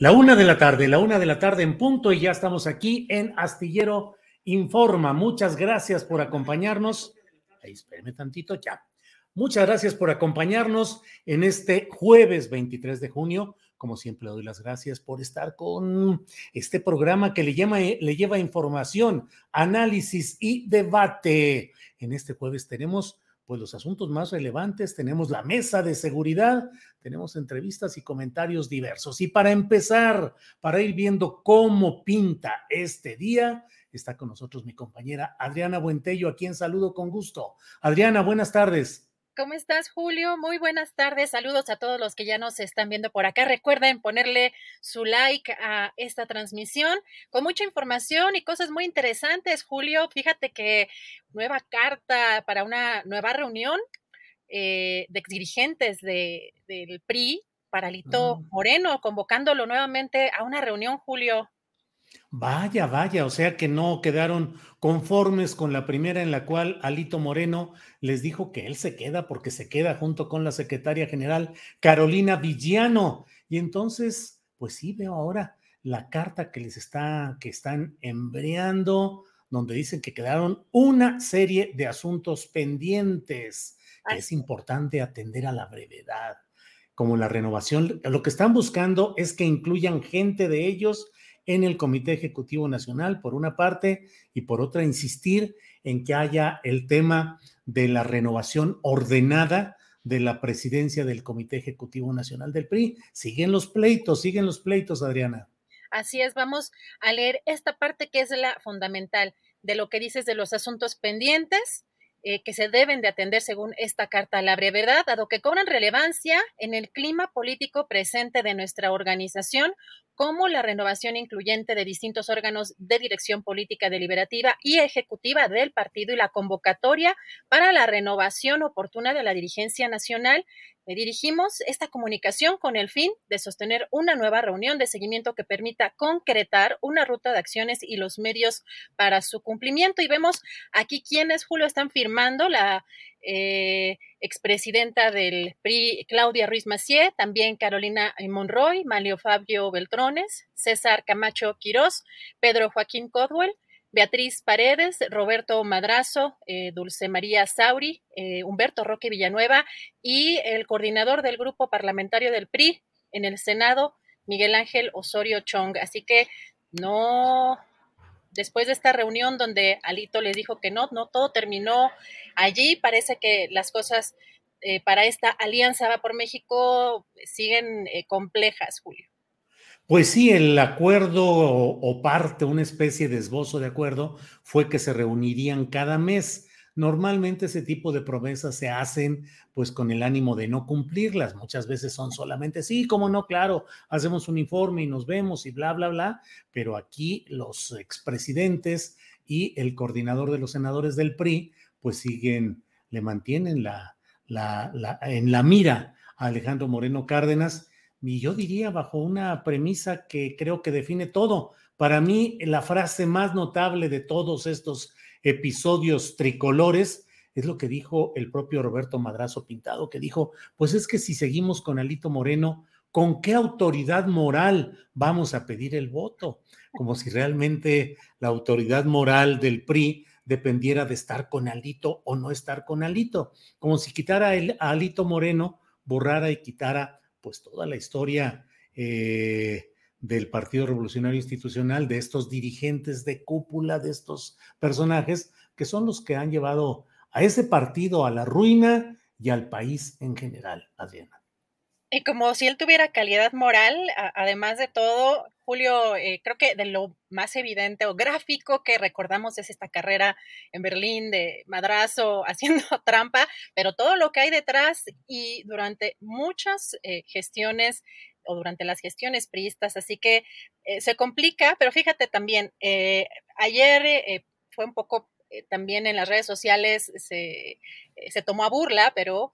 La una de la tarde, la una de la tarde en punto y ya estamos aquí en Astillero Informa. Muchas gracias por acompañarnos. Ahí, espérame tantito, ya. Muchas gracias por acompañarnos en este jueves 23 de junio. Como siempre, le doy las gracias por estar con este programa que le, llama, le lleva información, análisis y debate. En este jueves tenemos pues los asuntos más relevantes, tenemos la mesa de seguridad, tenemos entrevistas y comentarios diversos. Y para empezar, para ir viendo cómo pinta este día, está con nosotros mi compañera Adriana Buentello, a quien saludo con gusto. Adriana, buenas tardes. ¿Cómo estás, Julio? Muy buenas tardes. Saludos a todos los que ya nos están viendo por acá. Recuerden ponerle su like a esta transmisión con mucha información y cosas muy interesantes, Julio. Fíjate que nueva carta para una nueva reunión eh, de dirigentes de, del PRI para Lito Mm. Moreno, convocándolo nuevamente a una reunión, Julio. Vaya, vaya, o sea que no quedaron conformes con la primera en la cual Alito Moreno les dijo que él se queda porque se queda junto con la secretaria general Carolina Villano. Y entonces, pues sí, veo ahora la carta que les está, que están embreando, donde dicen que quedaron una serie de asuntos pendientes, que es importante atender a la brevedad, como la renovación. Lo que están buscando es que incluyan gente de ellos en el Comité Ejecutivo Nacional, por una parte, y por otra, insistir en que haya el tema de la renovación ordenada de la presidencia del Comité Ejecutivo Nacional del PRI. Siguen los pleitos, siguen los pleitos, Adriana. Así es, vamos a leer esta parte que es la fundamental de lo que dices de los asuntos pendientes eh, que se deben de atender según esta carta a la brevedad, dado que cobran relevancia en el clima político presente de nuestra organización, como la renovación incluyente de distintos órganos de dirección política deliberativa y ejecutiva del partido y la convocatoria para la renovación oportuna de la dirigencia nacional dirigimos esta comunicación con el fin de sostener una nueva reunión de seguimiento que permita concretar una ruta de acciones y los medios para su cumplimiento. Y vemos aquí quienes, Julio, están firmando la eh, expresidenta del PRI, Claudia Ruiz Macié, también Carolina Monroy, Malio Fabio Beltrones, César Camacho Quirós, Pedro Joaquín Codwell, Beatriz Paredes, Roberto Madrazo, eh, Dulce María Sauri, eh, Humberto Roque Villanueva y el coordinador del grupo parlamentario del PRI en el Senado, Miguel Ángel Osorio Chong. Así que no, después de esta reunión donde Alito les dijo que no, no todo terminó allí, parece que las cosas eh, para esta alianza va por México siguen eh, complejas, Julio. Pues sí, el acuerdo o, parte, una especie de esbozo de acuerdo, fue que se reunirían cada mes. normalmente ese tipo de promesas se hacen pues con el ánimo de no cumplirlas. Muchas veces son solamente, sí, como no, claro, hacemos un informe y nos vemos y bla, bla, bla, pero aquí los expresidentes y el coordinador de los senadores del PRI pues siguen, le mantienen la, la, en la mira a Alejandro Moreno Cárdenas y yo diría bajo una premisa que creo que define todo. Para mí, la frase más notable de todos estos episodios tricolores es lo que dijo el propio Roberto Madrazo Pintado, que dijo, pues es que si seguimos con Alito Moreno, ¿con qué autoridad moral vamos a pedir el voto? Como si realmente la autoridad moral del PRI dependiera de estar con Alito o no estar con Alito, como si quitara a Alito Moreno, borrara y quitara pues toda la historia eh, del Partido Revolucionario Institucional, de estos dirigentes de cúpula, de estos personajes, que son los que han llevado a ese partido a la ruina y al país en general, Adriana. Y como si él tuviera calidad moral, además de todo, Julio, eh, creo que de lo más evidente o gráfico que recordamos es esta carrera en Berlín de madrazo haciendo trampa, pero todo lo que hay detrás y durante muchas eh, gestiones o durante las gestiones priistas, así que eh, se complica, pero fíjate también, ayer fue un poco también en las redes sociales se, se tomó a burla, pero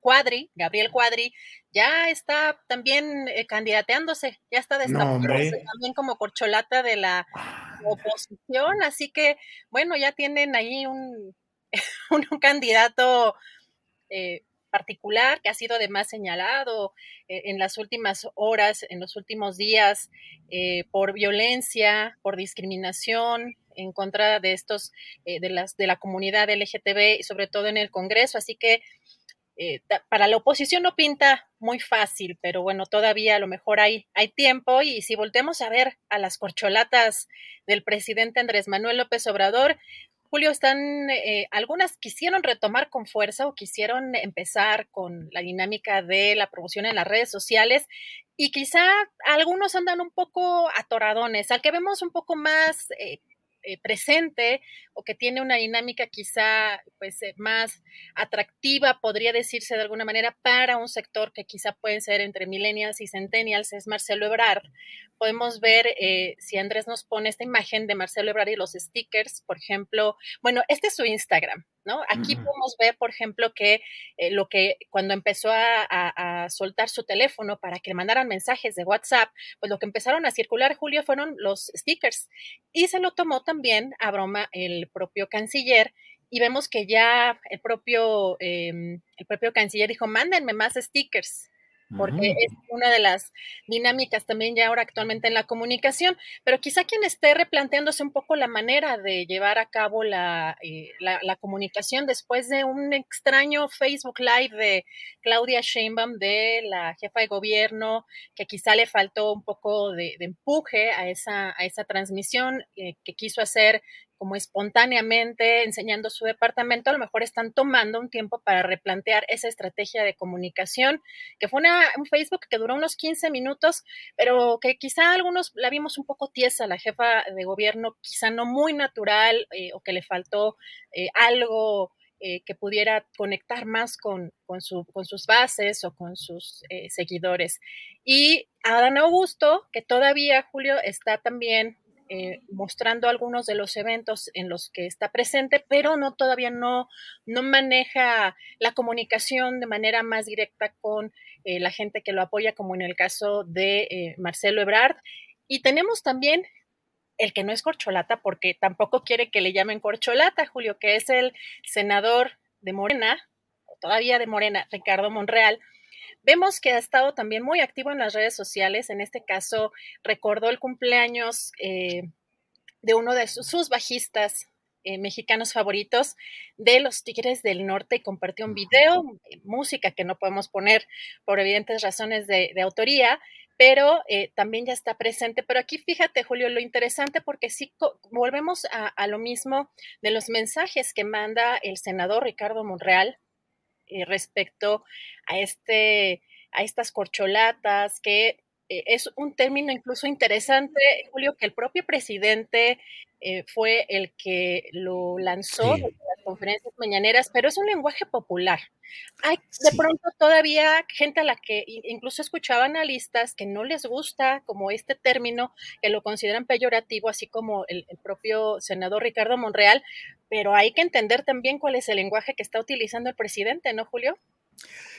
Cuadri, Gabriel Cuadri, ya está también eh, candidateándose, ya está destapándose también como corcholata de la ah, oposición, así que bueno, ya tienen ahí un, un, candidato eh, particular que ha sido además señalado eh, en las últimas horas, en los últimos días, por violencia, por discriminación, en contra de estos, de, las, de la comunidad LGTB, y sobre todo en el Congreso. Así que eh, para la oposición no pinta muy fácil, pero bueno, todavía a lo mejor hay, hay tiempo y si volteamos a ver a las corcholatas del presidente Andrés Manuel López Obrador, Julio, están, eh, algunas quisieron retomar con fuerza o quisieron empezar con la dinámica de la promoción en las redes sociales y quizá algunos andan un poco atoradones, al que vemos un poco más eh, eh, presente o que tiene una dinámica quizá pues eh, más atractiva, podría decirse de alguna manera, para un sector que quizá pueden ser entre millennials y centennials, es Marcelo Ebrard. Podemos ver, eh, si Andrés nos pone esta imagen de Marcelo Ebrard y los stickers, por ejemplo, bueno, este es su Instagram, ¿no? Aquí podemos ver, por ejemplo, que lo que cuando empezó a, a, soltar su teléfono para que le mandaran mensajes de WhatsApp, pues lo que empezaron a circular, Julio, fueron los stickers. Y se lo tomó también también a broma el propio canciller y vemos que ya el propio, em, el propio canciller dijo, mándenme más stickers, porque es una de las dinámicas también ya ahora actualmente en la comunicación, pero quizá quien esté replanteándose un poco la manera de llevar a cabo la, eh, la, comunicación después de un extraño Facebook Live de Claudia Sheinbaum, de la jefa de gobierno, que quizá le faltó un poco de, empuje a esa, a esa transmisión eh, que quiso hacer como espontáneamente enseñando su departamento, a lo mejor están tomando un tiempo para replantear esa estrategia de comunicación, que fue una, un Facebook que duró unos 15 minutos, pero que quizá algunos la vimos un poco tiesa, la jefa de gobierno, quizá no muy natural eh, o que le faltó eh, algo eh, que pudiera conectar más con, con, su, con, sus bases o con sus seguidores. Y Adán Augusto, que todavía, Julio, está también eh, mostrando algunos de los eventos en los que está presente, pero no todavía no, no maneja la comunicación de manera más directa con eh, la gente que lo apoya, como en el caso de eh, Marcelo Ebrard. Y tenemos también el que no es corcholata, porque tampoco quiere que le llamen corcholata, Julio, que es el senador de Morena, todavía de Morena, Ricardo Monreal, Vemos que ha estado también muy activo en las redes sociales. En este caso, recordó el cumpleaños eh, de uno de sus, bajistas eh, mexicanos favoritos de los Tigres del Norte y compartió un video, eh, música que no podemos poner por evidentes razones de, autoría, pero también ya está presente. Pero aquí fíjate, Julio, lo interesante porque sí volvemos a, a, lo mismo de los mensajes que manda el senador Ricardo Monreal eh, respecto a, este, a estas corcholatas, que eh, es un término incluso interesante, Julio, que el propio presidente eh, fue el que lo lanzó, conferencias mañaneras, pero es un lenguaje popular. Hay de pronto todavía gente a la que incluso escuchaba analistas que no les gusta como este término, que lo consideran peyorativo, así como el, el propio senador Ricardo Monreal, pero hay que entender también cuál es el lenguaje que está utilizando el presidente, ¿no, Julio?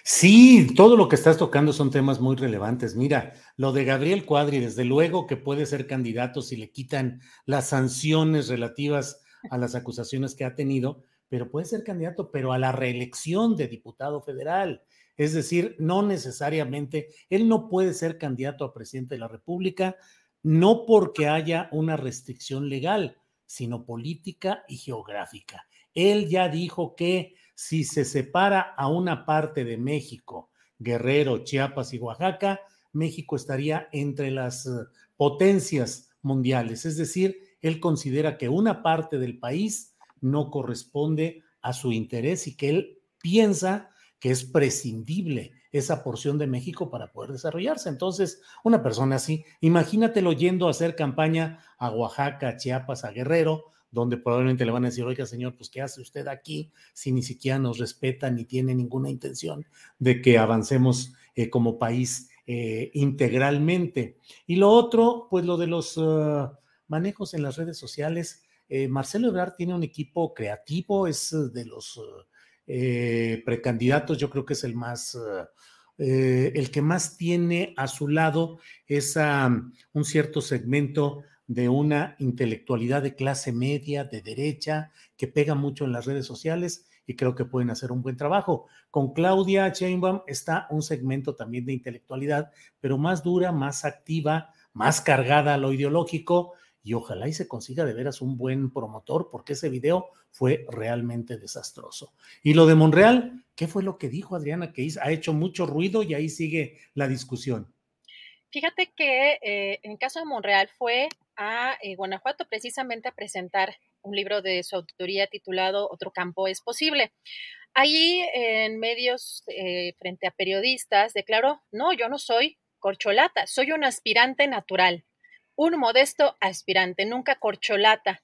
Sí, todo lo que estás tocando son temas muy relevantes. Mira, lo de Gabriel Cuadri, desde luego que puede ser candidato si le quitan las sanciones relativas a las acusaciones que ha tenido, pero puede ser candidato, pero a la reelección de diputado federal. Es decir, no necesariamente, él no puede ser candidato a presidente de la República, no porque haya una restricción legal, sino política y geográfica. Él ya dijo que si se separa a una parte de México, Guerrero, Chiapas y Oaxaca, México estaría entre las eh, potencias mundiales. Es decir, él considera que una parte del país no corresponde a su interés y que él piensa que es prescindible esa porción de México para poder desarrollarse. Entonces, una persona así, imagínatelo yendo a hacer campaña a Oaxaca, a Chiapas, a Guerrero, donde probablemente le van a decir, oiga señor, pues ¿qué hace usted aquí si ni siquiera nos respeta ni tiene ninguna intención de que avancemos eh, como país eh, integralmente? Y lo otro, pues lo de los uh, manejos en las redes sociales. Eh, Marcelo Ebrard tiene un equipo creativo, es de los precandidatos, yo creo que es el más... el que más tiene a su lado es un cierto segmento de una intelectualidad de clase media, de derecha, que pega mucho en las redes sociales y creo que pueden hacer un buen trabajo. Con Claudia Sheinbaum está un segmento también de intelectualidad, pero más dura, más activa, más cargada a lo ideológico y ojalá y se consiga de veras un buen promotor porque ese video fue realmente desastroso. Y lo de Monreal, ¿qué fue lo que dijo Adriana? Que ha hecho mucho ruido y ahí sigue la discusión. Fíjate que eh, en el caso de Monreal fue a eh, Guanajuato precisamente a presentar un libro de su autoría titulado Otro campo es posible. Ahí en medios eh, frente a periodistas declaró, no, yo no soy corcholata, soy un aspirante natural, un modesto aspirante, nunca corcholata.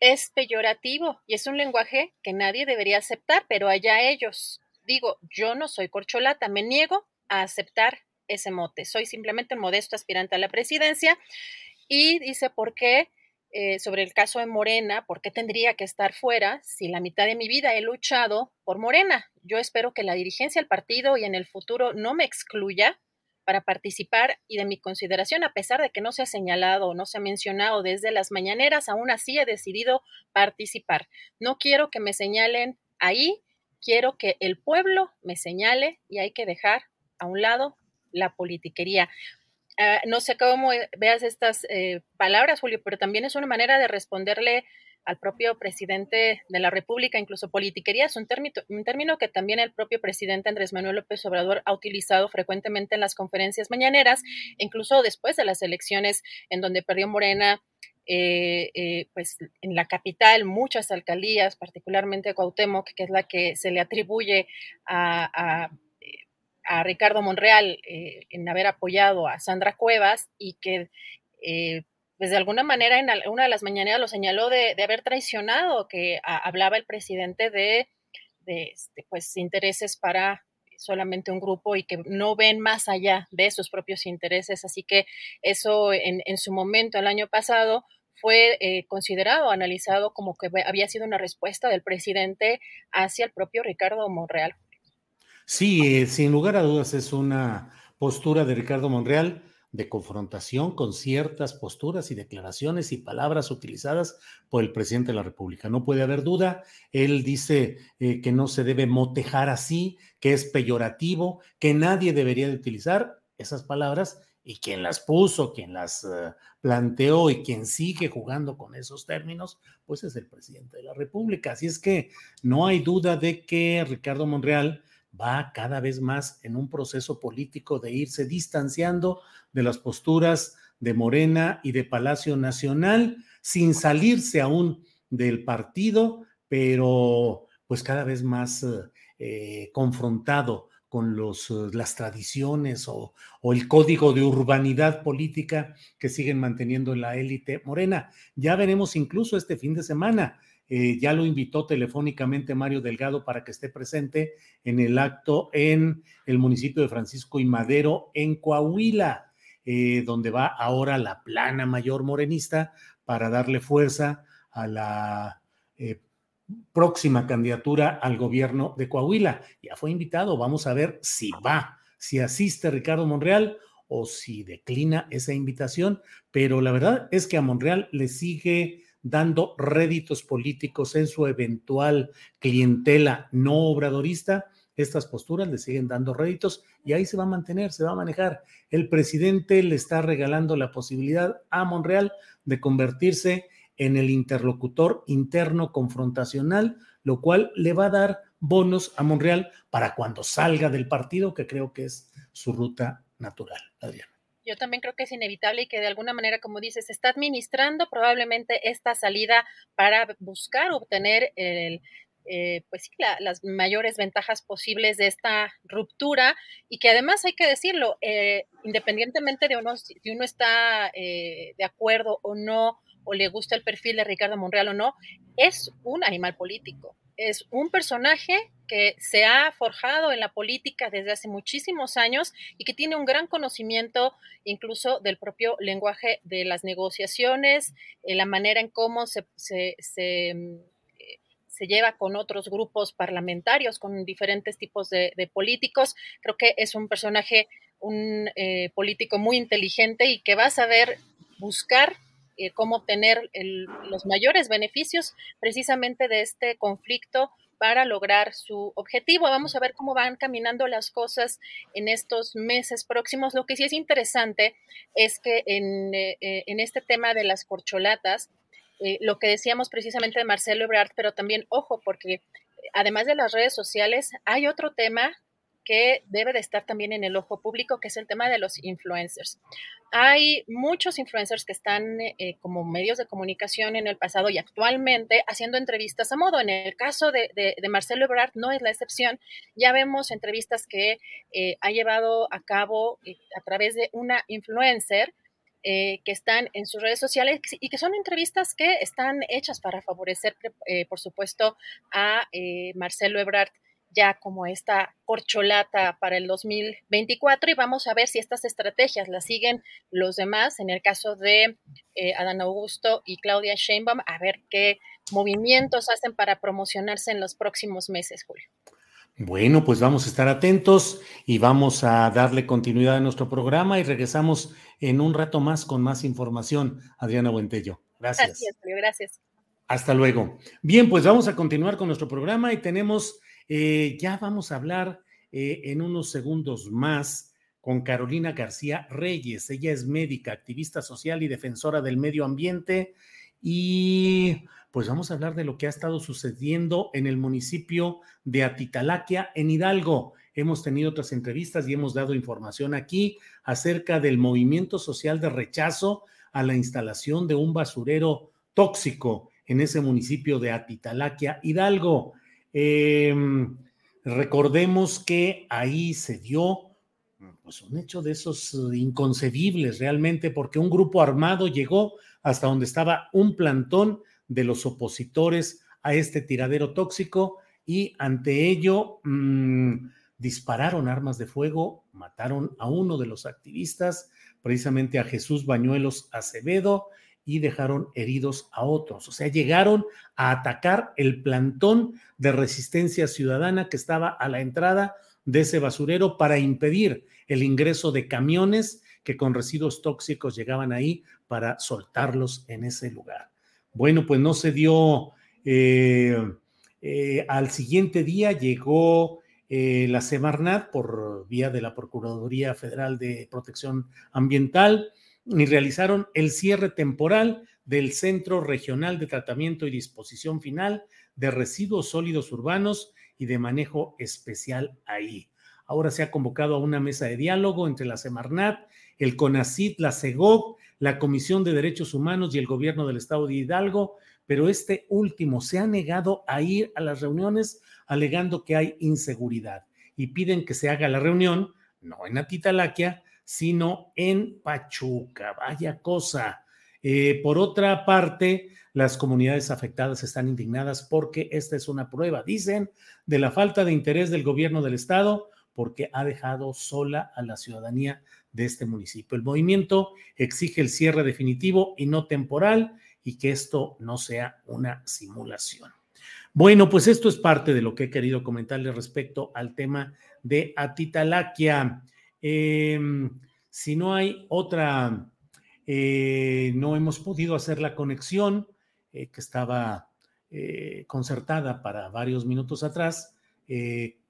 Es peyorativo y es un lenguaje que nadie debería aceptar, pero allá ellos. Digo, yo no soy corcholata, me niego a aceptar ese mote, soy simplemente un modesto aspirante a la presidencia y dice por qué, eh, sobre el caso de Morena, por qué tendría que estar fuera si la mitad de mi vida he luchado por Morena. Yo espero que la dirigencia del partido y en el futuro no me excluya para participar y de mi consideración, a pesar de que no se ha señalado o no se ha mencionado desde las mañaneras, aún así he decidido participar. No quiero que me señalen ahí, quiero que el pueblo me señale y hay que dejar a un lado la politiquería. Ah, no sé cómo eh, veas estas eh, palabras, Julio, pero también es una manera de responderle al propio presidente de la República, incluso politiquería, es un término, un término que también el propio presidente Andrés Manuel López Obrador ha utilizado frecuentemente en las conferencias mañaneras, incluso después de las elecciones en donde perdió Morena, eh, pues en la capital, muchas alcaldías, particularmente Cuauhtémoc, que es la que se le atribuye a Ricardo Monreal eh, en haber apoyado a Sandra Cuevas y que eh, pues de alguna manera en una de las mañaneras lo señaló de, haber traicionado, que hablaba el presidente de, este, pues intereses para solamente un grupo y que no ven más allá de sus propios intereses. Así que eso en, su momento, el año pasado, fue eh, considerado, analizado como que había sido una respuesta del presidente hacia el propio Ricardo Monreal. Sí, sin lugar a dudas es una postura de Ricardo Monreal de confrontación con ciertas posturas y declaraciones y palabras utilizadas por el presidente de la República. No puede haber duda. Él dice eh, que no se debe motejar así, que es peyorativo, que nadie debería de utilizar esas palabras y quien las puso, quien las eh, planteó y quien sigue jugando con esos términos, pues es el presidente de la República. Así es que no hay duda de que Ricardo Monreal va cada vez más en un proceso político de irse distanciando de las posturas de Morena y de Palacio Nacional, sin salirse aún del partido, pero pues cada vez más eh, confrontado con los, las tradiciones o, o, el código de urbanidad política que siguen manteniendo en la élite morena. Ya veremos incluso este fin de semana eh, ya lo invitó telefónicamente Mario Delgado para que esté presente en el acto en el municipio de Francisco y Madero, en Coahuila, eh, donde va ahora la plana mayor morenista para darle fuerza a la eh, próxima candidatura al gobierno de Coahuila. Ya fue invitado, vamos a ver si va, si asiste Ricardo Monreal o si declina esa invitación, pero la verdad es que a Monreal le sigue dando réditos políticos en su eventual clientela no obradorista, estas posturas le siguen dando réditos y ahí se va a mantener, se va a manejar. El presidente le está regalando la posibilidad a Monreal de convertirse en el interlocutor interno confrontacional, lo cual le va a dar bonos a Monreal para cuando salga del partido, que creo que es su ruta natural. Adriana yo también creo que es inevitable y que de alguna manera, como dices, se está administrando probablemente esta salida para buscar obtener el, eh, pues las mayores ventajas posibles de esta ruptura y que además hay que decirlo, eh, independientemente de uno, si uno está eh, de acuerdo o no, o le gusta el perfil de Ricardo Monreal o no, es un animal político es un personaje que se ha forjado en la política desde hace muchísimos años y que tiene un gran conocimiento incluso del propio lenguaje de las negociaciones, en la manera en cómo se, se, se, mm, lleva con otros grupos parlamentarios, con diferentes tipos de, políticos. Creo que es un personaje, un eh, político muy inteligente y que va a saber buscar eh, cómo obtener los mayores beneficios precisamente de este conflicto para lograr su objetivo. Vamos a ver cómo van caminando las cosas en estos meses próximos. Lo que sí es interesante es que en, eh, eh, este tema de las corcholatas, lo que decíamos precisamente de Marcelo Ebrard, pero también, ojo, porque además de las redes sociales, hay otro tema que debe de estar también en el ojo público, que es el tema de los influencers. Hay muchos influencers que están eh, como medios de comunicación en el pasado y actualmente haciendo entrevistas a modo. En el caso de, Marcelo Ebrard no es la excepción. Ya vemos entrevistas que eh, ha llevado a cabo eh, a través de una influencer. que están en sus redes sociales y que son entrevistas que están hechas para favorecer, por supuesto, a Marcelo Ebrard ya como esta corcholata para el 2024 y vamos a ver si estas estrategias las siguen los demás, en el caso de eh, Adán Augusto y Claudia Sheinbaum, a ver qué movimientos hacen para promocionarse en los próximos meses, Julio. Bueno, pues vamos a estar atentos y vamos a darle continuidad a nuestro programa y regresamos en un rato más con más información. Adriana Buentello. Gracias. Gracias, Julio, gracias. Hasta luego. Bien, pues vamos a continuar con nuestro programa y tenemos eh, ya vamos a hablar eh, en unos segundos más con Carolina García Reyes. Ella es médica, activista social y defensora del medio ambiente. Y pues vamos a hablar de lo que ha estado sucediendo en el municipio de Atitalaquia, en Hidalgo. Hemos tenido otras entrevistas y hemos dado información aquí acerca del movimiento social de rechazo a la instalación de un basurero tóxico en ese municipio de Atitalaquia, Hidalgo. Em, recordemos que ahí se dio pues, un hecho de esos inconcebibles realmente, porque un grupo armado llegó hasta donde estaba un plantón de los opositores a este tiradero tóxico y ante ello mm, dispararon armas de fuego, mataron a uno de los activistas, precisamente a Jesús Bañuelos Acevedo, y dejaron heridos a otros. O sea, llegaron a atacar el plantón de resistencia ciudadana que estaba a la entrada de ese basurero para impedir el ingreso de camiones que con residuos tóxicos llegaban ahí para soltarlos en ese lugar. Bueno, pues no se dio. Eh, eh, al siguiente día llegó eh, la Semarnat por vía de la Procuraduría Federal de Protección Ambiental y realizaron el cierre temporal del Centro Regional de Tratamiento y Disposición Final de Residuos Sólidos Urbanos y de Manejo Especial ahí. Ahora se ha convocado a una mesa de diálogo entre la Semarnat, el CONACIT, la CEGOV, la Comisión de Derechos Humanos y el Gobierno del Estado de Hidalgo, pero este último se ha negado a ir a las reuniones alegando que hay inseguridad y piden que se haga la reunión, no en Atitalaquia, sino en Pachuca. Vaya cosa. Eh, por otra parte, las comunidades afectadas están indignadas porque esta es una prueba, dicen, de la falta de interés del gobierno del estado porque ha dejado sola a la ciudadanía de este municipio. El movimiento exige el cierre definitivo y no temporal y que esto no sea una simulación. Bueno, pues esto es parte de lo que he querido comentarles respecto al tema de Atitalaquia. Em, si no hay otra, eh, no hemos podido hacer la conexión eh, que estaba eh, concertada para varios minutos atrás,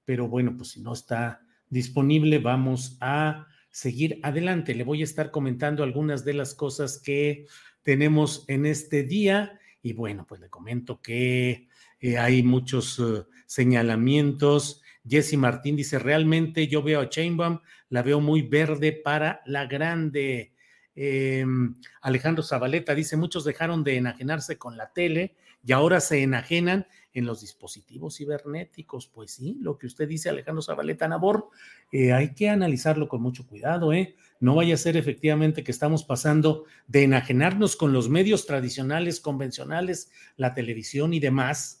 pero bueno, pues si no está disponible, vamos a seguir adelante. Le voy a estar comentando algunas de las cosas que tenemos en este día y bueno, pues le comento que hay muchos señalamientos. Jesse Martín dice, realmente yo veo a Chainbaum, la veo muy verde para la grande. Em, Alejandro Zabaleta dice, muchos dejaron de enajenarse con la tele y ahora se enajenan en los dispositivos cibernéticos. Pues sí, lo que usted dice, Alejandro Zabaleta Nabor, eh, hay que analizarlo con mucho cuidado, ¿eh? No vaya a ser efectivamente que estamos pasando de enajenarnos con los medios tradicionales, convencionales, la televisión y demás,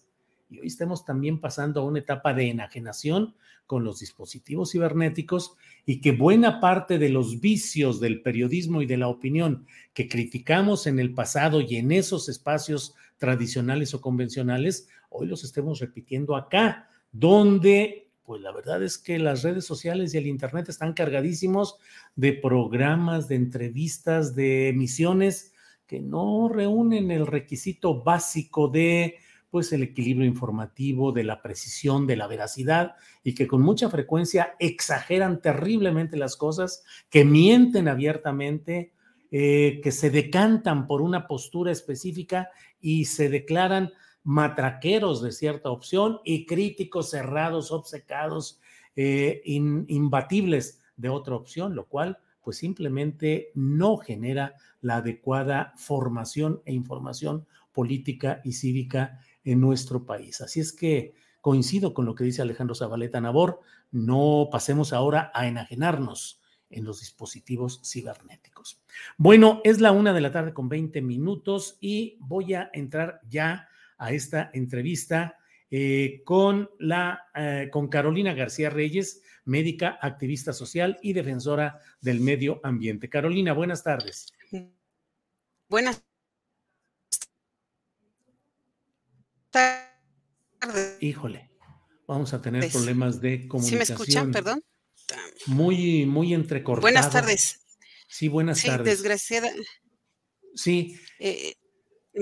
y hoy estamos también pasando a una etapa de enajenación con los dispositivos cibernéticos y que buena parte de los vicios del periodismo y de la opinión que criticamos en el pasado y en esos espacios tradicionales o convencionales, hoy los estemos repitiendo acá, donde pues la verdad es que las redes sociales y el Internet están cargadísimos de programas, de entrevistas, de emisiones que no reúnen el requisito básico de pues el equilibrio informativo, de la precisión, de la veracidad y que con mucha frecuencia exageran terriblemente las cosas, que mienten abiertamente, eh, que se decantan por una postura específica y se declaran matraqueros de cierta opción y críticos cerrados, obcecados, eh, imbatibles de otra opción, lo cual pues simplemente no genera la adecuada formación e información política y cívica en nuestro país. Así es que coincido con lo que dice Alejandro Zabaleta Nabor, no pasemos ahora a enajenarnos en los dispositivos cibernéticos. Bueno, es la una de la tarde con 20 minutos y voy a entrar ya a esta entrevista eh, con, la, eh, con Carolina García Reyes, médica, activista social y defensora del medio ambiente. Carolina, buenas tardes. Buenas Híjole, vamos a tener problemas de comunicación. ¿Sí me escuchan? Perdón. Muy, muy entrecortado. Buenas tardes. Sí, buenas sí, tardes. Desgraciada. Sí. Eh,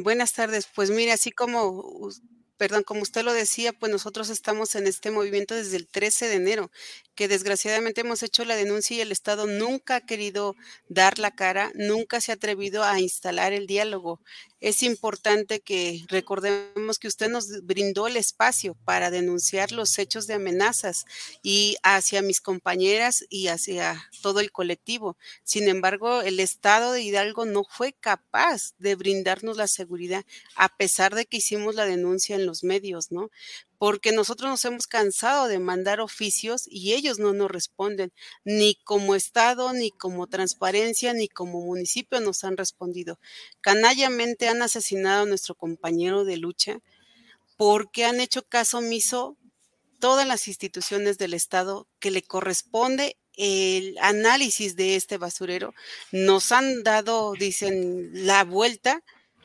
buenas tardes. Pues mire, así como perdón, como usted lo decía, pues nosotros estamos en este movimiento desde el 13 de enero, que desgraciadamente hemos hecho la denuncia y el Estado nunca ha querido dar la cara, nunca se ha atrevido a instalar el diálogo. Es importante que recordemos que usted nos brindó el espacio para denunciar los hechos de amenazas y hacia mis compañeras y hacia todo el colectivo. Sin embargo, el Estado de Hidalgo no fue capaz de brindarnos la seguridad, a pesar de que hicimos la denuncia en los medios, ¿no? Porque nosotros nos hemos cansado de mandar oficios y ellos no nos responden, ni como Estado, ni como transparencia, ni como municipio nos han respondido. Canallamente han asesinado a nuestro compañero de lucha porque han hecho caso omiso todas las instituciones del Estado que le corresponde el análisis de este basurero. Nos han dado, dicen, la vuelta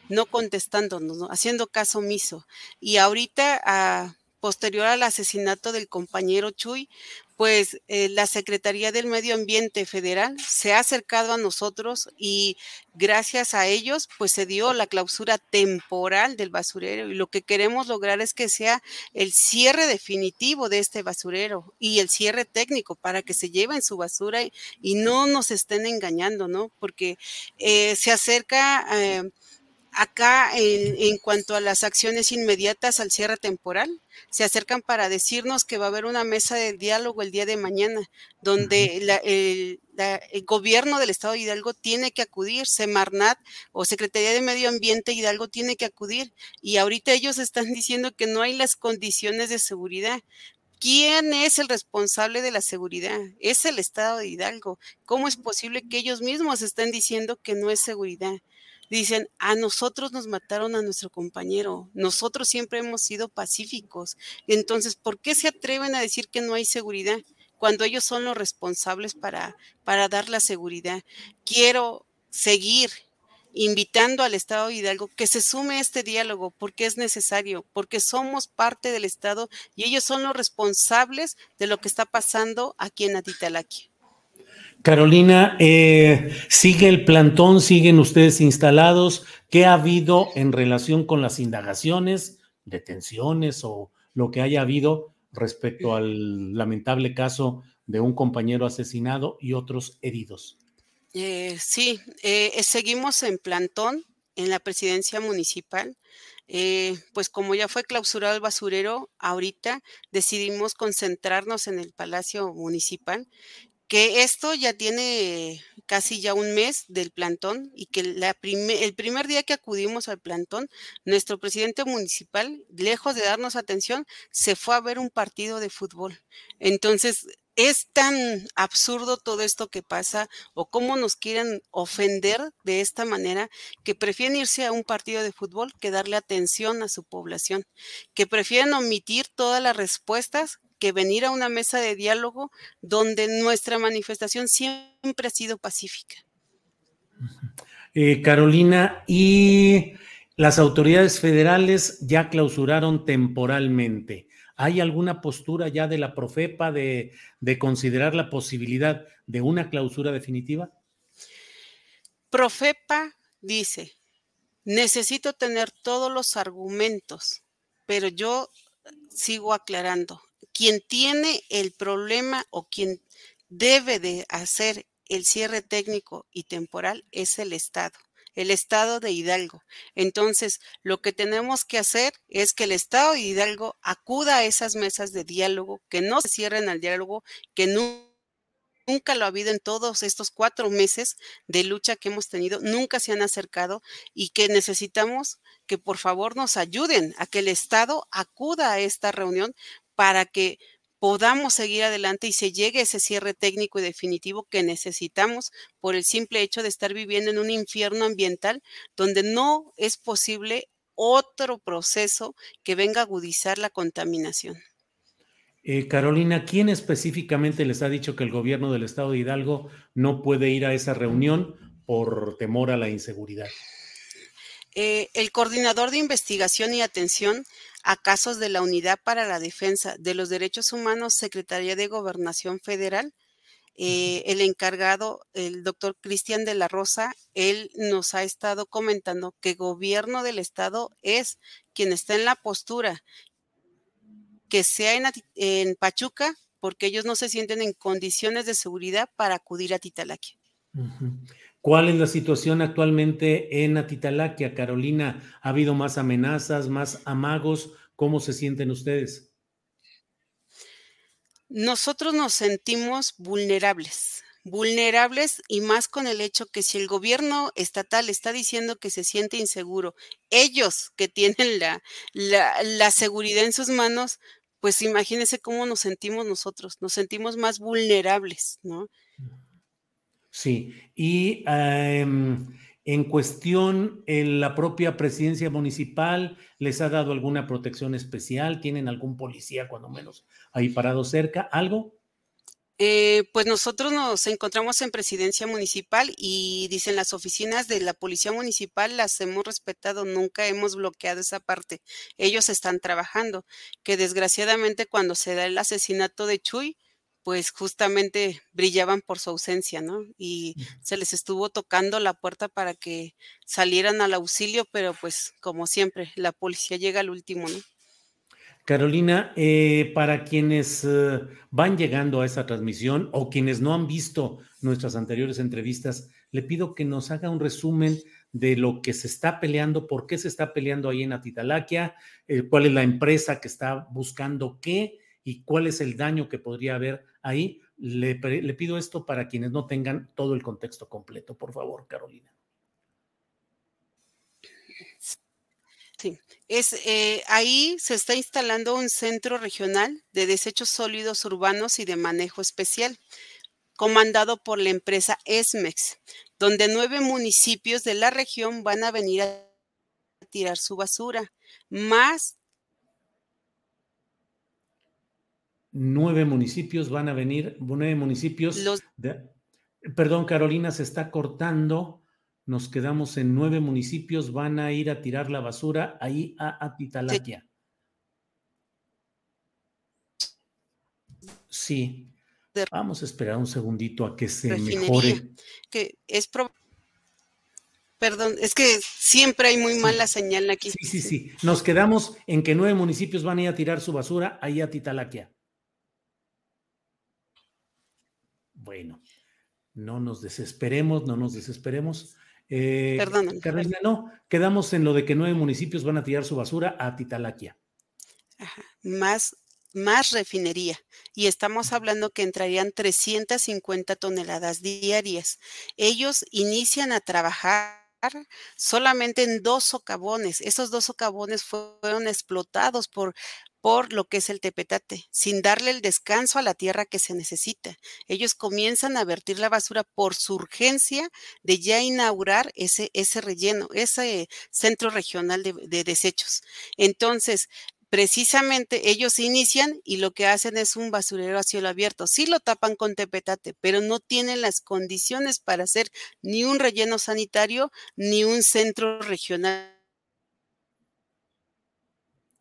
no contestándonos, haciendo caso omiso. Y ahorita, a, posterior al asesinato del compañero Chuy, pues eh, la Secretaría del Medio Ambiente Federal se ha acercado a nosotros y gracias a ellos pues se dio la clausura temporal del basurero y lo que queremos lograr es que sea el cierre definitivo de este basurero y el cierre técnico para que se lleven su basura y, no nos estén engañando, ¿no? Porque eh, se acerca... Eh, Acá, en, cuanto a las acciones inmediatas al cierre temporal, se acercan para decirnos que va a haber una mesa de diálogo el día de mañana, donde el, gobierno del Estado de Hidalgo tiene que acudir, Semarnat o Secretaría de Medio Ambiente Hidalgo tiene que acudir. Y ahorita ellos están diciendo que no hay las condiciones de seguridad. ¿Quién es el responsable de la seguridad? Es el Estado de Hidalgo. ¿Cómo es posible que ellos mismos estén diciendo que no es seguridad? Dicen, a nosotros nos mataron a nuestro compañero, nosotros siempre hemos sido pacíficos. Entonces, ¿por qué se atreven a decir que no hay seguridad cuando ellos son los responsables para, para dar la seguridad? Quiero seguir invitando al Estado de Hidalgo que se sume a este diálogo porque es necesario, porque somos parte del Estado y ellos son los responsables de lo que está pasando aquí en Atitalaqui. Carolina, eh, ¿sigue el plantón? ¿Siguen ustedes instalados? ¿Qué ha habido en relación con las indagaciones, detenciones o lo que haya habido respecto al lamentable caso de un compañero asesinado y otros heridos? Eh, sí, eh, seguimos en plantón en la presidencia municipal. Eh, pues como ya fue clausurado el basurero, ahorita decidimos concentrarnos en el Palacio Municipal, que esto ya tiene casi ya un mes del plantón y que el primer día que acudimos al plantón, nuestro presidente municipal, lejos de darnos atención, se fue a ver un partido de fútbol. Entonces, es tan absurdo todo esto que pasa o cómo nos quieren ofender de esta manera que prefieren irse a un partido de fútbol que darle atención a su población, que prefieren omitir todas las respuestas que venir a una mesa de diálogo donde nuestra manifestación siempre ha sido pacífica. Eh, Carolina, y las autoridades federales ya clausuraron temporalmente. ¿Hay alguna postura ya de la Profepa de, considerar la posibilidad de una clausura definitiva? Profepa dice, necesito tener todos los argumentos, pero yo sigo aclarando, quien tiene el problema o quien debe de hacer el cierre técnico y temporal es el Estado el estado de Hidalgo. Entonces, lo que tenemos que hacer es que el estado de Hidalgo acuda a esas mesas de diálogo, que no se cierren al diálogo, que nunca lo ha habido en todos estos cuatro meses de lucha que hemos tenido, nunca se han acercado y que necesitamos que por favor nos ayuden a que el Estado acuda a esta reunión para que podamos seguir adelante y se llegue ese cierre técnico y definitivo que necesitamos por el simple hecho de estar viviendo en un infierno ambiental donde no es posible otro proceso que venga a agudizar la contaminación. Eh, Carolina, ¿quién específicamente les ha dicho que el gobierno del estado de Hidalgo no puede ir a esa reunión por temor a la inseguridad? Eh, el coordinador de investigación y atención a casos de la Unidad para la Defensa de los Derechos Humanos, Secretaría de Gobernación Federal, eh, el encargado, el doctor Cristian de la Rosa, él nos ha estado comentando que gobierno del estado es quien está en la postura que sea en, Pachuca, porque ellos no se sienten en condiciones de seguridad para acudir a Titalaquia. ¿Cuál es la situación actualmente en Atitalaquia, Carolina? ¿Ha habido más amenazas, más amagos? ¿Cómo se sienten ustedes? Nosotros nos sentimos vulnerables, vulnerables y más con el hecho que si el gobierno estatal está diciendo que se siente inseguro, ellos que tienen la, la, seguridad en sus manos, pues imagínense cómo nos sentimos nosotros, nos sentimos más vulnerables, ¿no? Sí, y em, en cuestión, en la propia presidencia municipal les ha dado alguna protección especial, tienen algún policía cuando menos ahí parado cerca, algo. Eh, pues nosotros nos encontramos en presidencia municipal y dicen las oficinas de la policía municipal las hemos respetado, nunca hemos bloqueado esa parte. Ellos están trabajando, que desgraciadamente cuando se da el asesinato de Chuy, pues justamente brillaban por su ausencia, ¿no? Y se les estuvo tocando la puerta para que salieran al auxilio, pero pues como siempre, la policía llega al último, ¿no? Carolina, eh, para quienes eh, van llegando a esa transmisión o quienes no han visto nuestras anteriores entrevistas, le pido que nos haga un resumen de lo que se está peleando, por qué se está peleando ahí en Atitalaquia, eh, cuál es la empresa que está buscando qué y cuál es el daño que podría haber ahí. Le, pido esto para quienes no tengan todo el contexto completo, por favor, Carolina. Sí, es, eh, ahí se está instalando un centro regional de desechos sólidos urbanos y de manejo especial, comandado por la empresa ESMEX, donde nueve municipios de la región van a venir a tirar su basura, más nueve municipios van a venir, nueve municipios. perdón, Carolina, se está cortando. Nos quedamos en nueve municipios, van a ir a tirar la basura ahí a Atitalaquia. Sí. Vamos a esperar un segundito a que se mejore. Que es Perdón, es que siempre hay muy mala señal aquí. Sí, sí, sí. Nos quedamos en que nueve municipios van a ir a tirar su basura ahí a Titalaquia. Bueno, no nos desesperemos, no nos desesperemos. Eh, Perdón. Carolina, no, quedamos en lo de que nueve municipios van a tirar su basura a Titalaquia. Más, más refinería. Y estamos hablando que entrarían 350 toneladas diarias. Ellos inician a trabajar solamente en dos socavones. Esos dos socavones fueron explotados por por lo que es el tepetate, sin darle el descanso a la tierra que se necesita. Ellos comienzan a vertir la basura por su urgencia de ya inaugurar ese, ese relleno, ese centro regional de, de desechos. Entonces, precisamente ellos inician y lo que hacen es un basurero a cielo abierto. Sí lo tapan con tepetate, pero no tienen las condiciones para hacer ni un relleno sanitario ni un centro regional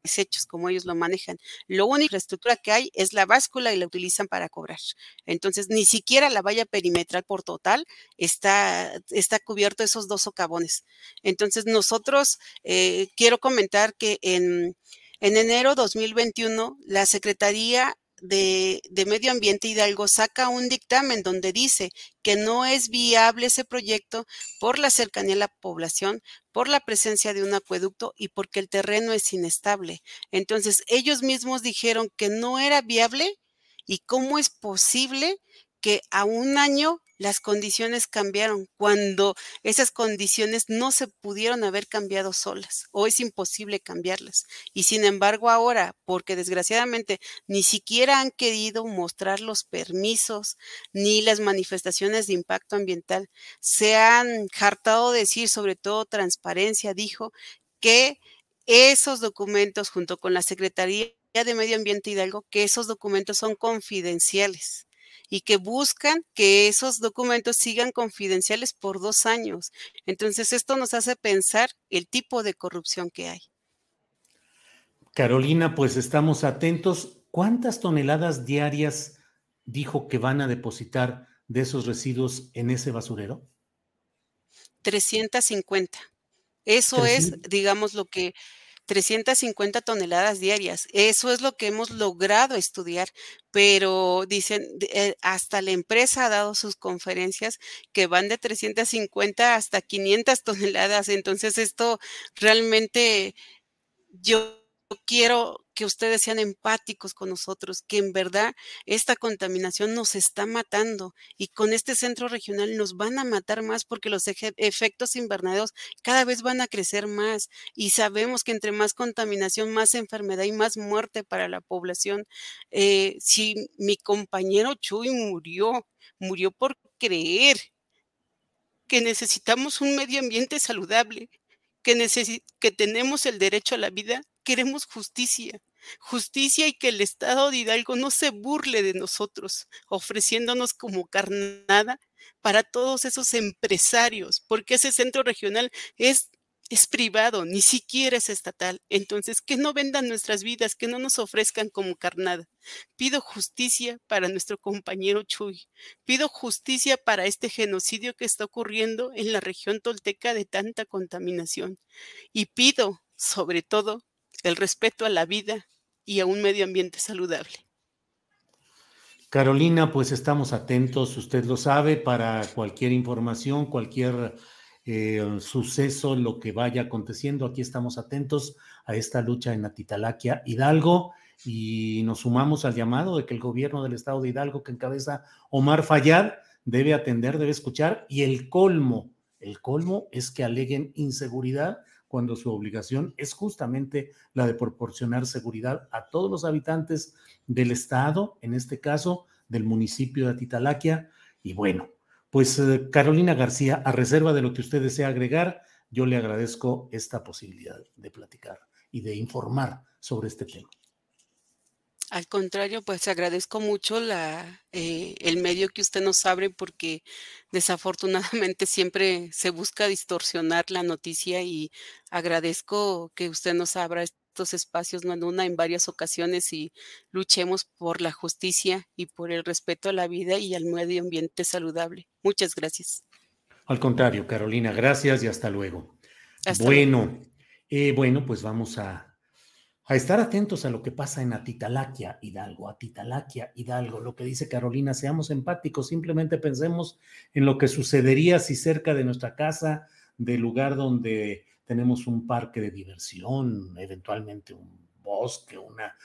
desechos, como ellos lo manejan. Lo único estructura que hay es la báscula y la utilizan para cobrar. Entonces, ni siquiera la valla perimetral por total está, está cubierto esos dos socavones. Entonces, nosotros eh, quiero comentar que en, en enero 2021, la Secretaría de, Medio Ambiente Hidalgo saca un dictamen donde dice que no es viable ese proyecto por la cercanía a la población, por la presencia de un acueducto y porque el terreno es inestable. Entonces, ellos mismos dijeron que no era viable y cómo es posible que a un año las condiciones cambiaron cuando esas condiciones no se pudieron haber cambiado solas o es imposible cambiarlas. Y sin embargo ahora, porque desgraciadamente ni siquiera han querido mostrar los permisos ni las manifestaciones de impacto ambiental, se han hartado de decir, sobre todo transparencia, dijo que esos documentos junto con la Secretaría de Medio Ambiente Hidalgo, que esos documentos son confidenciales y que buscan que esos documentos sigan confidenciales por dos años. Entonces, esto nos hace pensar el tipo de corrupción que hay. Carolina, pues estamos atentos. ¿Cuántas toneladas diarias dijo que van a depositar de esos residuos en ese basurero? 350. Eso es, digamos, lo que 350 toneladas diarias. Eso es lo que hemos logrado estudiar, pero dicen, eh, hasta la empresa ha dado sus conferencias que van de 350 hasta 500 toneladas. Entonces esto realmente yo quiero que ustedes sean empáticos con nosotros, que en verdad esta contaminación nos está matando y con este centro regional nos van a matar más porque los efectos invernaderos cada vez van a crecer más y sabemos que entre más contaminación, más enfermedad y más muerte para la población. Eh, si mi compañero Chuy murió, murió por creer que necesitamos un medio ambiente saludable, que, que tenemos el derecho a la vida, queremos justicia. Justicia y que el Estado de Hidalgo no se burle de nosotros, ofreciéndonos como carnada para todos esos empresarios, porque ese centro regional es es privado, ni siquiera es estatal. Entonces, que no vendan nuestras vidas, que no nos ofrezcan como carnada. Pido justicia para nuestro compañero Chuy. Pido justicia para este genocidio que está ocurriendo en la región tolteca de tanta contaminación. Y pido, sobre todo, el respeto a la vida y a un medio ambiente saludable. Carolina, pues estamos atentos, usted lo sabe, para cualquier información, cualquier eh, suceso, lo que vaya aconteciendo. Aquí estamos atentos a esta lucha en Atitalaquia Hidalgo y nos sumamos al llamado de que el gobierno del estado de Hidalgo que encabeza Omar Fayad debe atender, debe escuchar y el colmo, el colmo es que aleguen inseguridad cuando su obligación es justamente la de proporcionar seguridad a todos los habitantes del estado, en este caso del municipio de Atitalaquia. Y bueno, Pues eh, Carolina García, a reserva de lo que usted desea agregar, yo le agradezco esta posibilidad de platicar y de informar sobre este tema. Al contrario, pues agradezco mucho la, eh, el medio que usted nos abre porque desafortunadamente siempre se busca distorsionar la noticia y agradezco que usted nos abra estos espacios, no en una, en varias ocasiones y luchemos por la justicia y por el respeto a la vida y al medio ambiente saludable. Muchas gracias. Al contrario, Carolina, gracias y hasta luego. bueno, eh, bueno, pues vamos a a estar atentos a lo que pasa en Atitalaquia, Hidalgo, Atitalaquia, Hidalgo, lo que dice Carolina, seamos empáticos, simplemente pensemos en lo que sucedería si cerca de nuestra casa, del lugar donde tenemos un parque de diversión, eventualmente un bosque, una,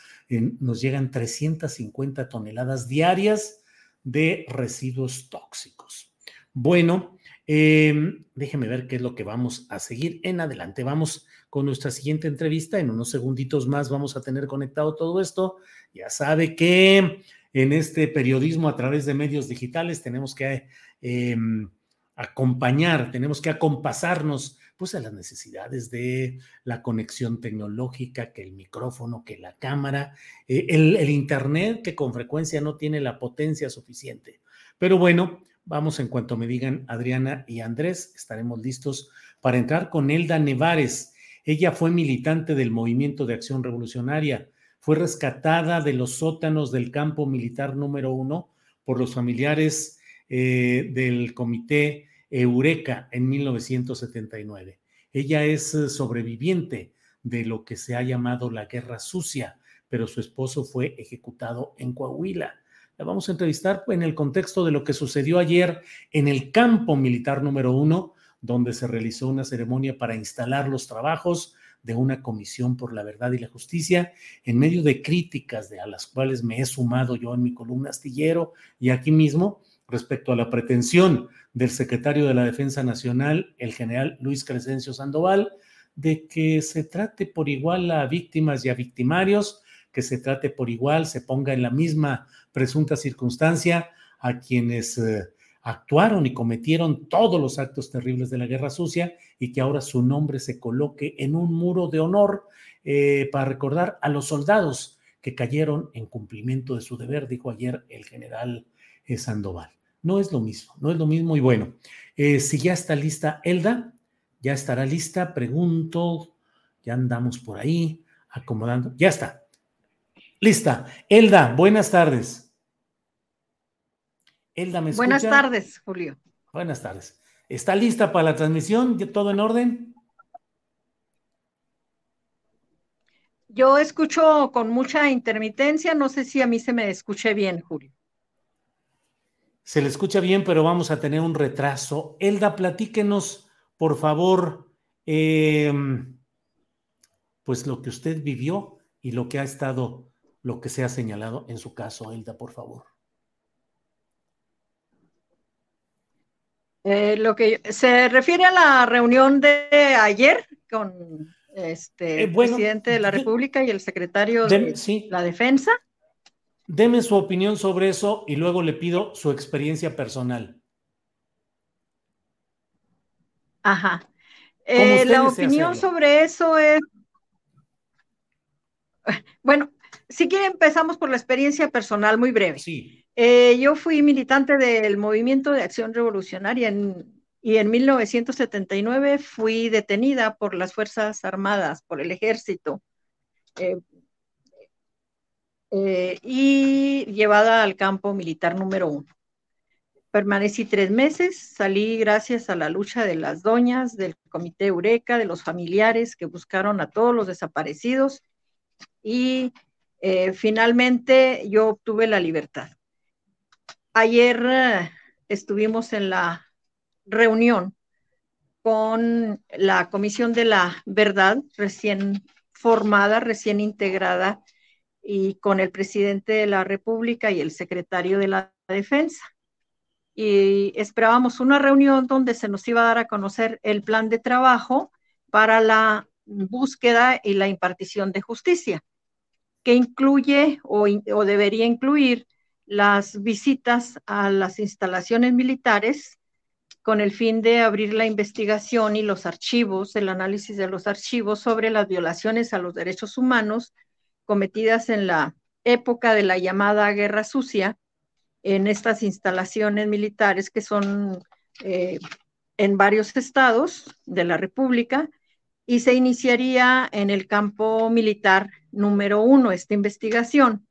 nos llegan 350 toneladas diarias de residuos tóxicos. Bueno, eh, déjeme ver qué es lo que vamos a seguir en adelante. Vamos con nuestra siguiente entrevista. En unos segunditos más vamos a tener conectado todo esto. Ya sabe que en este periodismo a través de medios digitales tenemos que em, acompañar, tenemos que acompasarnos pues a las necesidades de la conexión tecnológica, que el micrófono, que la cámara, eh, el internet que con frecuencia no tiene la potencia suficiente. Pero bueno, vamos en cuanto me digan Adriana y Andrés, estaremos listos para entrar con Elda Nevares. Ella fue militante del Movimiento de Acción Revolucionaria, fue rescatada de los sótanos del campo militar número uno por los familiares eh, del comité Eureka en 1979. Ella es eh, sobreviviente de lo que se ha llamado la Guerra Sucia, pero su esposo fue ejecutado en Coahuila. La vamos a entrevistar en el contexto de lo que sucedió ayer en el campo militar número uno, donde se realizó una ceremonia para instalar los trabajos de una comisión por la verdad y la justicia, en medio de críticas de a las cuales me he sumado yo en mi columna astillero y aquí mismo respecto a la pretensión del secretario de la Defensa Nacional, el general Luis Crescencio Sandoval, de que se trate por igual a víctimas y a victimarios, que se trate por igual, se ponga en la misma presunta circunstancia a quienes eh, actuaron y cometieron todos los actos terribles de la guerra sucia y que ahora su nombre se coloque en un muro de honor eh, para recordar a los soldados que cayeron en cumplimiento de su deber, dijo ayer el general eh, Sandoval. No es lo mismo, no es lo mismo y bueno, eh, si ya está lista Elda, ya estará lista, pregunto, ya andamos por ahí acomodando, ya está. Lista. Elda, buenas tardes. Elda, ¿me Buenas tardes, Julio. Buenas tardes. ¿Está lista para la transmisión? ¿Todo en orden? Yo escucho con mucha intermitencia, no sé si a mí se me escuche bien, Julio. Se le escucha bien, pero vamos a tener un retraso. Elda, platíquenos, por favor, em, pues lo que usted vivió y lo que ha estado, lo que se ha señalado en su caso, Elda, por favor. Eh, lo que se refiere a la reunión de ayer con este eh, presidente de la República y el secretario de, la Defensa. Deme su opinión sobre eso y luego le pido su experiencia personal. Ajá. Eh, la opinión sobre eso es, bueno, si quiere empezamos por la experiencia personal muy breve. Sí. Eh, yo fui militante del Movimiento de Acción Revolucionaria y en 1979 fui detenida por las Fuerzas Armadas, por el Ejército, eh, eh, y llevada al campo militar número uno. Permanecí tres meses, salí gracias a la lucha de las doñas, del Comité Eureka, de los familiares que buscaron a todos los desaparecidos y finalmente yo obtuve la libertad. Ayer eh, estuvimos en la reunión con la Comisión de la Verdad recién formada, recién integrada, y con el presidente de la República y el secretario de la Defensa. Y esperábamos una reunión donde se nos iba a dar a conocer el plan de trabajo para la búsqueda y la impartición de justicia, que incluye o, o debería incluir las visitas a las instalaciones militares con el fin de abrir la investigación y los archivos, el análisis de los archivos sobre las violaciones a los derechos humanos cometidas en la época de la llamada Guerra Sucia en estas instalaciones militares que son eh, en varios estados de la República y se iniciaría en el campo militar número uno esta investigación.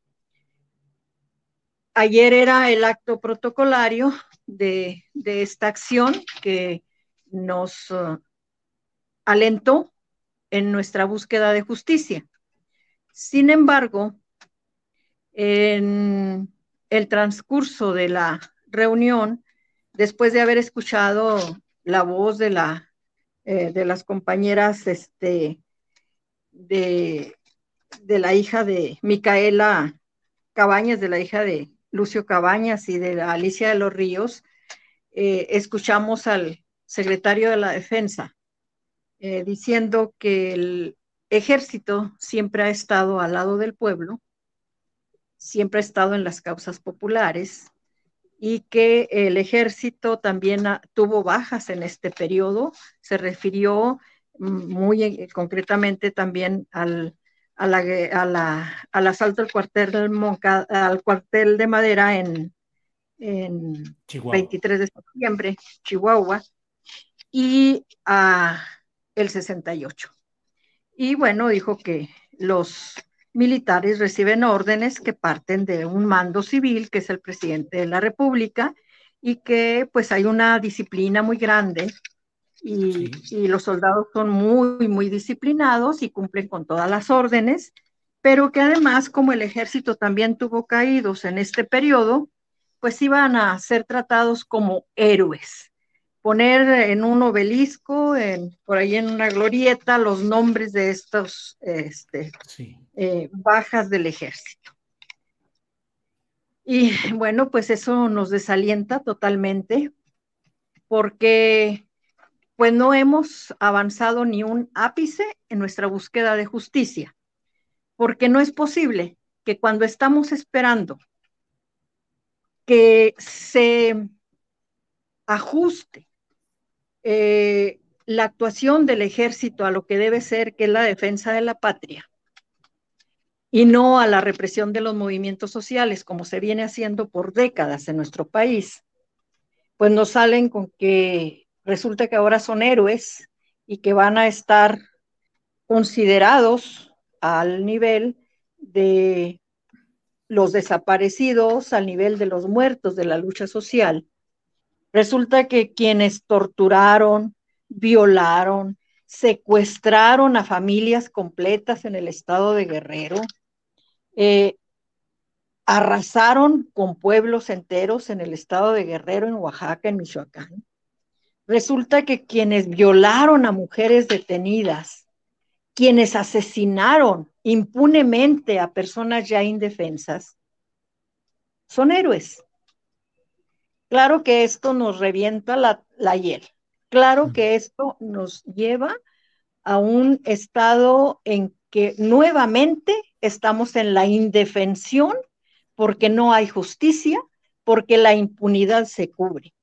Ayer era el acto protocolario de, esta acción que nos uh, alentó en nuestra búsqueda de justicia. Sin embargo, en el transcurso de la reunión, después de haber escuchado la voz de, la, eh, de las compañeras este, de, de la hija de Micaela Cabañas, de la hija de Lucio Cabañas y de Alicia de los Ríos, eh, escuchamos al secretario de la Defensa eh, diciendo que el ejército siempre ha estado al lado del pueblo, siempre ha estado en las causas populares y que el ejército también tuvo bajas en este periodo. Se refirió mm, muy eh, concretamente también al a la, al asalto al cuartel, al cuartel de madera en, en 23 de septiembre, Chihuahua, y a el 68. Y bueno, dijo que los militares reciben órdenes que parten de un mando civil, que es el presidente de la República, y que pues hay una disciplina muy grande y, los soldados son muy, muy disciplinados y cumplen con todas las órdenes, pero que además, como el ejército también tuvo caídos en este periodo, pues iban a ser tratados como héroes. Poner en un obelisco, en, por ahí en una glorieta, los nombres de estos este, eh, bajas del ejército. Y bueno, pues eso nos desalienta totalmente, porque pues no hemos avanzado ni un ápice en nuestra búsqueda de justicia, porque no es posible que cuando estamos esperando que se ajuste eh, la actuación del ejército a lo que debe ser, que es la defensa de la patria, y no a la represión de los movimientos sociales, como se viene haciendo por décadas en nuestro país, pues nos salen con que resulta que ahora son héroes y que van a estar considerados al nivel de los desaparecidos, al nivel de los muertos de la lucha social. Resulta que quienes torturaron, violaron, secuestraron a familias completas en el estado de Guerrero, eh, arrasaron con pueblos enteros en el estado de Guerrero, en Oaxaca, en Michoacán, Resulta que quienes violaron a mujeres detenidas, quienes asesinaron impunemente a personas ya indefensas, son héroes. Claro que esto nos revienta la, la hiel. Claro que esto nos lleva a un estado en que nuevamente estamos en la indefensión porque no hay justicia, porque la impunidad se cubre.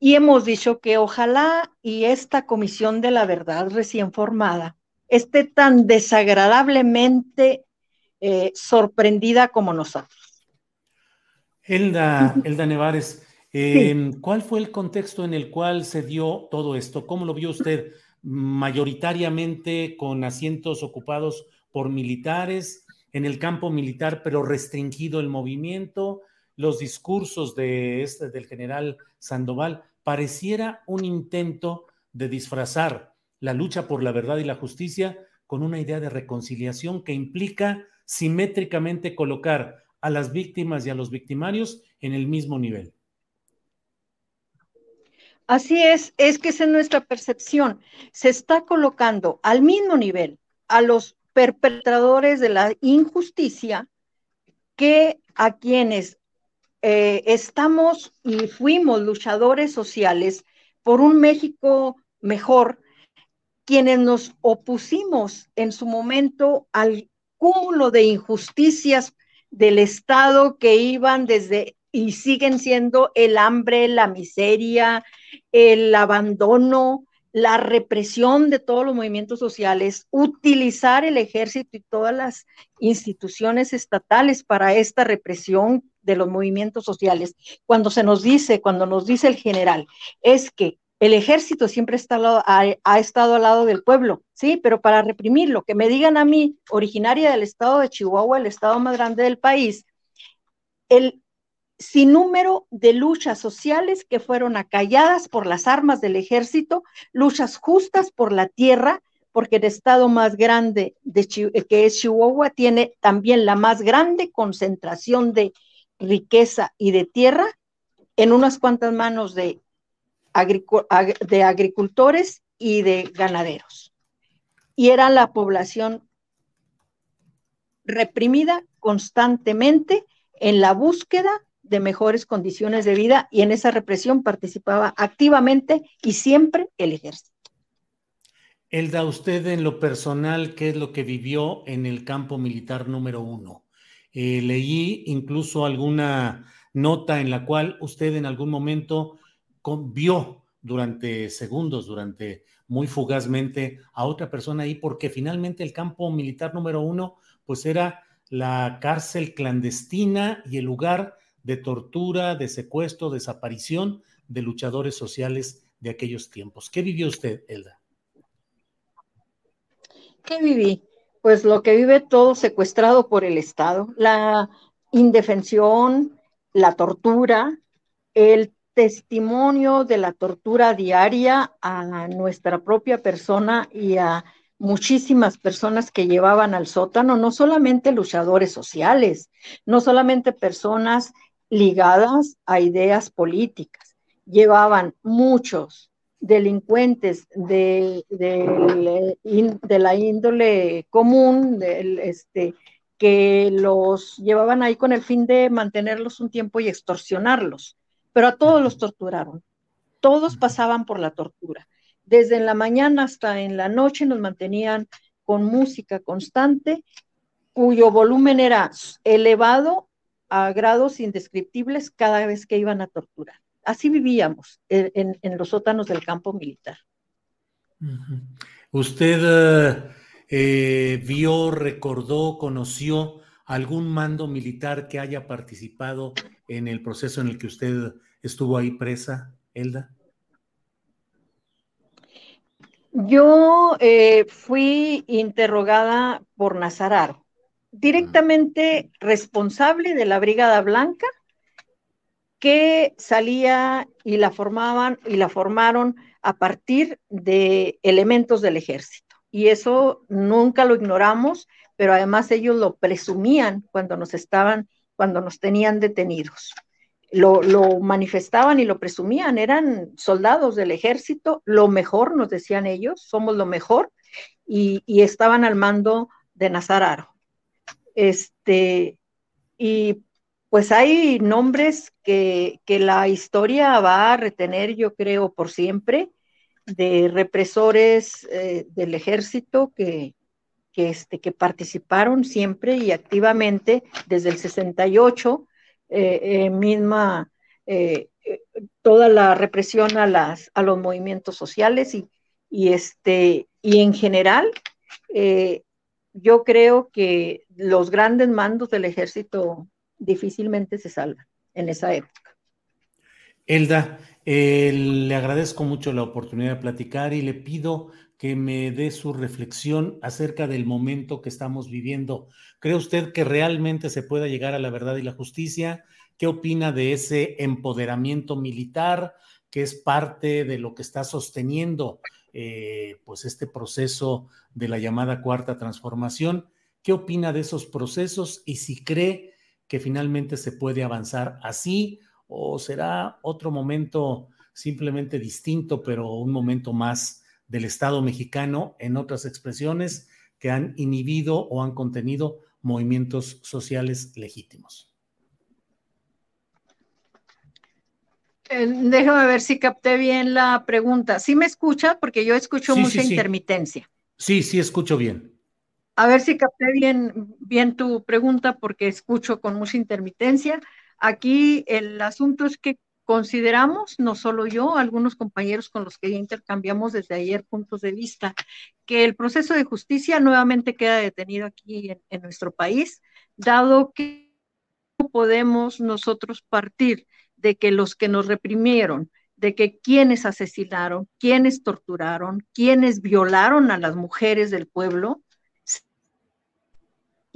Y hemos dicho que ojalá y esta comisión de la verdad recién formada esté tan desagradablemente eh, sorprendida como nosotros. Elda, Elda Nevares, em, ¿cuál fue el contexto en el cual se dio todo esto? ¿Cómo lo vio usted? ¿Mayoritariamente con asientos ocupados por militares en el campo militar, pero restringido el movimiento? los discursos de este, del general Sandoval, pareciera un intento de disfrazar la lucha por la verdad y la justicia con una idea de reconciliación que implica simétricamente colocar a las víctimas y a los victimarios en el mismo nivel. Así es, es que esa es nuestra percepción. Se está colocando al mismo nivel a los perpetradores de la injusticia que a quienes eh, estamos y fuimos luchadores sociales por un México mejor, quienes nos opusimos en su momento al cúmulo de injusticias del Estado que iban desde y siguen siendo el hambre, la miseria, el abandono, la represión de todos los movimientos sociales, utilizar el ejército y todas las instituciones estatales para esta represión de los movimientos sociales. Cuando se nos dice, cuando nos dice el general, es que el ejército siempre está ha, estado al lado del pueblo, sí, pero para reprimirlo, que me digan a mí, originaria del estado de Chihuahua, el estado más grande del país, el sin número de luchas sociales que fueron acalladas por las armas del ejército, luchas justas por la tierra, porque el estado más grande de que es Chihuahua tiene también la más grande concentración de riqueza y de tierra en unas cuantas manos de, agricultores y de ganaderos. Y era la población reprimida constantemente en la búsqueda de mejores condiciones de vida y en esa represión participaba activamente y siempre el ejército. Elda, usted en lo personal, ¿qué es lo que vivió en el campo militar número uno? Eh, leí incluso alguna nota en la cual usted en algún momento vio durante segundos, durante muy fugazmente a otra persona ahí, porque finalmente el campo militar número uno, pues era la cárcel clandestina y el lugar de tortura, de secuestro, desaparición de luchadores sociales de aquellos tiempos. ¿Qué vivió usted, Elda? ¿Qué viví? Pues lo que vive todo secuestrado por el Estado, la indefensión, la tortura, el testimonio de la tortura diaria a nuestra propia persona y a muchísimas personas que llevaban al sótano, no solamente luchadores sociales, no solamente personas ligadas a ideas políticas. Llevaban muchos delincuentes de, de, la índole común, este, que los llevaban ahí con el fin de mantenerlos un tiempo y extorsionarlos, pero a todos los torturaron. Todos pasaban por la tortura. Desde en la mañana hasta en la noche nos mantenían con música constante, cuyo volumen era elevado a grados indescriptibles cada vez que iban a torturar. Así vivíamos en, los sótanos del campo militar. ¿Usted eh, eh, vio, recordó, conoció algún mando militar que haya participado en el proceso en el que usted estuvo ahí presa, Elda? Yo eh, fui interrogada por Nazararo directamente responsable de la Brigada Blanca que salía y la formaban y la formaron a partir de elementos del ejército. Y eso nunca lo ignoramos, pero además ellos lo presumían cuando nos estaban, cuando nos tenían detenidos. Lo, manifestaban y lo presumían, eran soldados del ejército, lo mejor, nos decían ellos, somos lo mejor, y, y estaban al mando de Nazararo. Este, y pues hay nombres que, la historia va a retener, yo creo, por siempre, de represores eh, del ejército que, que, este, que participaron siempre y activamente desde el 68, eh, eh, misma, toda la represión a, las, a los movimientos sociales y, y, este, y en general yo creo que los grandes mandos del ejército difícilmente se salvan en esa época. Elda, eh, le agradezco mucho la oportunidad de platicar y le pido que me dé su reflexión acerca del momento que estamos viviendo. ¿Cree usted que realmente se pueda llegar a la verdad y la justicia? ¿Qué opina de ese empoderamiento militar que es parte de lo que está sosteniendo eh, pues este proceso de la llamada cuarta transformación. ¿Qué opina de esos procesos y si cree que finalmente se puede avanzar así o será otro momento simplemente distinto, pero un momento más del Estado mexicano en otras expresiones que han inhibido o han contenido movimientos sociales legítimos? Eh, déjame ver si capté bien la pregunta. ¿Sí me escucha? Porque yo escucho mucha intermitencia. Sí, sí, escucho bien. A ver si capté bien, bien tu pregunta porque escucho con mucha intermitencia. Aquí el asunto es que consideramos, no solo yo, algunos compañeros con los que ya intercambiamos desde ayer puntos de vista, que el proceso de justicia nuevamente queda detenido aquí en, nuestro país, dado que no podemos nosotros partir de que los que nos reprimieron, de que quienes asesinaron, quienes torturaron, quienes violaron a las mujeres del pueblo,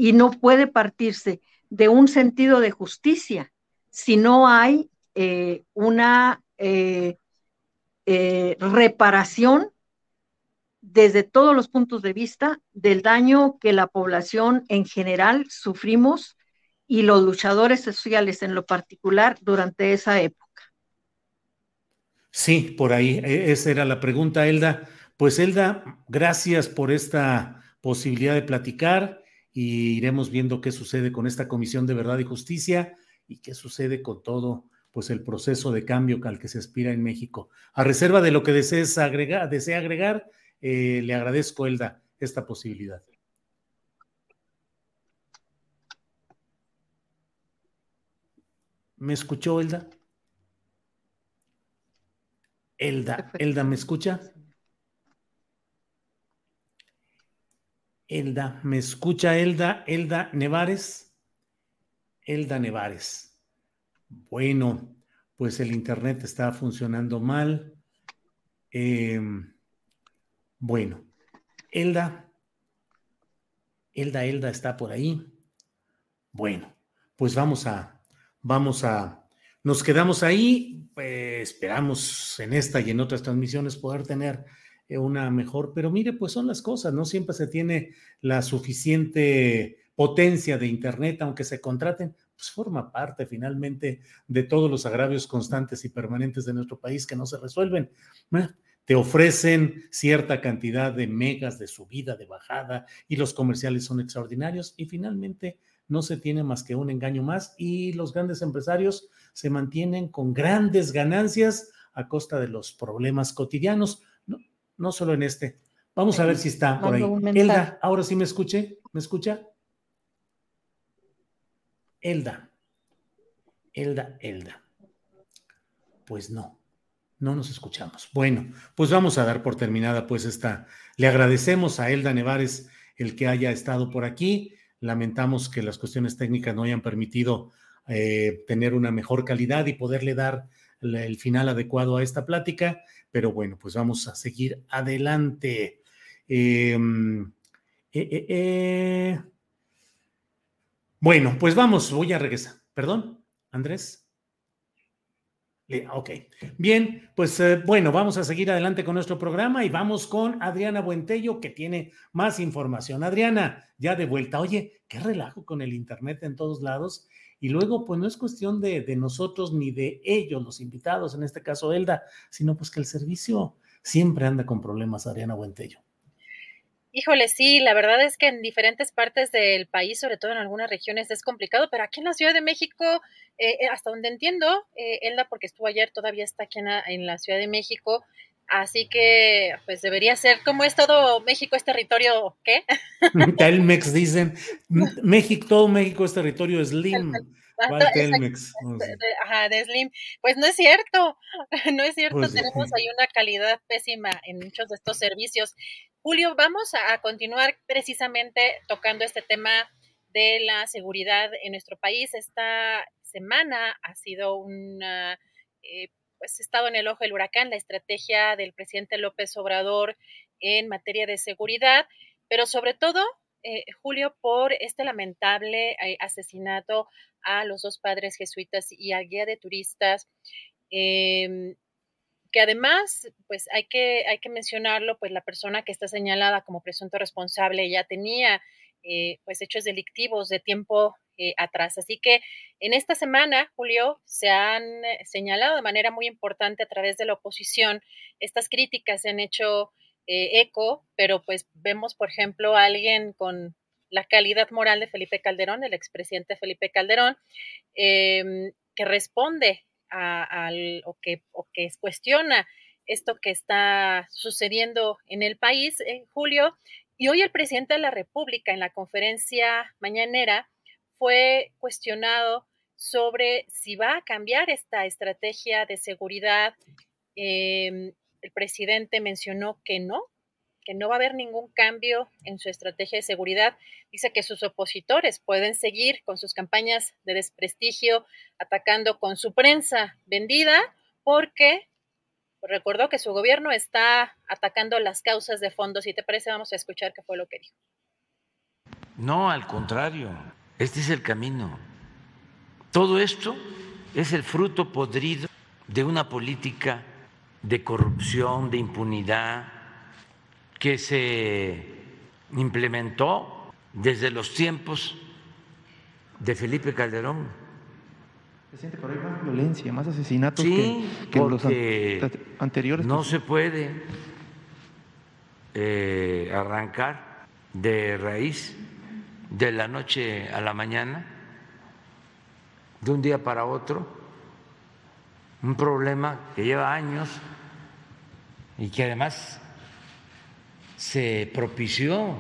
y no puede partirse de un sentido de justicia si no hay eh, una eh, eh, reparación desde todos los puntos de vista del daño que la población en general sufrimos y los luchadores sociales en lo particular durante esa época. Sí, por ahí, e, esa era la pregunta, Elda. Pues Elda, gracias por esta posibilidad de platicar y iremos viendo qué sucede con esta Comisión de Verdad y Justicia y qué sucede con todo pues el proceso de cambio al que se aspira en México. A reserva de lo que desees agregar, desea agregar, eh, le agradezco, Elda, esta posibilidad. ¿Me escuchó, Elda? Elda, Elda, ¿me escucha? Elda, ¿me escucha Elda? Elda Nevares. Elda Nevares. Bueno, pues el Internet está funcionando mal. Em, bueno, Elda. Elda, Elda está por ahí. Bueno, pues vamos a, vamos a, nos quedamos ahí. Pues esperamos en esta y en otras transmisiones poder tener eh, una mejor, pero mire, pues son las cosas, no siempre se tiene la suficiente potencia de Internet, aunque se contraten, pues forma parte finalmente de todos los agravios constantes y permanentes de nuestro país que no se resuelven. Te ofrecen cierta cantidad de megas de subida, de bajada, y los comerciales son extraordinarios, y finalmente no se tiene más que un engaño más, y los grandes empresarios se mantienen con grandes ganancias a costa de los problemas cotidianos no solo en este. Vamos a ver si está por ahí. Elda, ahora sí me escuché, ¿me escucha? Elda, Elda, Elda. Pues no, no nos escuchamos. Bueno, pues vamos a dar por terminada pues esta. Le agradecemos a Elda Nevares el que haya estado por aquí. Lamentamos que las cuestiones técnicas no hayan permitido eh, tener una mejor calidad y poderle dar el final adecuado a esta plática, pero bueno, pues vamos a seguir adelante. Em, eh, eh, eh. Bueno, pues vamos, voy a regresar. Perdón, Andrés. Ok, bien, pues bueno, vamos a seguir adelante con nuestro programa y vamos con Adriana Buentello que tiene más información. Adriana, ya de vuelta. Oye, qué relajo con el Internet en todos lados y luego, pues no es cuestión de, nosotros ni de ellos, los invitados, en este caso Elda, sino pues que el servicio siempre anda con problemas, Ariana Buentello. Híjole, sí, la verdad es que en diferentes partes del país, sobre todo en algunas regiones, es complicado, pero aquí en la Ciudad de México, eh, eh, hasta donde entiendo, eh, Elda, porque estuvo ayer, todavía está aquí en la Ciudad de México, Así que, pues debería ser, como es todo México, es territorio, ¿qué? Telmex dicen, México, todo México es territorio Slim. Telmex? Ajá, de Slim. Pues no es cierto, no es cierto, pues tenemos ahí una calidad pésima en muchos de estos servicios. Julio, vamos a continuar precisamente tocando este tema de la seguridad en nuestro país. Esta semana ha sido una... Eh, pues estado en el ojo del huracán la estrategia del presidente López Obrador en materia de seguridad, pero sobre todo, eh, Julio, por este lamentable eh, asesinato a los dos padres jesuitas y al guía de turistas, em, que además, pues hay que, hay que mencionarlo, pues la persona que está señalada como presunto responsable ya tenía eh, pues hechos delictivos de tiempo eh. Así que en esta semana, Julio, se han eh, señalado de manera muy importante a través de la oposición estas críticas, se han hecho eh, eco, pero pues vemos, por ejemplo, a alguien con la calidad moral de Felipe Calderón, el expresidente Felipe Calderón, em, que responde al, o, que, o que cuestiona esto que está sucediendo en el país, Julio. Y hoy el presidente de la República en la conferencia mañanera fue cuestionado sobre si va a cambiar esta estrategia de seguridad. Em, el presidente mencionó que no, que no va a haber ningún cambio en su estrategia de seguridad. Dice que sus opositores pueden seguir con sus campañas de desprestigio, atacando con su prensa vendida, porque recordó que su gobierno está atacando las causas de fondo. Si te parece, vamos a escuchar qué fue lo que dijo. No, al contrario, este es el camino. Todo esto es el fruto podrido de una política de corrupción, de impunidad, que se implementó desde los tiempos de Felipe Calderón. Presidente, pero hay más violencia, más asesinatos sí, que, los anteriores. No se puede eh, arrancar de raíz de la noche a la mañana, de un día para otro, un problema que lleva años y que además se propició,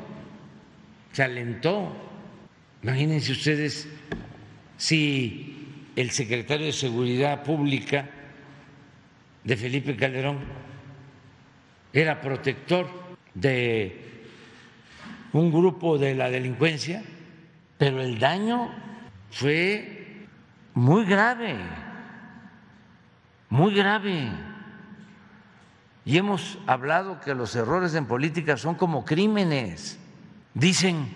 se alentó. Imagínense ustedes si el secretario de Seguridad Pública de Felipe Calderón era protector de un grupo de la delincuencia, pero el daño fue muy grave, muy grave. Y hemos hablado que los errores en política son como crímenes. Dicen,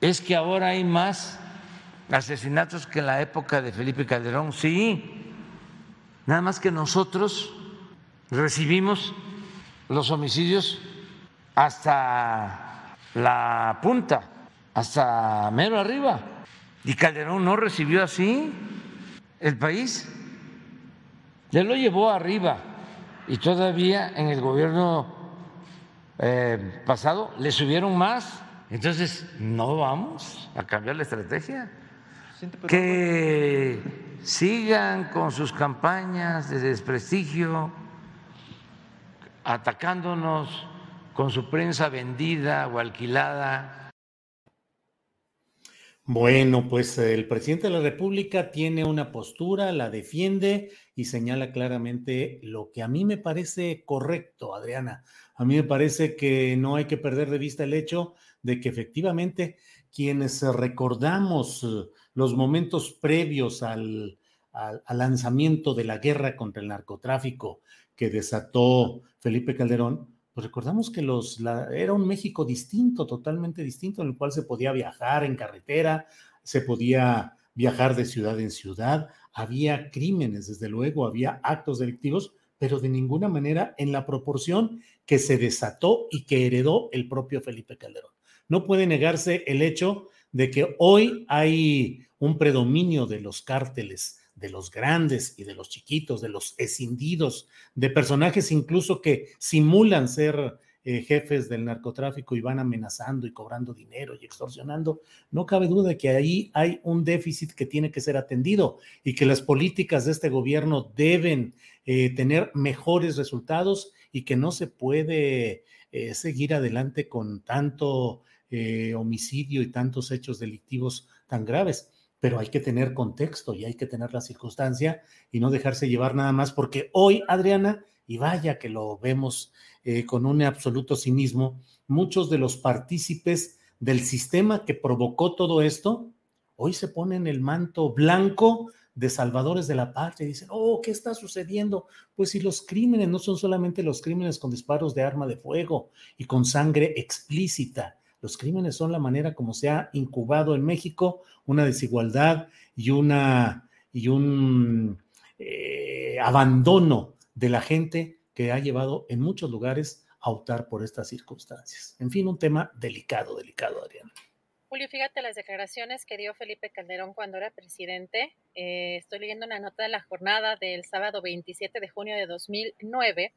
es que ahora hay más asesinatos que en la época de Felipe Calderón. Sí, nada más que nosotros recibimos los homicidios hasta la punta, hasta mero arriba. Y Calderón no recibió así el país. Ya lo llevó arriba y todavía en el gobierno eh, pasado le subieron más. Entonces, no vamos a cambiar la estrategia. Que sigan con sus campañas de desprestigio, atacándonos con su prensa vendida o alquilada. Bueno, pues el presidente de la República tiene una postura, la defiende y señala claramente lo que a mí me parece correcto, Adriana. A mí me parece que no hay que perder de vista el hecho de que efectivamente quienes recordamos los momentos previos al, lanzamiento de la guerra contra el narcotráfico que desató Felipe Calderón, pues recordamos que los, era un México distinto, totalmente distinto, en el cual se podía viajar en carretera, se podía viajar de ciudad en ciudad, había crímenes, desde luego, había actos delictivos, pero de ninguna manera en la proporción que se desató y que heredó el propio Felipe Calderón. No puede negarse el hecho de que hoy hay un predominio de los cárteles, de los grandes y de los chiquitos, de los escindidos, de personajes incluso que simulan ser eh, jefes del narcotráfico y van amenazando y cobrando dinero y extorsionando, no cabe duda de que ahí hay un déficit que tiene que ser atendido y que las políticas de este gobierno deben eh, tener mejores resultados y que no se puede eh, seguir adelante con tanto homicidio y tantos hechos delictivos tan graves pero hay que tener contexto y hay que tener la circunstancia y no dejarse llevar nada más, porque hoy, Adriana, y vaya que lo vemos eh, con un absoluto cinismo, muchos de los partícipes del sistema que provocó todo esto, hoy se ponen el manto blanco de salvadores de la patria y dicen, oh, ¿qué está sucediendo? Pues si los crímenes no son solamente los crímenes con disparos de arma de fuego y con sangre explícita, los crímenes son la manera como se ha incubado en México una desigualdad y, una, y un eh, abandono de la gente que ha llevado en muchos lugares a optar por estas circunstancias. En fin, un tema delicado, delicado, Adriana. Julio, fíjate las declaraciones que dio Felipe Calderón cuando era presidente. Eh, estoy leyendo una nota de la jornada del sábado 27 de junio de 2009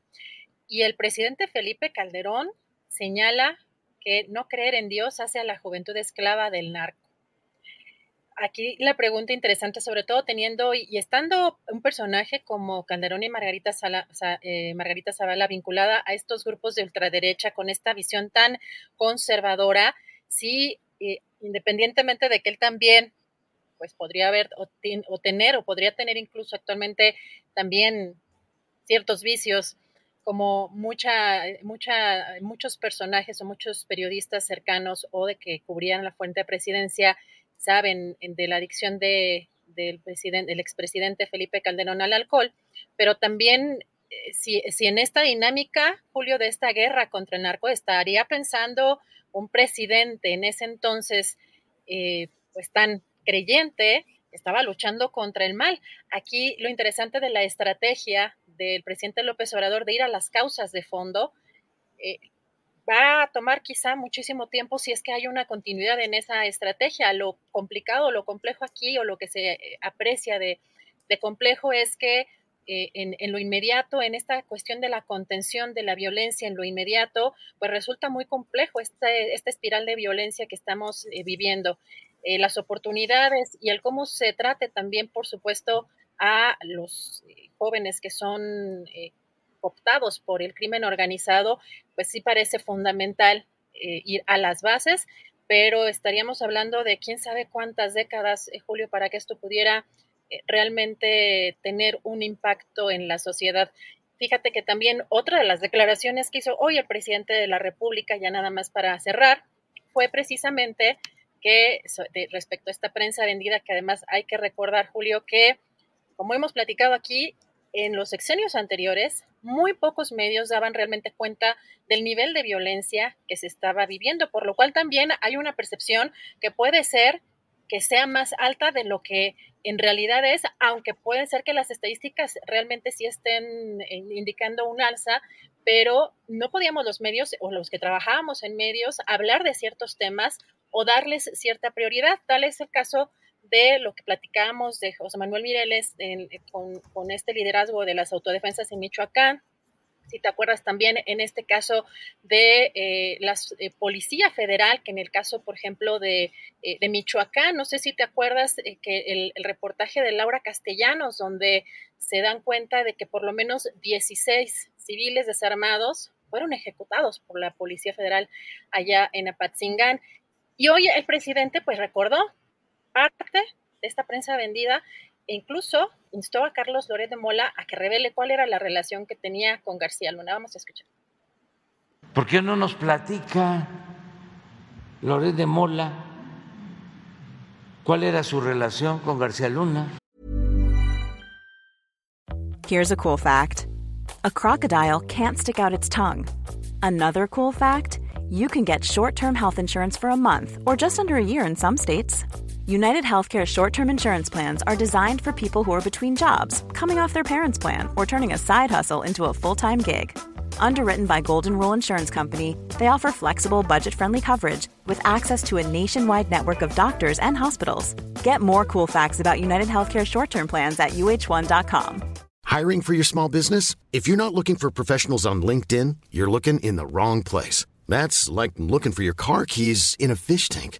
y el presidente Felipe Calderón señala que no creer en Dios hace a la juventud esclava del narco. Aquí la pregunta interesante, sobre todo teniendo y estando un personaje como Calderón y Margarita, eh, Margarita Zavala vinculada a estos grupos de ultraderecha con esta visión tan conservadora, sí, independientemente de que él también pues podría haber o, tener o podría tener incluso actualmente también ciertos vicios como mucha, mucha, muchos personajes o muchos periodistas cercanos o de que cubrían la fuente de presidencia saben de la adicción de, del, presidente, expresidente Felipe Calderón al alcohol, pero también eh, si, si, en esta dinámica, Julio, de esta guerra contra el narco, estaría pensando un presidente en ese entonces, eh, pues tan creyente, estaba luchando contra el mal. Aquí lo interesante de la estrategia del presidente López Obrador de ir a las causas de fondo, eh, va a tomar quizá muchísimo tiempo si es que hay una continuidad en esa estrategia. Lo complicado, lo complejo aquí o lo que se eh, aprecia de, complejo es que eh, en, lo inmediato, en esta cuestión de la contención de la violencia en lo inmediato, pues resulta muy complejo este, esta espiral de violencia que estamos viviendo. las oportunidades y el cómo se trate también, por supuesto, a los jóvenes que son eh, optados por el crimen organizado, pues sí parece fundamental eh, ir a las bases, pero estaríamos hablando de quién sabe cuántas décadas, eh, Julio, para que esto pudiera realmente tener un impacto en la sociedad. Fíjate que también otra de las declaraciones que hizo hoy el presidente de la República, ya nada más para cerrar, fue precisamente que respecto a esta prensa vendida, que además hay que recordar, Julio, que como hemos platicado aquí, en los sexenios anteriores, muy pocos medios daban realmente cuenta del nivel de violencia que se estaba viviendo, por lo cual también hay una percepción que puede ser que sea más alta de lo que en realidad es, aunque puede ser que las estadísticas realmente sí estén eh, indicando un alza, pero no podíamos los medios o los que trabajábamos en medios hablar de ciertos temas o darles cierta prioridad. Tal es el caso de lo que platicábamos de José Manuel Mireles con, este liderazgo de las autodefensas en Michoacán. Si te acuerdas también en este caso de eh, la eh, Policía Federal, que en el caso, por ejemplo, de, eh, Michoacán, no sé si te acuerdas que el, el, reportaje de Laura Castellanos, donde se dan cuenta de que por lo menos 16 civiles desarmados fueron ejecutados por la Policía Federal allá en Apatzingán. Y hoy el presidente pues recordó parte de esta prensa vendida e incluso instó a Carlos Loret de Mola a que revele cuál era la relación que tenía con García Luna. Vamos a escuchar. ¿Por qué no nos platica Loret de Mola cuál era su relación con García Luna? Here's a cool fact. A crocodile can't stick out its tongue. Another cool fact, you can get short-term health insurance for a month or just under a year in some states. United Healthcare short term insurance plans are designed for people who are between jobs, coming off their parents' plan, or turning a side hustle into a full time gig. Underwritten by Golden Rule Insurance Company, they offer flexible, budget friendly coverage with access to a nationwide network of doctors and hospitals. Get more cool facts about United Healthcare short term plans at uh1.com. Hiring for your small business? If you're not looking for professionals on LinkedIn, you're looking in the wrong place. That's like looking for your car keys in a fish tank.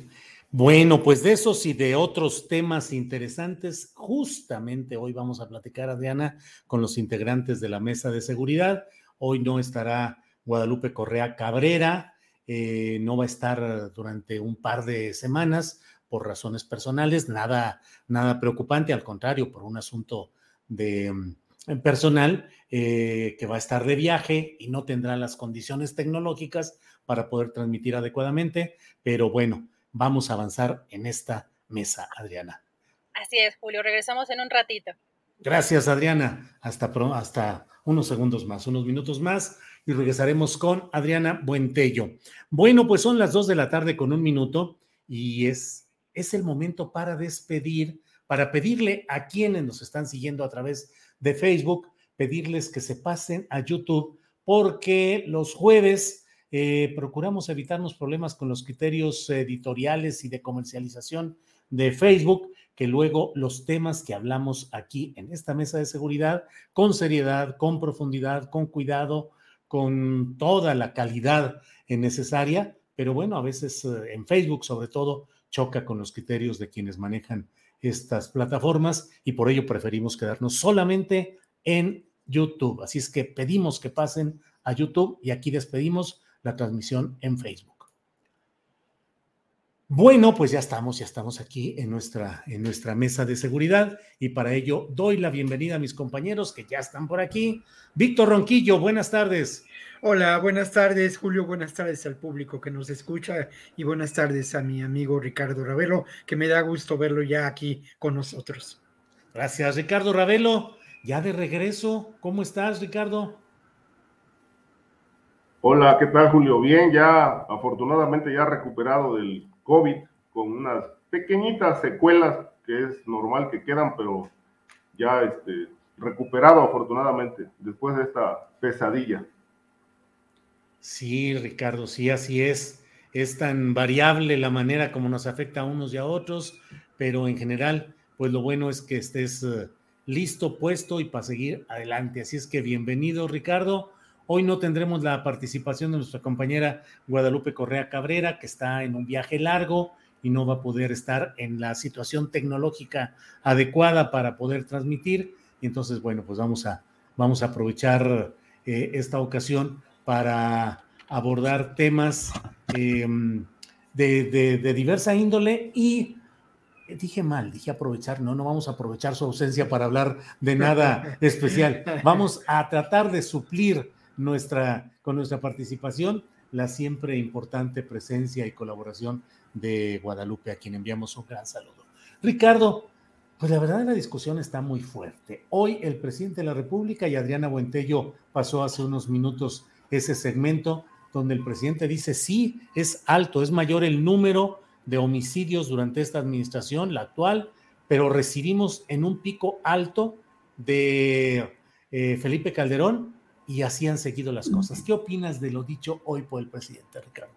Bueno, pues de esos y de otros temas interesantes, justamente hoy vamos a platicar, Adriana, con los integrantes de la mesa de seguridad. Hoy no estará Guadalupe Correa Cabrera, eh, no va a estar durante un par de semanas por razones personales, nada, nada preocupante, al contrario, por un asunto de mm, personal eh, que va a estar de viaje y no tendrá las condiciones tecnológicas para poder transmitir adecuadamente, pero bueno vamos a avanzar en esta mesa, Adriana. Así es, Julio. Regresamos en un ratito. Gracias, Adriana. Hasta, hasta unos segundos más, unos minutos más y regresaremos con Adriana Buentello. Bueno, pues son las dos de la tarde con un minuto y es, es el momento para despedir, para pedirle a quienes nos están siguiendo a través de Facebook, pedirles que se pasen a YouTube porque los jueves eh, procuramos evitarnos problemas con los criterios editoriales y de comercialización de Facebook, que luego los temas que hablamos aquí en esta mesa de seguridad, con seriedad, con profundidad, con cuidado, con toda la calidad necesaria, pero bueno, a veces eh, en Facebook sobre todo choca con los criterios de quienes manejan estas plataformas y por ello preferimos quedarnos solamente en YouTube. Así es que pedimos que pasen a YouTube y aquí despedimos la transmisión en Facebook. Bueno, pues ya estamos, ya estamos aquí en nuestra, en nuestra mesa de seguridad y para ello doy la bienvenida a mis compañeros que ya están por aquí. Víctor Ronquillo, buenas tardes. Hola, buenas tardes, Julio. Buenas tardes al público que nos escucha y buenas tardes a mi amigo Ricardo Ravelo, que me da gusto verlo ya aquí con nosotros. Gracias, Ricardo Ravelo. Ya de regreso, ¿cómo estás, Ricardo? Hola, ¿qué tal, Julio? Bien, ya afortunadamente ya recuperado del COVID con unas pequeñitas secuelas que es normal que quedan, pero ya este, recuperado afortunadamente después de esta pesadilla. Sí, Ricardo, sí, así es. Es tan variable la manera como nos afecta a unos y a otros, pero en general, pues lo bueno es que estés eh, listo, puesto y para seguir adelante. Así es que bienvenido, Ricardo. Hoy no tendremos la participación de nuestra compañera Guadalupe Correa Cabrera, que está en un viaje largo y no va a poder estar en la situación tecnológica adecuada para poder transmitir. Y entonces, bueno, pues vamos a, vamos a aprovechar eh, esta ocasión para abordar temas em, de, diversa índole y dije mal, dije aprovechar, no, no vamos a aprovechar su ausencia para hablar de nada especial. Vamos a tratar de suplir nuestra, con nuestra participación, la siempre importante presencia y colaboración de Guadalupe, a quien enviamos un gran saludo. Ricardo, pues la verdad la discusión está muy fuerte. Hoy el presidente de la República y Adriana Buentello pasó hace unos minutos ese segmento donde el presidente dice, sí, es alto, es mayor el número de homicidios durante esta administración, la actual, pero recibimos en un pico alto de eh, Felipe Calderón y así han seguido las cosas. ¿Qué opinas de lo dicho hoy por el presidente, Ricardo?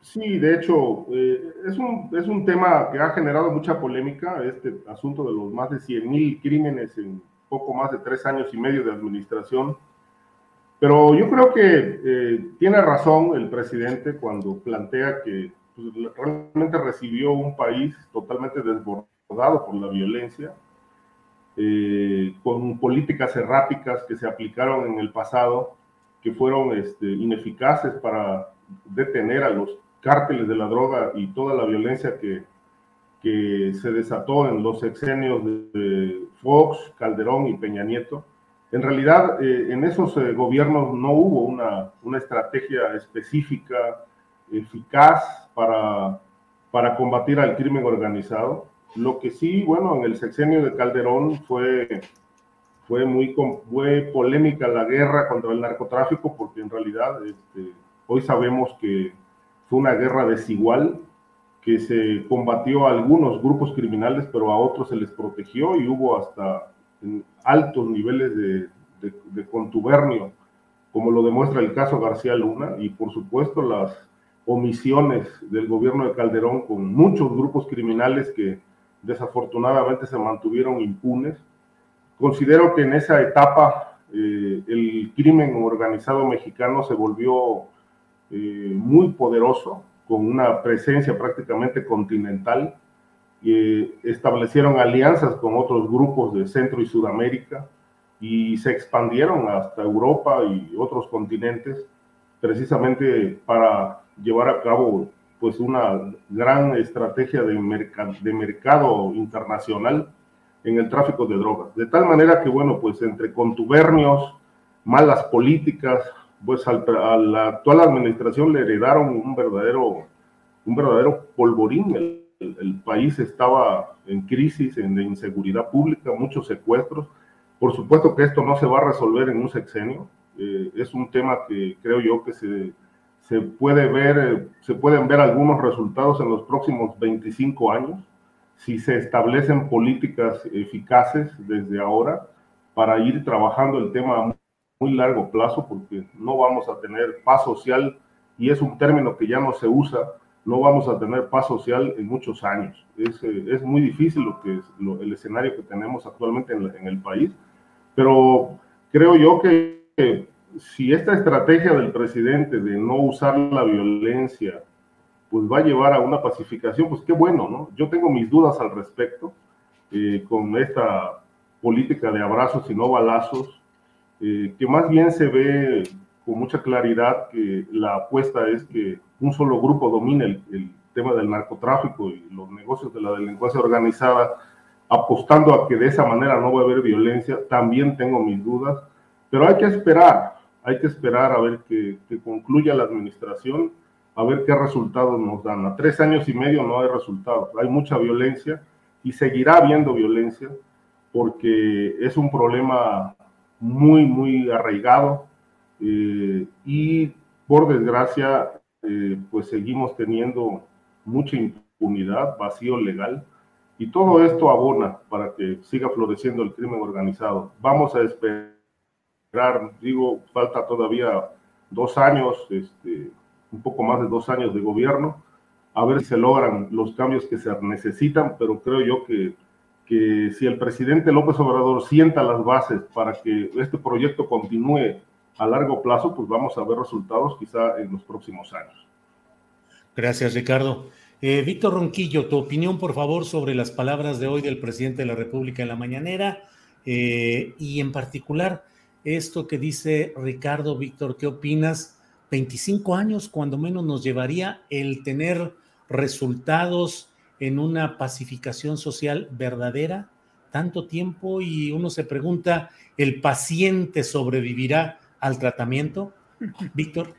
Sí, de hecho, eh, es, un, es un tema que ha generado mucha polémica, este asunto de los más de 100 mil crímenes en poco más de tres años y medio de administración. Pero yo creo que eh, tiene razón el presidente cuando plantea que pues, realmente recibió un país totalmente desbordado por la violencia, eh, con políticas erráticas que se aplicaron en el pasado, que fueron este, ineficaces para detener a los cárteles de la droga y toda la violencia que, que se desató en los sexenios de Fox, Calderón y Peña Nieto en realidad, eh, en esos eh, gobiernos no hubo una, una, estrategia específica, eficaz para, para combatir al crimen organizado. Lo que sí, bueno, en el sexenio de Calderón fue, fue muy fue polémica la guerra contra el narcotráfico, porque en realidad este, hoy sabemos que fue una guerra desigual, que se combatió a algunos grupos criminales, pero a otros se les protegió y hubo hasta altos niveles de, de, contubernio, como lo demuestra el caso García Luna, y por supuesto las omisiones del gobierno de Calderón con muchos grupos criminales que desafortunadamente se mantuvieron impunes. Considero que en esa etapa eh, el crimen organizado mexicano se volvió eh, muy poderoso, con una presencia prácticamente continental, y establecieron alianzas con otros grupos de Centro y Sudamérica y se expandieron hasta Europa y otros continentes precisamente para llevar a cabo pues una gran estrategia de, de mercado internacional en el tráfico de drogas. De tal manera que, bueno, pues entre contubernios, malas políticas, pues a la actual administración le heredaron un verdadero, un verdadero polvorín el, país estaba en crisis, en de inseguridad pública, muchos secuestros. Por supuesto que esto no se va a resolver en un sexenio. Eh, es un tema que creo yo que se, se puede ver, eh, se pueden ver algunos resultados en los próximos 25 años si se establecen políticas eficaces desde ahora para ir trabajando el tema muy largo plazo porque no vamos a tener paz social y es un término que ya no se usa, no vamos a tener paz social en muchos años. Es, eh, es muy difícil lo que es el escenario que tenemos actualmente en, en, el país, pero creo yo que si esta estrategia del presidente de no usar la violencia pues va a llevar a una pacificación, pues qué bueno, ¿no? Yo tengo mis dudas al respecto eh, con esta política de abrazos y no balazos, eh, que más bien se ve con mucha claridad que la apuesta es que un solo grupo domine el, el tema del narcotráfico y los negocios de la delincuencia organizada, apostando a que de esa manera no va a haber violencia, también tengo mis dudas, pero hay que esperar, hay que esperar a ver que, concluya la administración a ver qué resultados nos dan. A tres años y medio no hay resultados, hay mucha violencia y seguirá habiendo violencia porque es un problema muy, muy arraigado eh, y por desgracia eh, pues seguimos teniendo mucha impunidad, vacío legal y todo esto abona para que siga floreciendo el crimen organizado. Vamos a esperar, digo, falta todavía dos años, este, un poco más de dos años de gobierno, a ver si se logran los cambios que se necesitan, pero creo yo que, que si el presidente López Obrador sienta las bases para que este proyecto continúe a largo plazo, pues vamos a ver resultados quizá en los próximos años. Gracias, Ricardo. Eh, Víctor Ronquillo, tu opinión, por favor, sobre las palabras de hoy del presidente de la República en la mañanera eh, y en particular esto que dice Ricardo, Víctor, ¿qué opinas? 25 años, cuando menos nos llevaría el tener resultados en una pacificación social verdadera, tanto tiempo y uno se pregunta, ¿el paciente sobrevivirá al tratamiento? Víctor.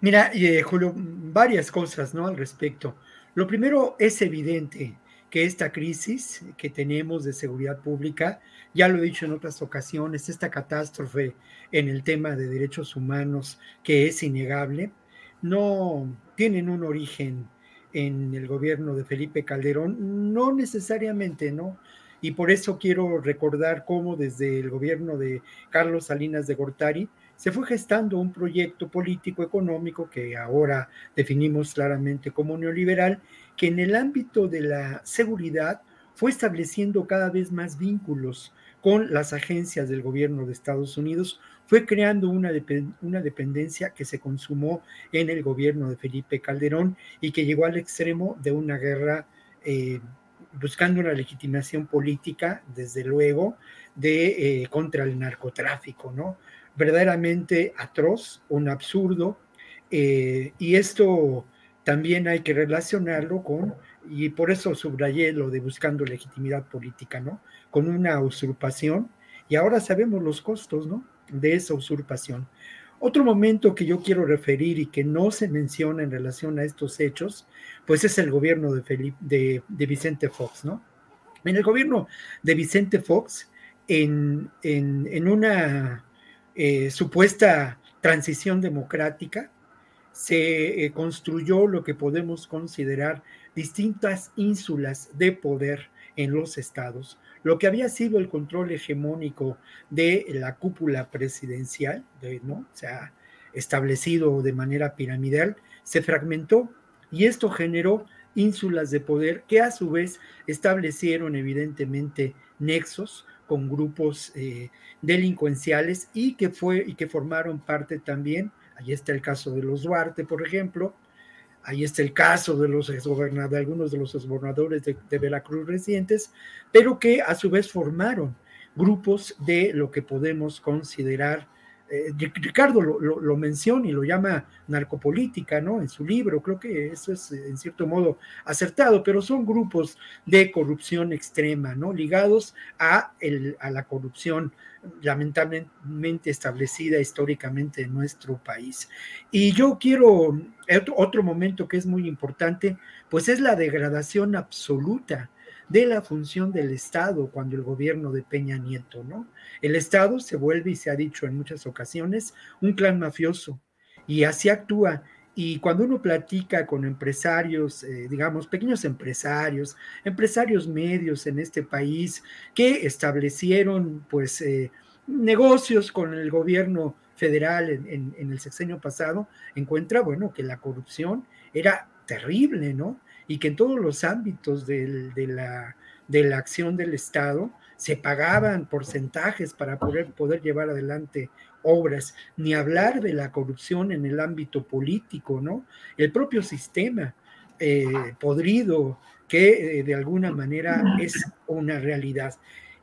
Mira, eh, Julio, varias cosas ¿no? al respecto. Lo primero es evidente que esta crisis que tenemos de seguridad pública, ya lo he dicho en otras ocasiones, esta catástrofe en el tema de derechos humanos que es innegable, no tienen un origen en el gobierno de Felipe Calderón, no necesariamente, ¿no? Y por eso quiero recordar cómo desde el gobierno de Carlos Salinas de Gortari se fue gestando un proyecto político económico que ahora definimos claramente como neoliberal, que en el ámbito de la seguridad fue estableciendo cada vez más vínculos con las agencias del gobierno de Estados Unidos, fue creando una, una dependencia que se consumó en el gobierno de Felipe Calderón y que llegó al extremo de una guerra eh, buscando una legitimación política, desde luego, de, eh, contra el narcotráfico, ¿no? Verdaderamente atroz, un absurdo, eh, y esto también hay que relacionarlo con, y por eso subrayé lo de buscando legitimidad política, ¿no? Con una usurpación, y ahora sabemos los costos, ¿no? De esa usurpación. Otro momento que yo quiero referir y que no se menciona en relación a estos hechos, pues es el gobierno de, Felipe, de, Vicente Fox, ¿no? En el gobierno de Vicente Fox, en, en, una eh, supuesta transición democrática, se eh, construyó lo que podemos considerar distintas ínsulas de poder en los estados, lo que había sido el control hegemónico de la cúpula presidencial, ¿no? se ha establecido de manera piramidal, se fragmentó y esto generó ínsulas de poder que a su vez establecieron evidentemente nexos con grupos eh, delincuenciales y que fue y que formaron parte también Ahí está el caso de los Duarte, por ejemplo. Ahí está el caso de, los algunos de los exgobernadores de, de Veracruz recientes, pero que a su vez formaron grupos de lo que podemos considerar eh, Ricardo lo, menciona y lo llama narcopolítica, ¿no? En su libro, creo que eso es en cierto modo acertado, pero son grupos de corrupción extrema, ¿no? Ligados a, el, a la corrupción lamentablemente establecida históricamente en nuestro país. Y yo quiero, otro momento que es muy importante, pues es la degradación absoluta de la función del Estado cuando el gobierno de Peña Nieto, ¿no? El Estado se vuelve, y se ha dicho en muchas ocasiones, un clan mafioso, y así actúa. Y cuando uno platica con empresarios, eh, digamos, pequeños empresarios, empresarios medios en este país que establecieron, pues, eh, negocios con el gobierno federal en, el sexenio pasado, encuentra, bueno, que la corrupción era terrible, ¿no? Y que en todos los ámbitos de, la, de la acción del Estado se pagaban porcentajes para poder, poder llevar adelante obras, ni hablar de la corrupción en el ámbito político, ¿no? El propio sistema eh, podrido que eh, de alguna manera es una realidad.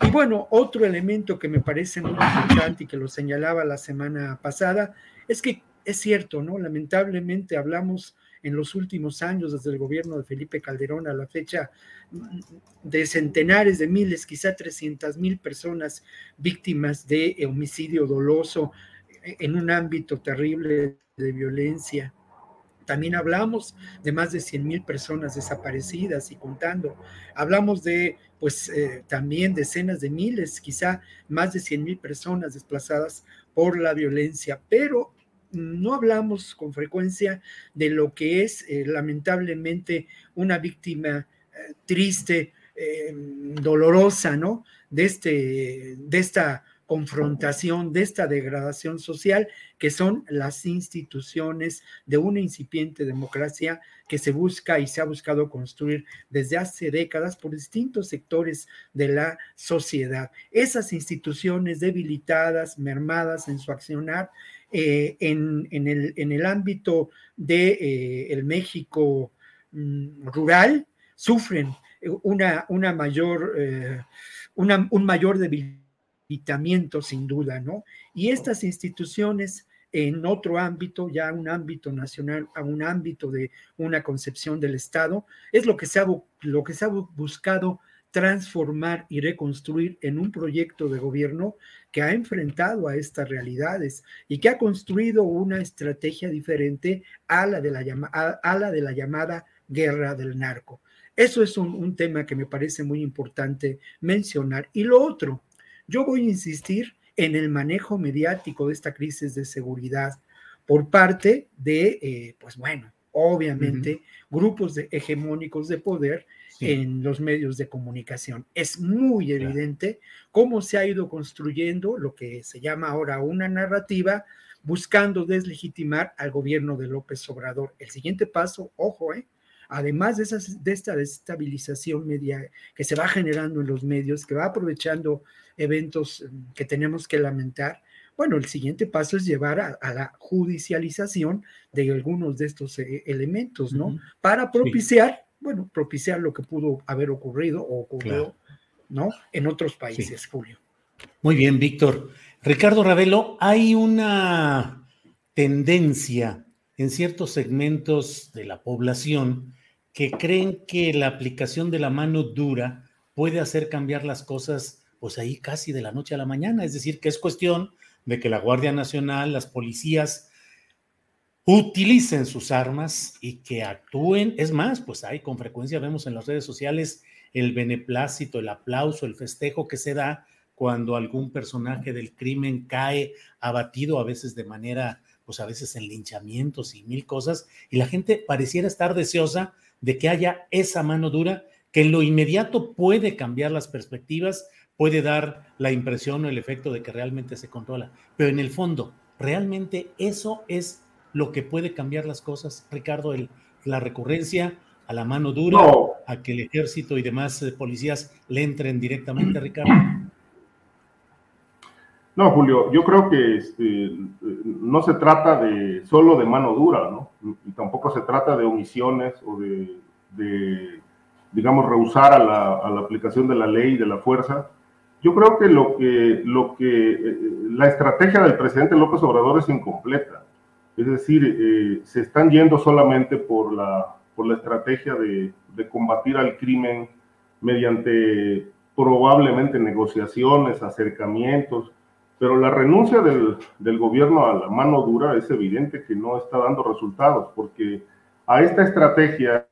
Y bueno, otro elemento que me parece muy importante y que lo señalaba la semana pasada es que es cierto, ¿no? Lamentablemente hablamos en los últimos años, desde el gobierno de Felipe Calderón a la fecha, de centenares de miles, quizá 300 mil personas víctimas de homicidio doloso en un ámbito terrible de violencia. También hablamos de más de 100 mil personas desaparecidas y contando. Hablamos de, pues, eh, también decenas de miles, quizá más de 100 mil personas desplazadas por la violencia, pero no hablamos con frecuencia de lo que es eh, lamentablemente una víctima eh, triste, dolorosa, ¿no? De, este, de esta confrontación de esta degradación social que son las instituciones de una incipiente democracia que se busca y se ha buscado construir desde hace décadas por distintos sectores de la sociedad. Esas instituciones debilitadas, mermadas en su accionar, eh, en, el, en, el, ámbito de eh, el México mm, rural, sufren una, una mayor, eh, una, un mayor debilidad sin duda, ¿no? Y estas instituciones en otro ámbito, ya un ámbito nacional, a un ámbito de una concepción del Estado, es lo que se ha, lo que se ha buscado transformar y reconstruir en un proyecto de gobierno que ha enfrentado a estas realidades y que ha construido una estrategia diferente a la de la, a, la, de la llamada guerra del narco. Eso es un tema que me parece muy importante mencionar. Y lo otro, yo voy a insistir en el manejo mediático de esta crisis de seguridad por parte de, eh, pues bueno, obviamente, grupos de, hegemónicos de poder en los medios de comunicación. Es muy evidente cómo se ha ido construyendo lo que se llama ahora una narrativa buscando deslegitimar al gobierno de López Obrador. El siguiente paso, ojo, eh, además de, esas, de esta desestabilización media que se va generando en los medios, que va aprovechando eventos mm, que tenemos que lamentar, bueno, el siguiente paso es llevar a, la judicialización de algunos de estos eh, elementos, ¿no? Para propiciar, bueno, propiciar lo que pudo haber ocurrido o ocurrió, ¿no? En otros países, Julio. Muy bien, Víctor. Ricardo Ravelo, hay una tendencia en ciertos segmentos de la población que creen que la aplicación de la mano dura puede hacer cambiar las cosas pues ahí casi de la noche a la mañana. Es decir, que es cuestión de que la Guardia Nacional, las policías utilicen sus armas y que actúen. Es más, pues ahí con frecuencia vemos en las redes sociales el beneplácito, el aplauso, el festejo que se da cuando algún personaje del crimen cae abatido, a veces de manera, pues a veces en linchamientos y mil cosas, y la gente pareciera estar deseosa de que haya esa mano dura que en lo inmediato puede cambiar las perspectivas, puede dar la impresión o el efecto de que realmente se controla. Pero en el fondo, ¿realmente eso es lo que puede cambiar las cosas, Ricardo? El, la recurrencia a la mano dura, a que el ejército y demás eh, policías le entren directamente, Ricardo. No, Julio, yo creo que este, no se trata de solo de mano dura, ¿no? Y tampoco se trata de omisiones o de, digamos, rehusar a la, a la, aplicación de la ley, de la fuerza, yo creo que lo que, lo que eh, la estrategia del presidente López Obrador es incompleta. Es decir, eh, se están yendo solamente por la, por la estrategia de, de combatir al crimen mediante probablemente negociaciones, acercamientos, pero la renuncia del, del, gobierno a la mano dura es evidente que no está dando resultados, porque a esta estrategia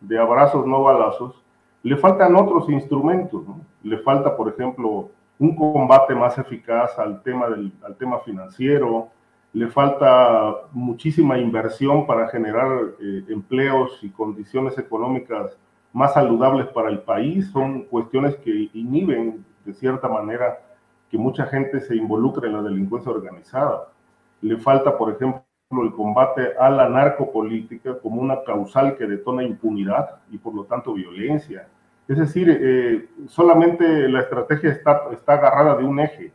de abrazos no balazos le faltan otros instrumentos, le falta, por ejemplo, un combate más eficaz al tema, del, al tema financiero, le falta muchísima inversión para generar eh, empleos y condiciones económicas más saludables para el país, son cuestiones que inhiben de cierta manera que mucha gente se involucre en la delincuencia organizada. Le falta, por ejemplo, el combate a la narcopolítica como una causal que detona impunidad y por lo tanto violencia. Es decir, eh, solamente la estrategia está, está agarrada de un eje.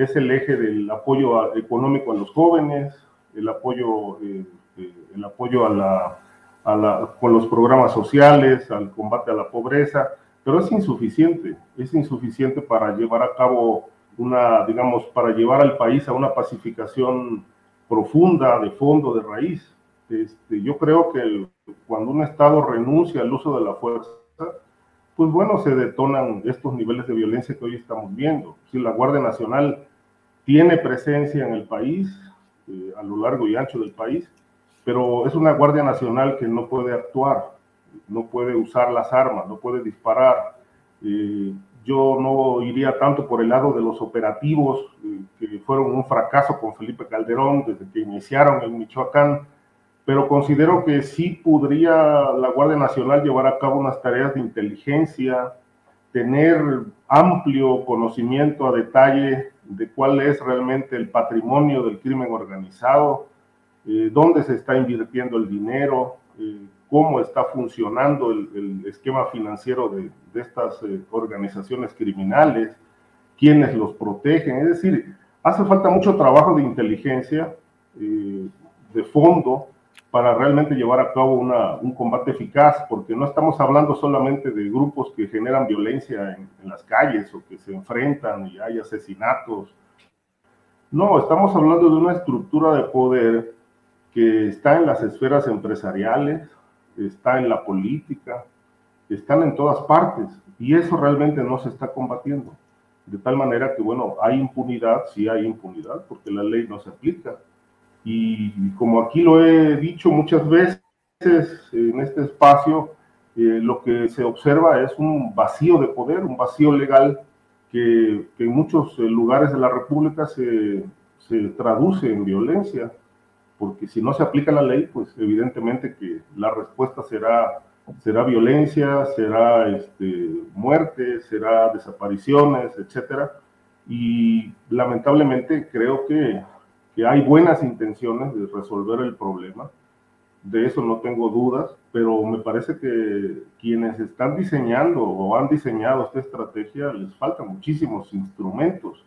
Es el eje del apoyo económico a los jóvenes, el apoyo, eh, eh, el apoyo a la, a la, con los programas sociales, al combate a la pobreza, pero es insuficiente, es insuficiente para llevar a cabo una, digamos, para llevar al país a una pacificación profunda, de fondo, de raíz. Este, yo creo que cuando un Estado renuncia al uso de la fuerza, pues bueno, se detonan estos niveles de violencia que hoy estamos viendo. Si la Guardia Nacional tiene presencia en el país, eh, a lo largo y ancho del país, pero es una Guardia Nacional que no puede actuar, no puede usar las armas, no puede disparar. Eh, yo no iría tanto por el lado de los operativos eh, que fueron un fracaso con Felipe Calderón desde que iniciaron en Michoacán, pero considero que sí podría la Guardia Nacional llevar a cabo unas tareas de inteligencia, tener amplio conocimiento a detalle de cuál es realmente el patrimonio del crimen organizado, eh, dónde se está invirtiendo el dinero, eh, cómo está funcionando el, esquema financiero de, estas eh, organizaciones criminales, quiénes los protegen. Es decir, hace falta mucho trabajo de inteligencia, de fondo, para realmente llevar a cabo un combate eficaz, porque no estamos hablando solamente de grupos que generan violencia en, en, las calles o que se enfrentan y hay asesinatos. No, estamos hablando de una estructura de poder que está en las esferas empresariales, está en la política, están en todas partes y eso realmente no se está combatiendo. De tal manera que, bueno, hay impunidad, sí hay impunidad, porque la ley no se aplica. Y como aquí lo he dicho muchas veces en este espacio, eh, lo que se observa es un vacío de poder, un vacío legal que, que en muchos eh, lugares de la República se, se traduce en violencia porque si no se aplica la ley, pues evidentemente que la respuesta será, será violencia, será este, muerte, será desapariciones, etcétera. Y lamentablemente creo que, que hay buenas intenciones de resolver el problema, de eso no tengo dudas, pero me parece que quienes están diseñando o han diseñado esta estrategia les faltan muchísimos instrumentos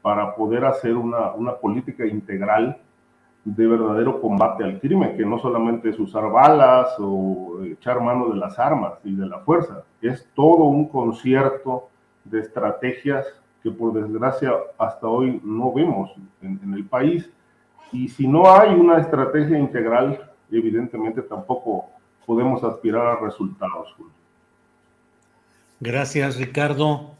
para poder hacer una, una política integral de verdadero combate al crimen, que no solamente es usar balas o echar mano de las armas y de la fuerza, es todo un concierto de estrategias que por desgracia hasta hoy no vemos en, el país. Y si no hay una estrategia integral, evidentemente tampoco podemos aspirar a resultados. Gracias, Ricardo.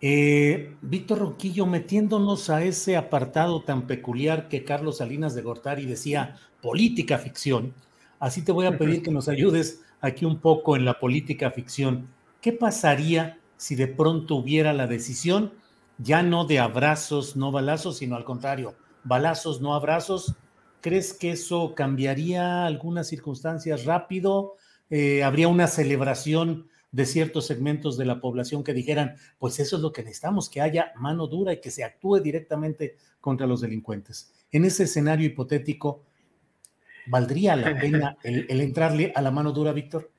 Eh, Víctor Roquillo, metiéndonos a ese apartado tan peculiar que Carlos Salinas de Gortari decía, política ficción, así te voy a pedir que nos ayudes aquí un poco en la política ficción. ¿Qué pasaría si de pronto hubiera la decisión, ya no de abrazos, no balazos, sino al contrario, balazos, no abrazos? ¿Crees que eso cambiaría algunas circunstancias rápido? Eh, ¿Habría una celebración de ciertos segmentos de la población que dijeran, pues eso es lo que necesitamos, que haya mano dura y que se actúe directamente contra los delincuentes. En ese escenario hipotético, ¿valdría la pena el, el entrarle a la mano dura, Víctor?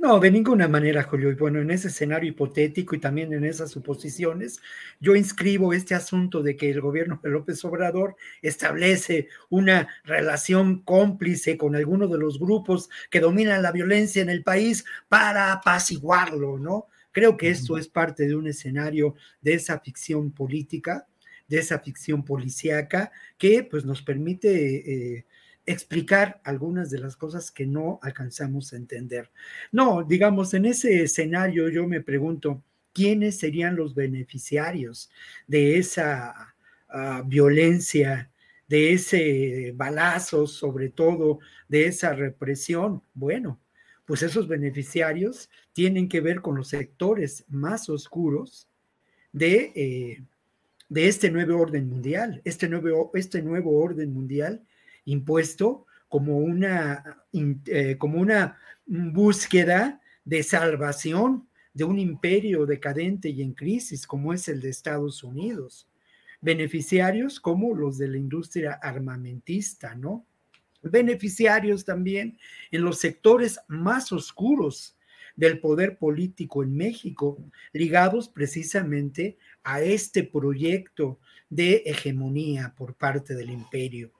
No, de ninguna manera, Julio. Y bueno, en ese escenario hipotético y también en esas suposiciones, yo inscribo este asunto de que el gobierno de López Obrador establece una relación cómplice con alguno de los grupos que dominan la violencia en el país para apaciguarlo, ¿no? Creo que esto es parte de un escenario de esa ficción política, de esa ficción policíaca que pues nos permite eh, explicar algunas de las cosas que no alcanzamos a entender. No, digamos, en ese escenario yo me pregunto, ¿quiénes serían los beneficiarios de esa ah, violencia, de ese balazo, sobre todo, de esa represión? Bueno, pues esos beneficiarios tienen que ver con los sectores más oscuros de, eh, de este nuevo orden mundial. Este nuevo, este nuevo orden mundial impuesto como una, eh, como una búsqueda de salvación, de un imperio decadente y en crisis como es el de Estados Unidos. Beneficiarios como los de la industria armamentista, ¿no? Beneficiarios también en los sectores más oscuros del poder político en México, ligados precisamente a este proyecto de hegemonía por parte del imperio.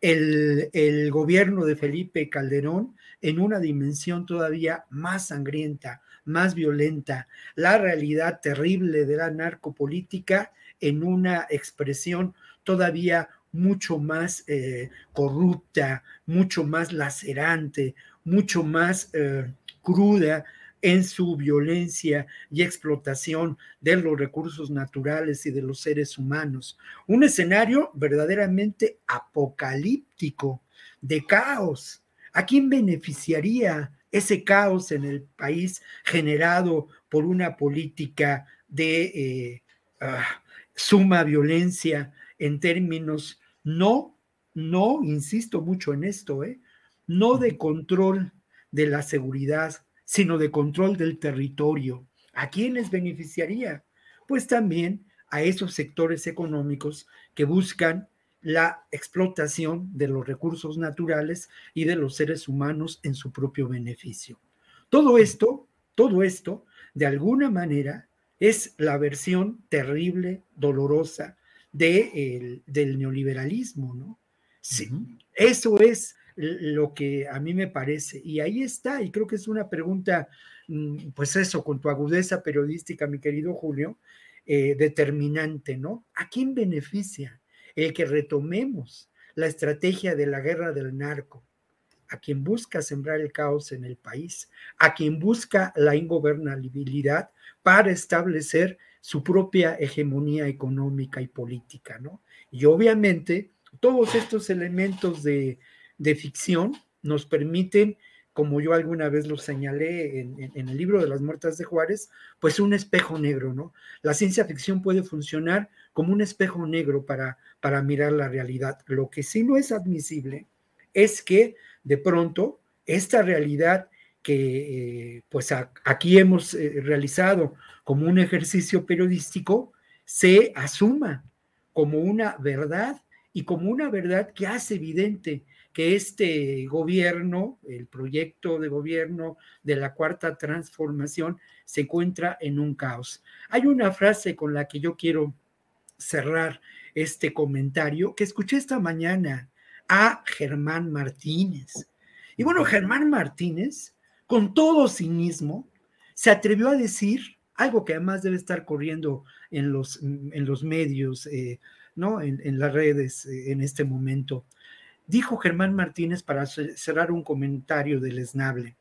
El, gobierno de Felipe Calderón en una dimensión todavía más sangrienta, más violenta, la realidad terrible de la narcopolítica en una expresión todavía mucho más eh, corrupta, mucho más lacerante, mucho más eh, cruda en su violencia y explotación de los recursos naturales y de los seres humanos. Un escenario verdaderamente apocalíptico, de caos. ¿A quién beneficiaría ese caos en el país generado por una política de eh, ah, suma violencia en términos no, no, insisto mucho en esto, ¿eh? no de control de la seguridad, sino de control del territorio. ¿A quiénes beneficiaría? Pues también a esos sectores económicos que buscan la explotación de los recursos naturales y de los seres humanos en su propio beneficio. Todo esto, todo esto, de alguna manera, es la versión terrible, dolorosa de del neoliberalismo, ¿no? Sí, Eso es lo que a mí me parece. Y ahí está, y creo que es una pregunta, mm, pues eso, con tu agudeza periodística, mi querido Julio, eh, determinante, ¿no? ¿A quién beneficia el que retomemos la estrategia de la guerra del narco? A quien busca sembrar el caos en el país, a quien busca la ingobernabilidad para establecer su propia hegemonía económica y política, ¿no? Y obviamente todos estos elementos de, de ficción nos permiten, como yo alguna vez lo señalé en, el libro de las muertas de Juárez, pues un espejo negro, ¿no? La ciencia ficción puede funcionar como un espejo negro para, para mirar la realidad. Lo que sí no es admisible es que de pronto esta realidad que eh, pues aquí hemos eh, realizado como un ejercicio periodístico se asuma como una verdad y como una verdad que hace evidente que este gobierno, el proyecto de gobierno de la cuarta transformación, se encuentra en un caos. Hay una frase con la que yo quiero cerrar este comentario que escuché esta mañana a Germán Martínez. Y bueno, Germán Martínez, con todo cinismo, se atrevió a decir algo que además debe estar corriendo en los, en los medios, eh, ¿no? En, las redes eh, en este momento dijo Germán Martínez para cerrar un comentario del esnable,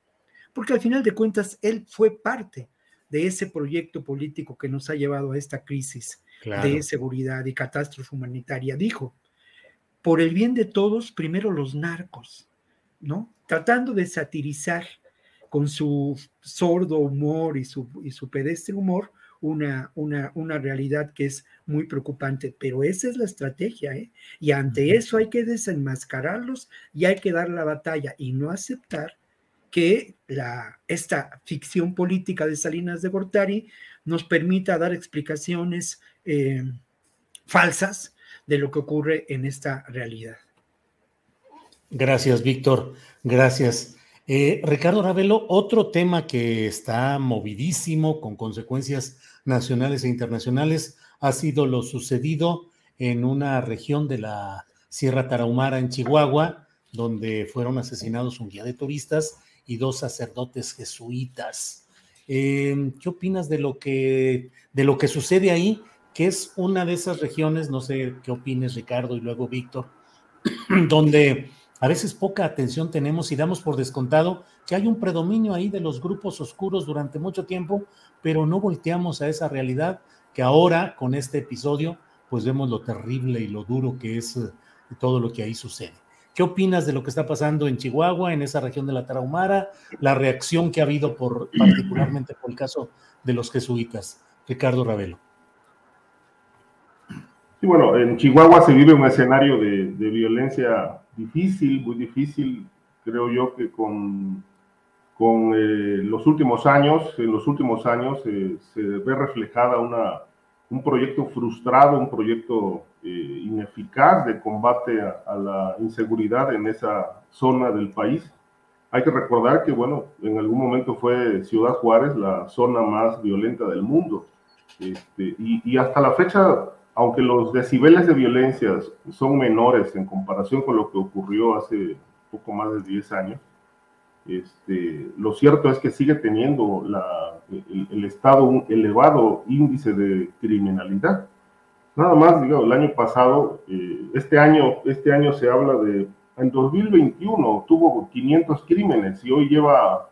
porque al final de cuentas él fue parte de ese proyecto político que nos ha llevado a esta crisis de seguridad y catástrofe humanitaria. Dijo, por el bien de todos, primero los narcos, ¿no? Tratando de satirizar con su sordo humor y su, y su pedestre humor una, una, una realidad que es muy preocupante, pero esa es la estrategia, ¿eh? Y ante eso hay que desenmascararlos y hay que dar la batalla y no aceptar que la, esta ficción política de Salinas de Gortari nos permita dar explicaciones eh, falsas de lo que ocurre en esta realidad. Gracias, Víctor. Gracias. Eh, Ricardo Ravelo, otro tema que está movidísimo con consecuencias nacionales e internacionales ha sido lo sucedido en una región de la Sierra Tarahumara en Chihuahua, donde fueron asesinados un guía de turistas y dos sacerdotes jesuitas. Eh, ¿Qué opinas de lo que de lo que sucede ahí? Que es una de esas regiones, no sé qué opines Ricardo y luego Víctor, donde a veces poca atención tenemos y damos por descontado que hay un predominio ahí de los grupos oscuros durante mucho tiempo, pero no volteamos a esa realidad que ahora con este episodio pues vemos lo terrible y lo duro que es eh, todo lo que ahí sucede. ¿Qué opinas de lo que está pasando en Chihuahua, en esa región de la Tarahumara, la reacción que ha habido por particularmente por el caso de los jesuitas? Ricardo Ravelo. Sí, bueno, en Chihuahua se vive un escenario de, de violencia difícil, muy difícil, creo yo que con, con eh, los últimos años, en los últimos años eh, se ve reflejada una, un proyecto frustrado, un proyecto eh, ineficaz de combate a, la inseguridad en esa zona del país. Hay que recordar que, bueno, en algún momento fue Ciudad Juárez la zona más violenta del mundo. Este, y, y, hasta la fecha, aunque los decibeles de violencia son menores en comparación con lo que ocurrió hace poco más de 10 años, este, lo cierto es que sigue teniendo el, Estado un elevado índice de criminalidad. Nada más, digo, el año pasado, eh, este, año, este año se habla de, en 2021 tuvo 500 crímenes y hoy lleva,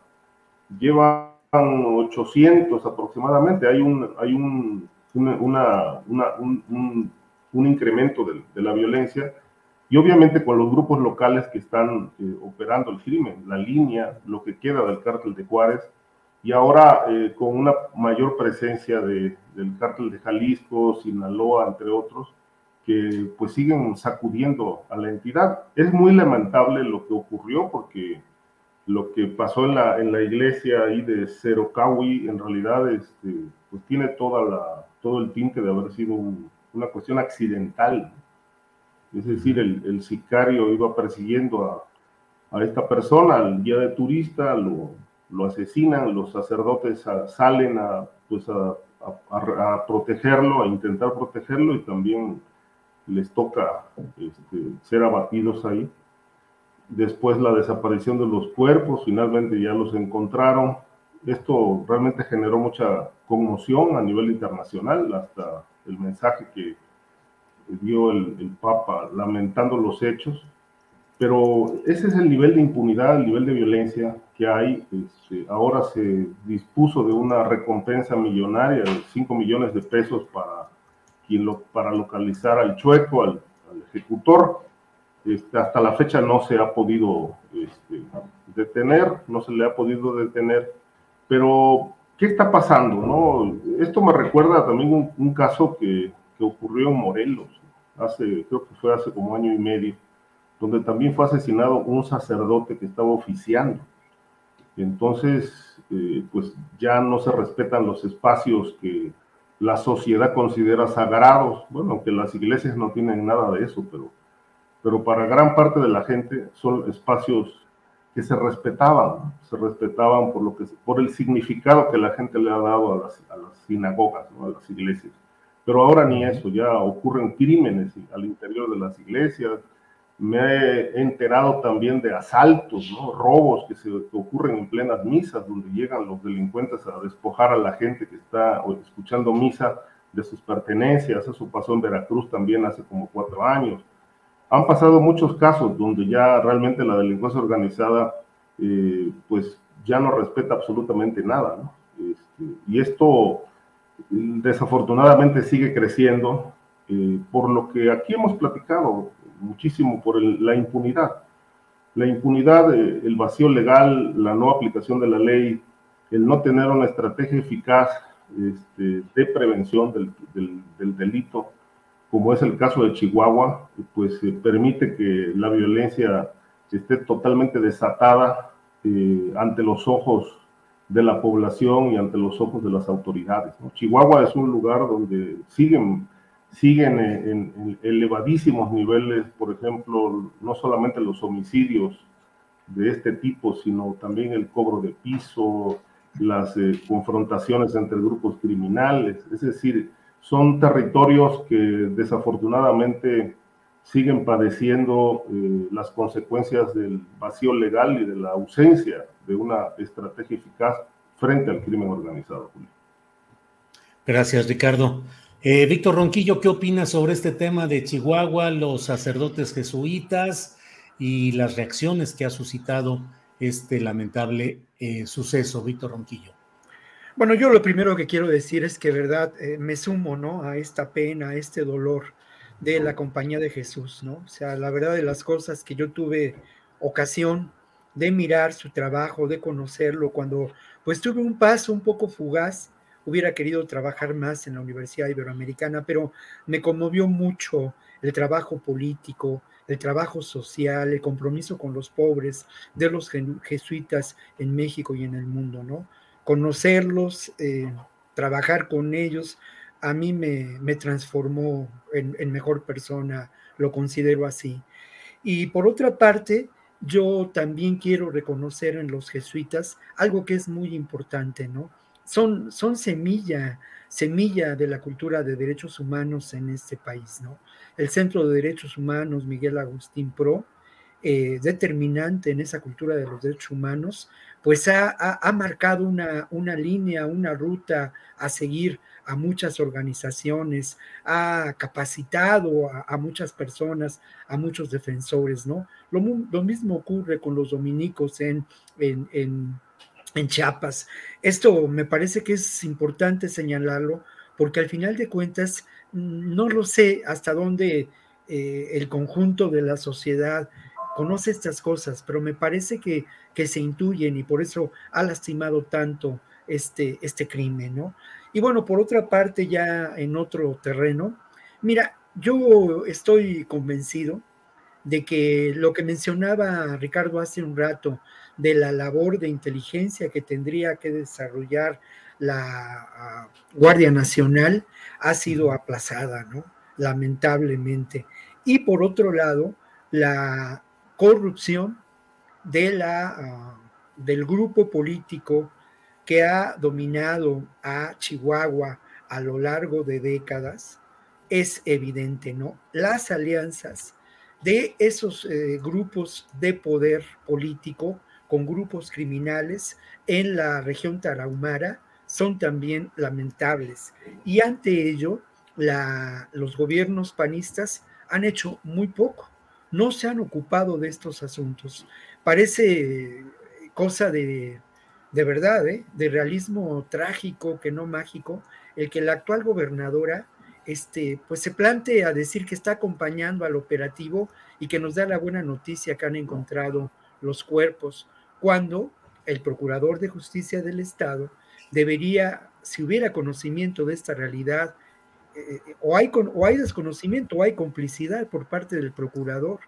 llevan 800 aproximadamente. Hay un, hay un, una, un, un, incremento de, de la violencia y obviamente con los grupos locales que están eh, operando el crimen, la línea, lo que queda del cártel de Juárez, y ahora eh, con una mayor presencia de, del cártel de Jalisco, Sinaloa, entre otros, que pues siguen sacudiendo a la entidad. Es muy lamentable lo que ocurrió porque lo que pasó en la, en la iglesia ahí de Cerocawi en realidad este, pues tiene toda la, todo el tinte de haber sido una cuestión accidental es decir, el, sicario iba persiguiendo a, esta persona, al guía de turista, lo, lo asesinan, los sacerdotes salen a, pues a, protegerlo, a intentar protegerlo y también les toca este, ser abatidos ahí. Después la desaparición de los cuerpos, finalmente ya los encontraron. Esto realmente generó mucha conmoción a nivel internacional, hasta el mensaje que dio el, Papa lamentando los hechos, pero ese es el nivel de impunidad, el nivel de violencia que hay. Este, ahora se dispuso de una recompensa millonaria de 5 millones de pesos para, quien lo, para localizar al chueco, al, ejecutor. Este, hasta la fecha no se ha podido este, detener, no se le ha podido detener, pero ¿qué está pasando? No? Esto me recuerda también un, caso que, que ocurrió en Morelos hace, creo que fue hace como año y medio, donde también fue asesinado un sacerdote que estaba oficiando. Entonces, eh, pues ya no se respetan los espacios que la sociedad considera sagrados, bueno, aunque las iglesias no tienen nada de eso, pero, pero para gran parte de la gente son espacios que se respetaban, se respetaban por, lo que, por el significado que la gente le ha dado a las, a las sinagogas, a las iglesias. Pero ahora ni eso, ya ocurren crímenes al interior de las iglesias. Me he enterado también de asaltos, ¿no? robos que, se, ocurren en plenas misas, donde llegan los delincuentes a despojar a la gente que está escuchando misa de sus pertenencias. Eso pasó en Veracruz también hace como cuatro años. Han pasado muchos casos donde ya realmente la delincuencia organizada eh, pues ya no respeta absolutamente nada. ¿no? Este, y esto desafortunadamente sigue creciendo, eh, por lo que aquí hemos platicado muchísimo por la impunidad. La impunidad, eh, el vacío legal, la no aplicación de la ley, el no tener una estrategia eficaz este, de prevención del, delito, como es el caso de Chihuahua, pues eh, permite que la violencia esté totalmente desatada ante los ojos de la población y ante los ojos de las autoridades. Chihuahua es un lugar donde siguen, siguen en, elevadísimos niveles, por ejemplo, no solamente los homicidios de este tipo, sino también el cobro de piso, las eh, confrontaciones entre grupos criminales, es decir, son territorios que desafortunadamente siguen padeciendo eh, las consecuencias del vacío legal y de la ausencia de una estrategia eficaz frente al crimen organizado. Gracias, Ricardo. Eh, Víctor Ronquillo, ¿qué opinas sobre este tema de Chihuahua, los sacerdotes jesuitas y las reacciones que ha suscitado este lamentable eh, suceso? Víctor Ronquillo. Bueno, yo lo primero que quiero decir es que, verdad, me sumo, ¿no? A esta pena, a este dolor de la compañía de Jesús, ¿no? O sea, la verdad de las cosas que yo tuve ocasión de mirar su trabajo, de conocerlo, cuando pues tuve un paso un poco fugaz, hubiera querido trabajar más en la Universidad Iberoamericana, pero me conmovió mucho el trabajo político, el trabajo social, el compromiso con los pobres de los jesuitas en México y en el mundo, ¿no? Conocerlos, eh, trabajar con ellos, a mí me, me transformó en, en, mejor persona, lo considero así. Y por otra parte, yo también quiero reconocer en los jesuitas algo que es muy importante, ¿no? Son, son semilla, semilla de la cultura de derechos humanos en este país, ¿no? El Centro de Derechos Humanos Miguel Agustín Pro, eh, determinante en esa cultura de los derechos humanos, pues ha, ha, marcado una, una, línea, una ruta a seguir a muchas organizaciones, ha capacitado a, muchas personas, a muchos defensores, ¿no? Lo, lo mismo ocurre con los dominicos en, en, en, en Chiapas. Esto me parece que es importante señalarlo porque al final de cuentas no lo sé hasta dónde eh, el conjunto de la sociedad conoce estas cosas, pero me parece que, que, se intuyen y por eso ha lastimado tanto este, este crimen, ¿no? Y bueno, por otra parte, ya en otro terreno, mira, yo estoy convencido de que lo que mencionaba Ricardo hace un rato de la labor de inteligencia que tendría que desarrollar la uh, Guardia Nacional ha sido aplazada, ¿no? Lamentablemente. Y por otro lado, la corrupción de la, uh, del grupo político que ha dominado a Chihuahua a lo largo de décadas es evidente, ¿no? Las alianzas de esos eh, grupos de poder político con grupos criminales en la región tarahumara son también lamentables. Y ante ello, la, los gobiernos panistas han hecho muy poco, no se han ocupado de estos asuntos. Parece cosa de, de verdad, ¿eh? de realismo trágico, que no mágico, el que la actual gobernadora este, pues se plantea decir que está acompañando al operativo y que nos da la buena noticia que han encontrado los cuerpos, cuando el procurador de justicia del Estado debería, si hubiera conocimiento de esta realidad, eh, o, hay, o hay desconocimiento o hay complicidad por parte del procurador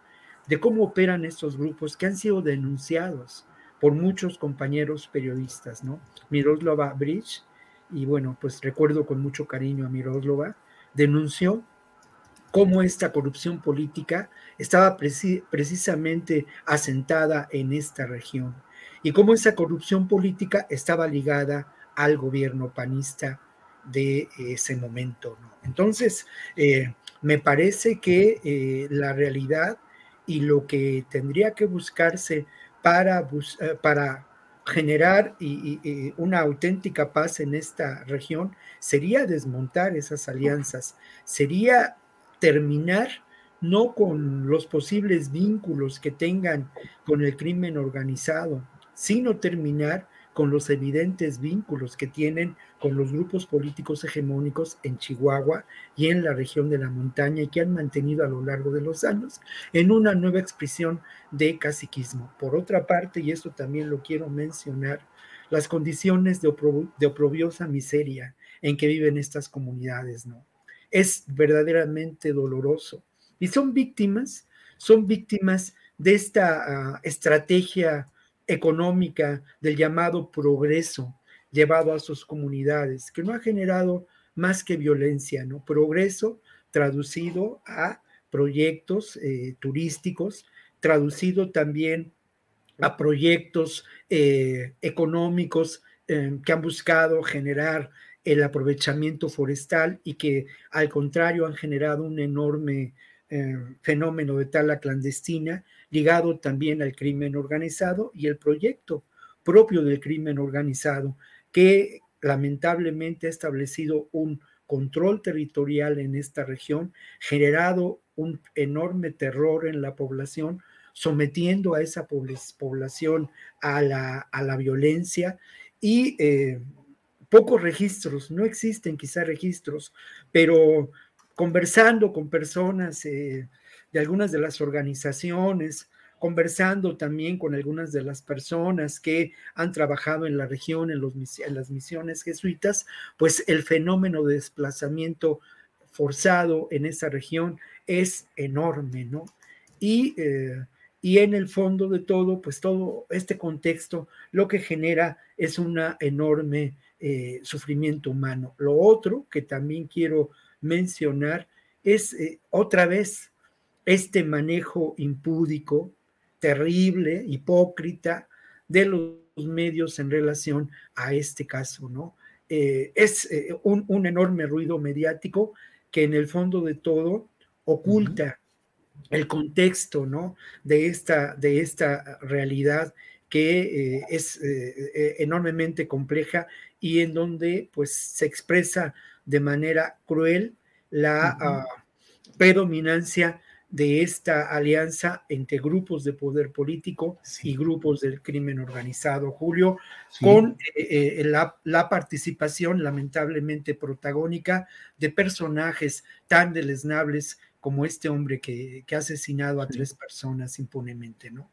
de cómo operan estos grupos que han sido denunciados por muchos compañeros periodistas, ¿no? Miroslava Bridge, y bueno, pues recuerdo con mucho cariño a Miroslava, denunció cómo esta corrupción política estaba precisamente asentada en esta región y cómo esa corrupción política estaba ligada al gobierno panista de ese momento. Entonces, eh, me parece que eh, la realidad y lo que tendría que buscarse para, eh, para generar una auténtica paz en esta región sería desmontar esas alianzas, sería terminar no con los posibles vínculos que tengan con el crimen organizado, sino terminar con los evidentes vínculos que tienen con los grupos políticos hegemónicos en Chihuahua y en la región de la montaña y que han mantenido a lo largo de los años en una nueva expresión de caciquismo. Por otra parte, y esto también lo quiero mencionar, las condiciones de, oprobiosa miseria en que viven estas comunidades, ¿no? Es verdaderamente doloroso. Y son víctimas, son víctimas de esta uh, estrategia económica del llamado progreso llevado a sus comunidades, que no ha generado más que violencia, ¿no? Progreso traducido a proyectos eh, turísticos, traducido también a proyectos eh, económicos eh, que han buscado generar el aprovechamiento forestal y que al contrario han generado un enorme fenómeno de tala clandestina ligado también al crimen organizado y el proyecto propio del crimen organizado que lamentablemente ha establecido un control territorial en esta región, generado un enorme terror en la población, sometiendo a esa población a la, a la violencia. Y eh, pocos registros, no existen quizá registros, pero conversando con personas eh, de algunas de las organizaciones conversando también con algunas de las personas que han trabajado en la región, en, los, en las misiones jesuitas, pues el fenómeno de desplazamiento forzado en esa región es enorme, ¿no? Y, eh, y en el fondo de todo, pues todo este contexto lo que genera es un enorme eh, sufrimiento humano. Lo otro que también quiero mencionar es eh, otra vez este manejo impúdico, terrible, hipócrita de los medios en relación a este caso, ¿no? es un, un, enorme ruido mediático que en el fondo de todo oculta el contexto, ¿no? De esta, de esta realidad que eh, es eh, eh, enormemente compleja y en donde pues se expresa de manera cruel la ah, predominancia de esta alianza entre grupos de poder político y grupos del crimen organizado, Julio, con eh, eh, la, participación lamentablemente protagónica de personajes tan deleznables como este hombre que, ha asesinado a tres personas impunemente, ¿no?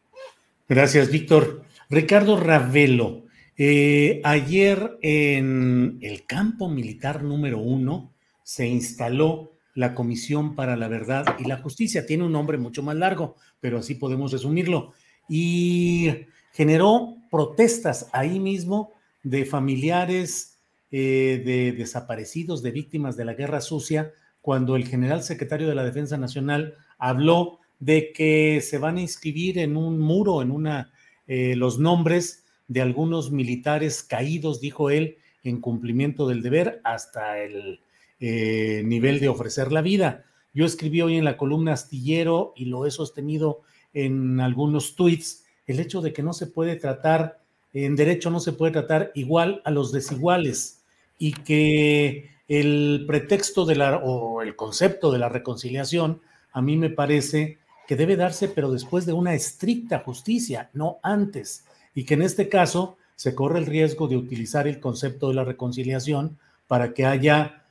Gracias, Víctor. Ricardo Ravelo, eh, ayer en el campo militar número uno se instaló la Comisión para la Verdad y la Justicia. Tiene un nombre mucho más largo, pero así podemos resumirlo. Y generó protestas ahí mismo de familiares eh, de desaparecidos, de víctimas de la guerra sucia, cuando el general secretario de la Defensa Nacional habló de que se van a inscribir en un muro, en una, eh, los nombres de algunos militares caídos, dijo él, en cumplimiento del deber hasta el eh, nivel de ofrecer la vida. Yo escribí hoy en la columna astillero y lo he sostenido en algunos tweets, el hecho de que no se puede tratar, en derecho no se puede tratar igual a los desiguales y que el pretexto de la, o el concepto de la reconciliación, a mí me parece que debe darse, pero después de una estricta justicia, no antes, y que en este caso se corre el riesgo de utilizar el concepto de la reconciliación para que haya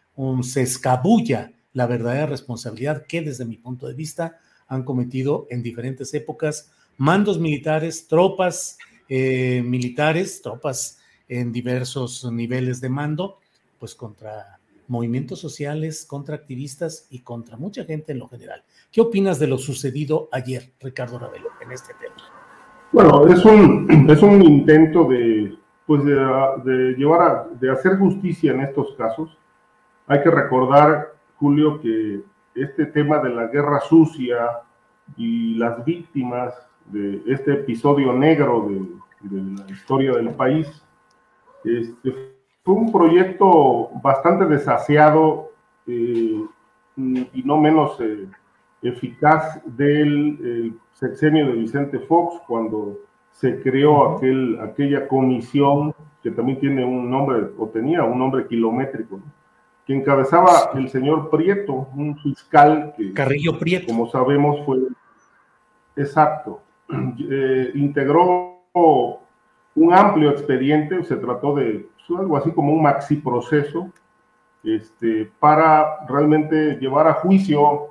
se escabulla la verdadera responsabilidad que desde mi punto de vista han cometido en diferentes épocas mandos militares, tropas eh, militares, tropas en diversos niveles de mando, pues contra movimientos sociales, contra activistas y contra mucha gente en lo general. ¿Qué opinas de lo sucedido ayer, Ricardo Ravelo, en este tema? Bueno, es un, es un intento de, pues de, de llevar a, de hacer justicia en estos casos hay que recordar, Julio, que este tema de la guerra sucia y las víctimas de este episodio negro de, la historia del país, este, fue un proyecto bastante desasiado eh, y no menos eh, eficaz del sexenio de Vicente Fox cuando se creó aquel, aquella comisión que también tiene un nombre, o tenía un nombre kilométrico, que encabezaba el señor Prieto, un fiscal que, Carrillo Prieto. como sabemos, fue exacto. Eh, integró un amplio expediente, se trató de pues, algo así como un maxi proceso, este, para realmente llevar a juicio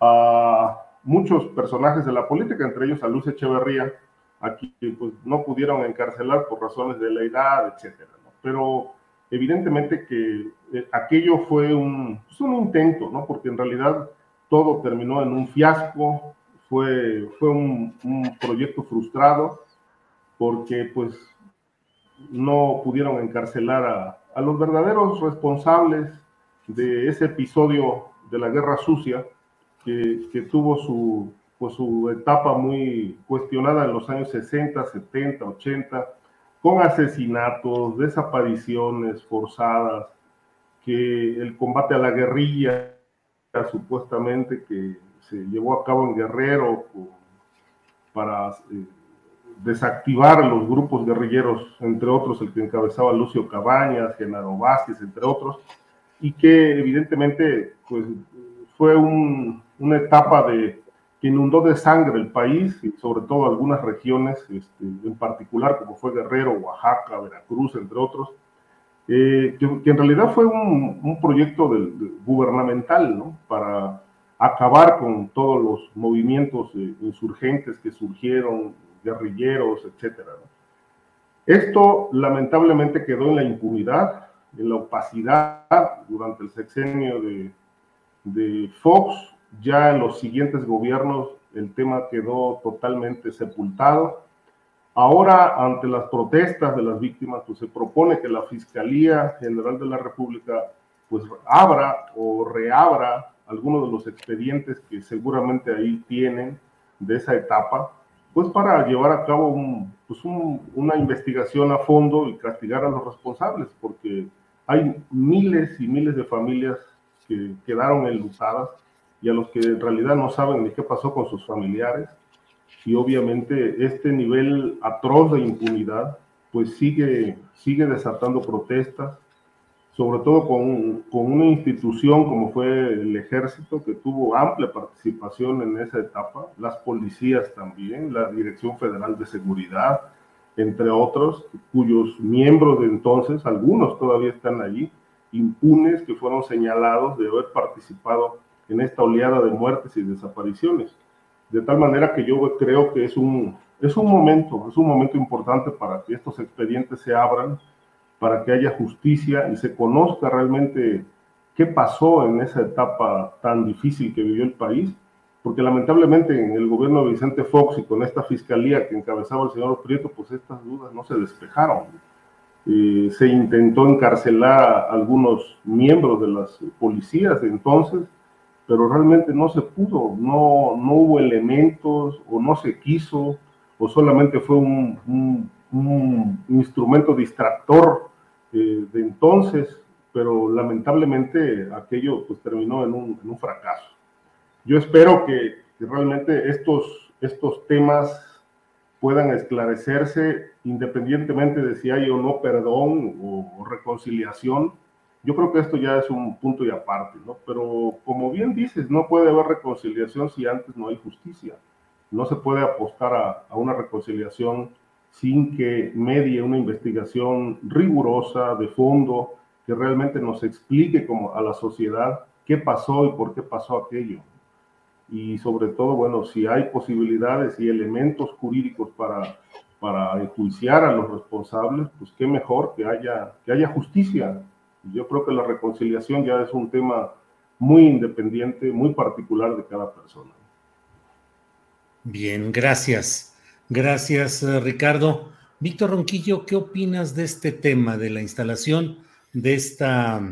a muchos personajes de la política, entre ellos a Luz Echeverría, a quien pues, no pudieron encarcelar por razones de la edad, etcétera. Pero evidentemente que eh, aquello fue un, pues, un, intento, ¿no? Porque en realidad todo terminó en un fiasco, fue, fue un, proyecto frustrado, porque pues no pudieron encarcelar a, a, los verdaderos responsables de ese episodio de la guerra sucia, que, que tuvo su, pues, su etapa muy cuestionada en los años 60, 70, 80, con asesinatos, desapariciones forzadas, que el combate a la guerrilla, supuestamente que se llevó a cabo en Guerrero para eh, desactivar los grupos guerrilleros, entre otros el que encabezaba Lucio Cabañas, Genaro Vázquez, entre otros, y que evidentemente pues, fue una etapa de que inundó de sangre el país y sobre todo algunas regiones, este, en particular como fue Guerrero, Oaxaca, Veracruz, entre otros, eh, que, en realidad fue un, proyecto gubernamental, ¿no? Para acabar con todos los movimientos eh, insurgentes que surgieron, guerrilleros, etcétera. Esto lamentablemente quedó en la impunidad, en la opacidad durante el sexenio de Fox. Ya en los siguientes gobiernos el tema quedó totalmente sepultado. Ahora, ante las protestas de las víctimas, pues se propone que la Fiscalía General de la República pues abra o reabra algunos de los expedientes que seguramente ahí tienen de esa etapa, pues para llevar a cabo pues una investigación a fondo y castigar a los responsables, porque hay miles y miles de familias que quedaron enlutadas y a los que en realidad no saben ni qué pasó con sus familiares. Y obviamente este nivel atroz de impunidad pues sigue, sigue desatando protestas, sobre todo con, con, una institución como fue el ejército, que tuvo amplia participación en esa etapa, las policías también, la Dirección Federal de Seguridad, entre otros, cuyos miembros de entonces, algunos todavía están allí, impunes que fueron señalados de haber participado en esta oleada de muertes y desapariciones. De tal manera que yo creo que es un, es un momento, es un momento importante para que estos expedientes se abran, para que haya justicia y se conozca realmente qué pasó en esa etapa tan difícil que vivió el país, porque lamentablemente en el gobierno de Vicente Fox y con esta fiscalía que encabezaba el señor Prieto, pues estas dudas no se despejaron. Eh, se intentó encarcelar a algunos miembros de las policías de entonces, pero realmente no se pudo, no, no hubo elementos o no se quiso, o solamente fue un, un instrumento distractor eh, de entonces, pero lamentablemente aquello pues terminó en un, en un fracaso. Yo espero que, que, realmente estos, estos temas puedan esclarecerse independientemente de si hay o no perdón o, o, reconciliación. Yo creo que esto ya es un punto y aparte, ¿no? Pero como bien dices, no puede haber reconciliación si antes no hay justicia. No se puede apostar a, una reconciliación sin que medie una investigación rigurosa, de fondo, que realmente nos explique como a la sociedad qué pasó y por qué pasó aquello. Y sobre todo, bueno, si hay posibilidades y elementos jurídicos para, para enjuiciar a los responsables, pues qué mejor que haya, que haya justicia. Yo creo que la reconciliación ya es un tema muy independiente, muy particular de cada persona. Bien, gracias. Gracias, eh, Ricardo. Víctor Ronquillo, ¿qué opinas de este tema, de la instalación de esta...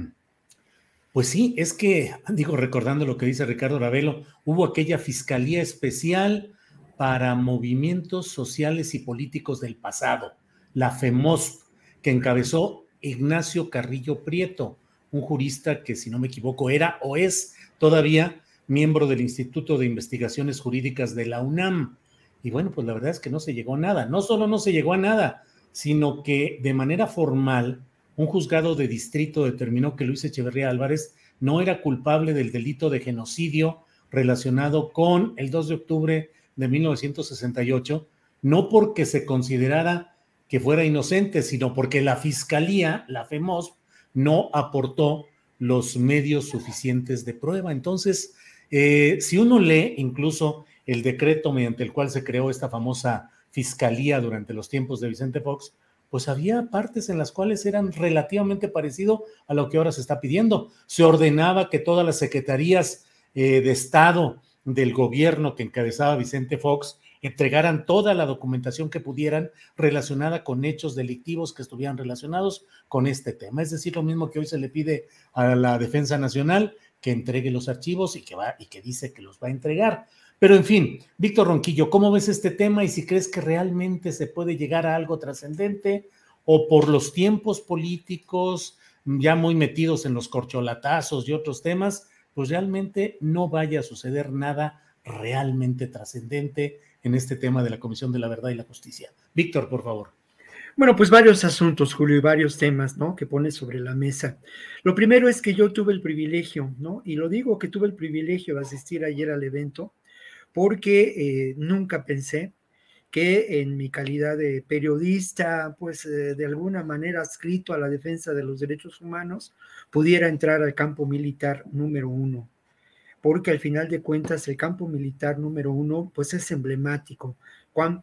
Pues sí, es que, digo, recordando lo que dice Ricardo Ravelo, hubo aquella Fiscalía Especial para Movimientos Sociales y Políticos del Pasado, la FEMOSP, que encabezó Ignacio Carrillo Prieto, un jurista que, si no me equivoco, era o es todavía miembro del Instituto de Investigaciones Jurídicas de la UNAM. Y bueno, pues la verdad es que no se llegó a nada. No solo no se llegó a nada, sino que de manera formal, un juzgado de distrito determinó que Luis Echeverría Álvarez no era culpable del delito de genocidio relacionado con el 2 de octubre de 1968, no porque se considerara que fuera inocente, sino porque la fiscalía, la FEMOS, no aportó los medios suficientes de prueba. Entonces, eh, si uno lee incluso el decreto mediante el cual se creó esta famosa fiscalía durante los tiempos de Vicente Fox, pues había partes en las cuales eran relativamente parecido a lo que ahora se está pidiendo. Se ordenaba que todas las secretarías eh, de Estado del gobierno que encabezaba Vicente Fox entregaran toda la documentación que pudieran relacionada con hechos delictivos que estuvieran relacionados con este tema. Es decir, lo mismo que hoy se le pide a la Defensa Nacional, que entregue los archivos y que va y que dice que los va a entregar. Pero en fin, Víctor Ronquillo, ¿cómo ves este tema y si crees que realmente se puede llegar a algo trascendente o por los tiempos políticos ya muy metidos en los corcholatazos y otros temas, pues realmente no vaya a suceder nada realmente trascendente en este tema de la Comisión de la Verdad y la Justicia? Víctor, por favor. Bueno, pues varios asuntos, Julio, y varios temas, ¿no? Que pone sobre la mesa. Lo primero es que yo tuve el privilegio, ¿no? Y lo digo que tuve el privilegio de asistir ayer al evento porque eh, nunca pensé que en mi calidad de periodista, pues eh, de alguna manera adscrito a la defensa de los derechos humanos, pudiera entrar al campo militar número uno. Porque al final de cuentas el campo militar número uno pues es emblemático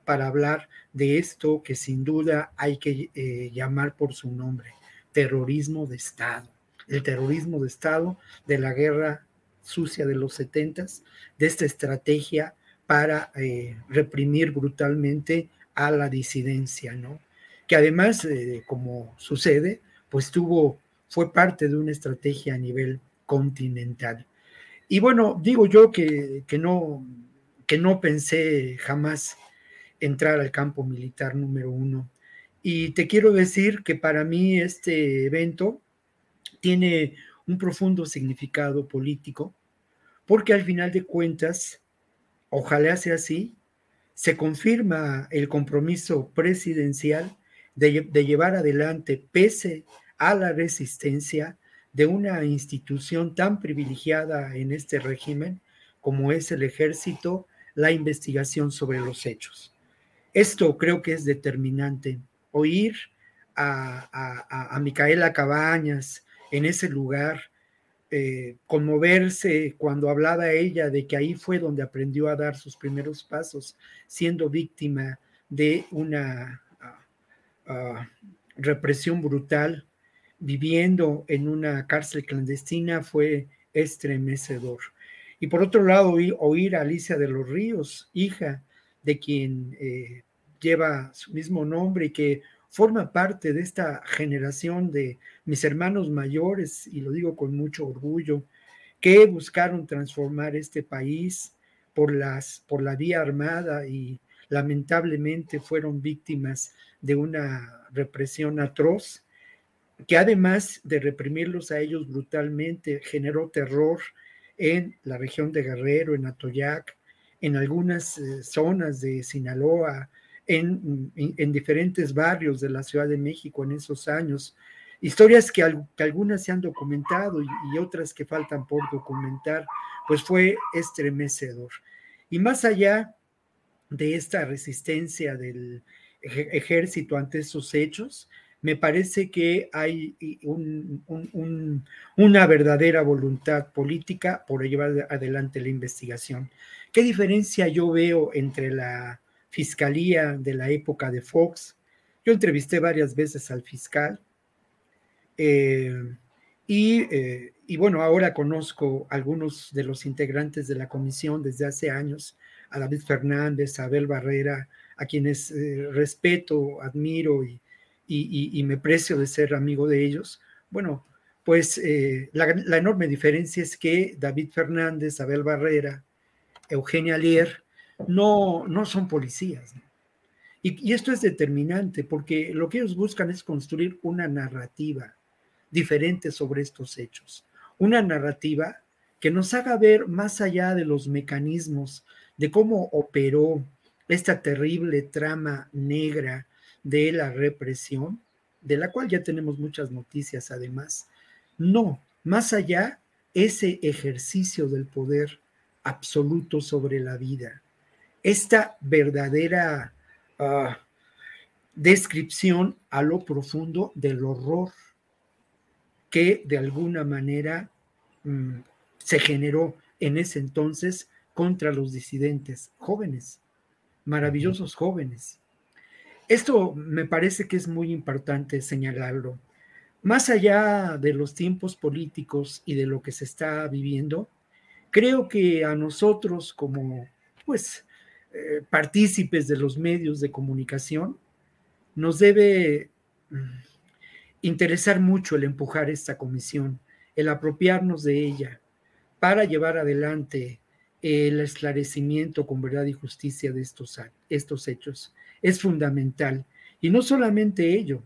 para hablar de esto que sin duda hay que eh, llamar por su nombre, terrorismo de Estado. El terrorismo de Estado de la guerra sucia de los setentas, de esta estrategia para eh, reprimir brutalmente a la disidencia, ¿no? Que además, eh, como sucede, pues tuvo, fue parte de una estrategia a nivel continental. Y bueno, digo yo que, que, no, que no pensé jamás entrar al campo militar número uno. Y te quiero decir que para mí este evento tiene un profundo significado político, porque al final de cuentas, ojalá sea así, se confirma el compromiso presidencial de, de, llevar adelante, pese a la resistencia de una institución tan privilegiada en este régimen como es el ejército, la investigación sobre los hechos. Esto creo que es determinante. Oír a, Micaela Cabañas en ese lugar, eh, conmoverse cuando hablaba ella de que ahí fue donde aprendió a dar sus primeros pasos, siendo víctima de una ah, ah, represión brutal, viviendo en una cárcel clandestina, fue estremecedor. Y por otro lado, oír a Alicia de los Ríos, hija de quien eh, lleva su mismo nombre y que forma parte de esta generación de mis hermanos mayores, y lo digo con mucho orgullo, que buscaron transformar este país por, las, por la vía armada y lamentablemente fueron víctimas de una represión atroz, que además de reprimirlos a ellos brutalmente, generó terror en la región de Guerrero, en Atoyac, en algunas eh, zonas de Sinaloa, en, diferentes barrios de la Ciudad de México en esos años. Historias que, algunas se han documentado y, otras que faltan por documentar, pues fue estremecedor. Y más allá de esta resistencia del ejército ante esos hechos, me parece que hay una verdadera voluntad política por llevar adelante la investigación. ¿Qué diferencia yo veo entre la fiscalía de la época de Fox? Yo entrevisté varias veces al fiscal eh, eh, y, bueno, ahora conozco algunos de los integrantes de la comisión desde hace años, a David Fernández, a Abel Barrera, a quienes eh, respeto, admiro y, y, me precio de ser amigo de ellos. Bueno, pues la, la, enorme diferencia es que David Fernández, Abel Barrera, Eugenia Lier, no, no son policías. Y, y, esto es determinante porque lo que ellos buscan es construir una narrativa diferente sobre estos hechos. Una narrativa que nos haga ver más allá de los mecanismos de cómo operó esta terrible trama negra de la represión, de la cual ya tenemos muchas noticias además. No, más allá ese ejercicio del poder absoluto sobre la vida. Esta verdadera ah, descripción a lo profundo del horror que de alguna manera mm, se generó en ese entonces contra los disidentes jóvenes, maravillosos jóvenes. Esto me parece que es muy importante señalarlo. Más allá de los tiempos políticos y de lo que se está viviendo, Creo que a nosotros como, pues, eh, partícipes de los medios de comunicación, nos debe mm, interesar mucho el empujar esta comisión, el apropiarnos de ella para llevar adelante el esclarecimiento con verdad y justicia de estos, estos hechos. Es fundamental. Y no solamente ello,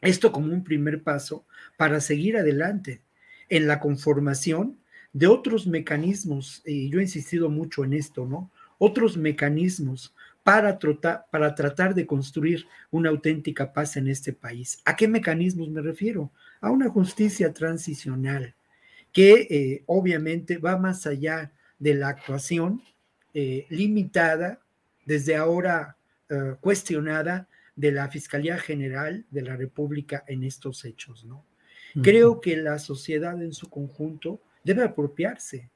esto como un primer paso para seguir adelante en la conformación de otros mecanismos, y yo he insistido mucho en esto, ¿no? Otros mecanismos para, para tratar de construir una auténtica paz en este país. ¿A qué mecanismos me refiero? A una justicia transicional que eh, obviamente va más allá de la actuación eh, limitada, desde ahora eh, cuestionada, de la Fiscalía General de la República en estos hechos, ¿no? Creo que la sociedad en su conjunto debe apropiarse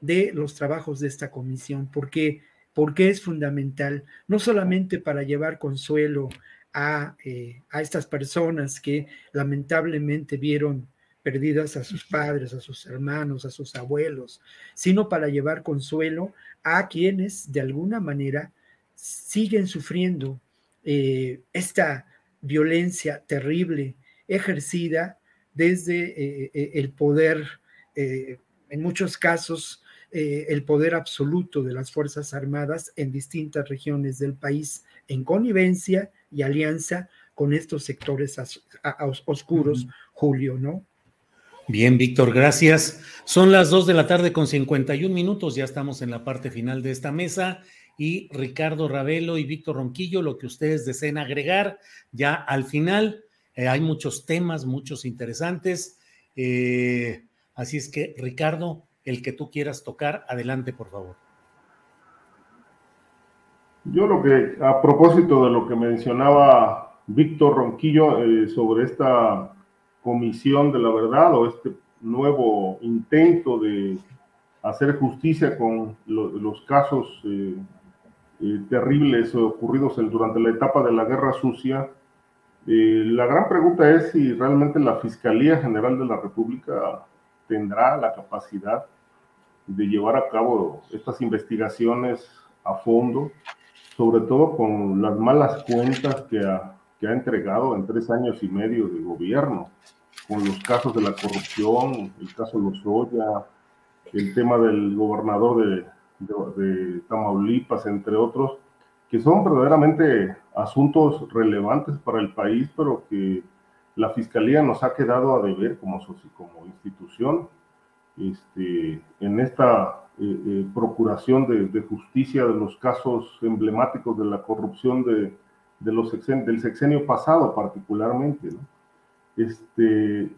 de los trabajos de esta comisión, porque, porque es fundamental, no solamente para llevar consuelo a, eh, a estas personas que lamentablemente vieron perdidas a sus padres, a sus hermanos, a sus abuelos, sino para llevar consuelo a quienes de alguna manera siguen sufriendo eh, esta violencia terrible ejercida desde eh, el poder, en muchos casos, el poder absoluto de las Fuerzas Armadas en distintas regiones del país, en connivencia y alianza con estos sectores oscuros, Julio, ¿no? Bien, Víctor, gracias. Son las dos de la tarde con 51 minutos, ya estamos en la parte final de esta mesa y Ricardo Ravelo y Víctor Ronquillo, lo que ustedes deseen agregar ya al final. Eh, hay muchos temas, muchos interesantes. Eh, así es que, Ricardo, el que tú quieras tocar, adelante, por favor. Yo lo que, a propósito de lo que mencionaba Víctor Ronquillo eh, sobre esta comisión de la verdad o este nuevo intento de hacer justicia con los casos eh, eh, terribles ocurridos durante la etapa de la Guerra Sucia, la gran pregunta es si realmente la Fiscalía General de la República tendrá la capacidad de llevar a cabo estas investigaciones a fondo sobre todo con las malas cuentas que ha, que ha entregado en tres años y medio de gobierno, con los casos de la corrupción, el caso Lozoya, el tema del gobernador de, de, Tamaulipas, entre otros, que son verdaderamente asuntos relevantes para el país, pero que la Fiscalía nos ha quedado a deber como, como institución este, en esta eh, eh, procuración de, justicia de los casos emblemáticos de la corrupción de, los del sexenio pasado particularmente. Este,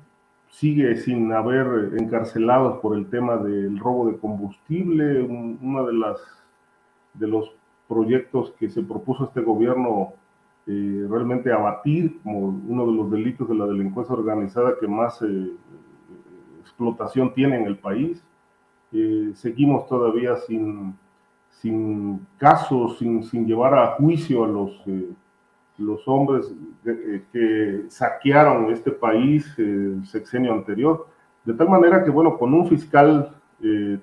sigue sin haber encarcelados por el tema del robo de combustible, uno de, las, de los proyectos que se propuso este gobierno eh, realmente abatir como uno de los delitos de la delincuencia organizada que más explotación tiene en el país. Eh, seguimos todavía sin, sin casos, sin, sin, llevar a juicio a los, eh, los hombres eh, que saquearon este país el sexenio anterior. De tal manera que, bueno, con un fiscal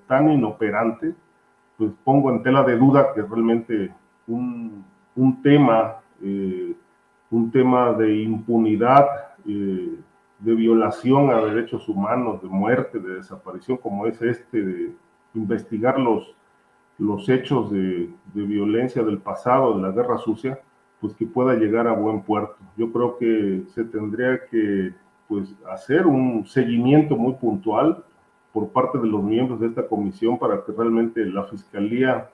tan inoperante, pues pongo en tela de duda que realmente un, un tema, un tema de impunidad, de violación a derechos humanos, de muerte, de desaparición, como es este, de investigar los, los hechos de, violencia del pasado, de la guerra sucia, pues que pueda llegar a buen puerto. Yo creo que se tendría que pues, hacer un seguimiento muy puntual por parte de los miembros de esta comisión para que realmente la Fiscalía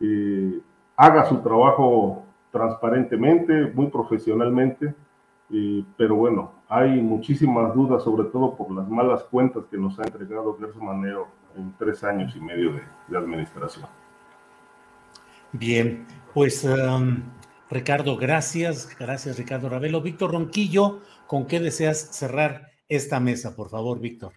eh, haga su trabajo transparentemente, muy profesionalmente, eh, pero bueno, hay muchísimas dudas, sobre todo por las malas cuentas que nos ha entregado Gerson Manero en tres años y medio de, administración. Bien, pues um, Ricardo, gracias. Gracias, Ricardo Ravelo. Víctor Ronquillo, ¿con qué deseas cerrar esta mesa, por favor, Víctor?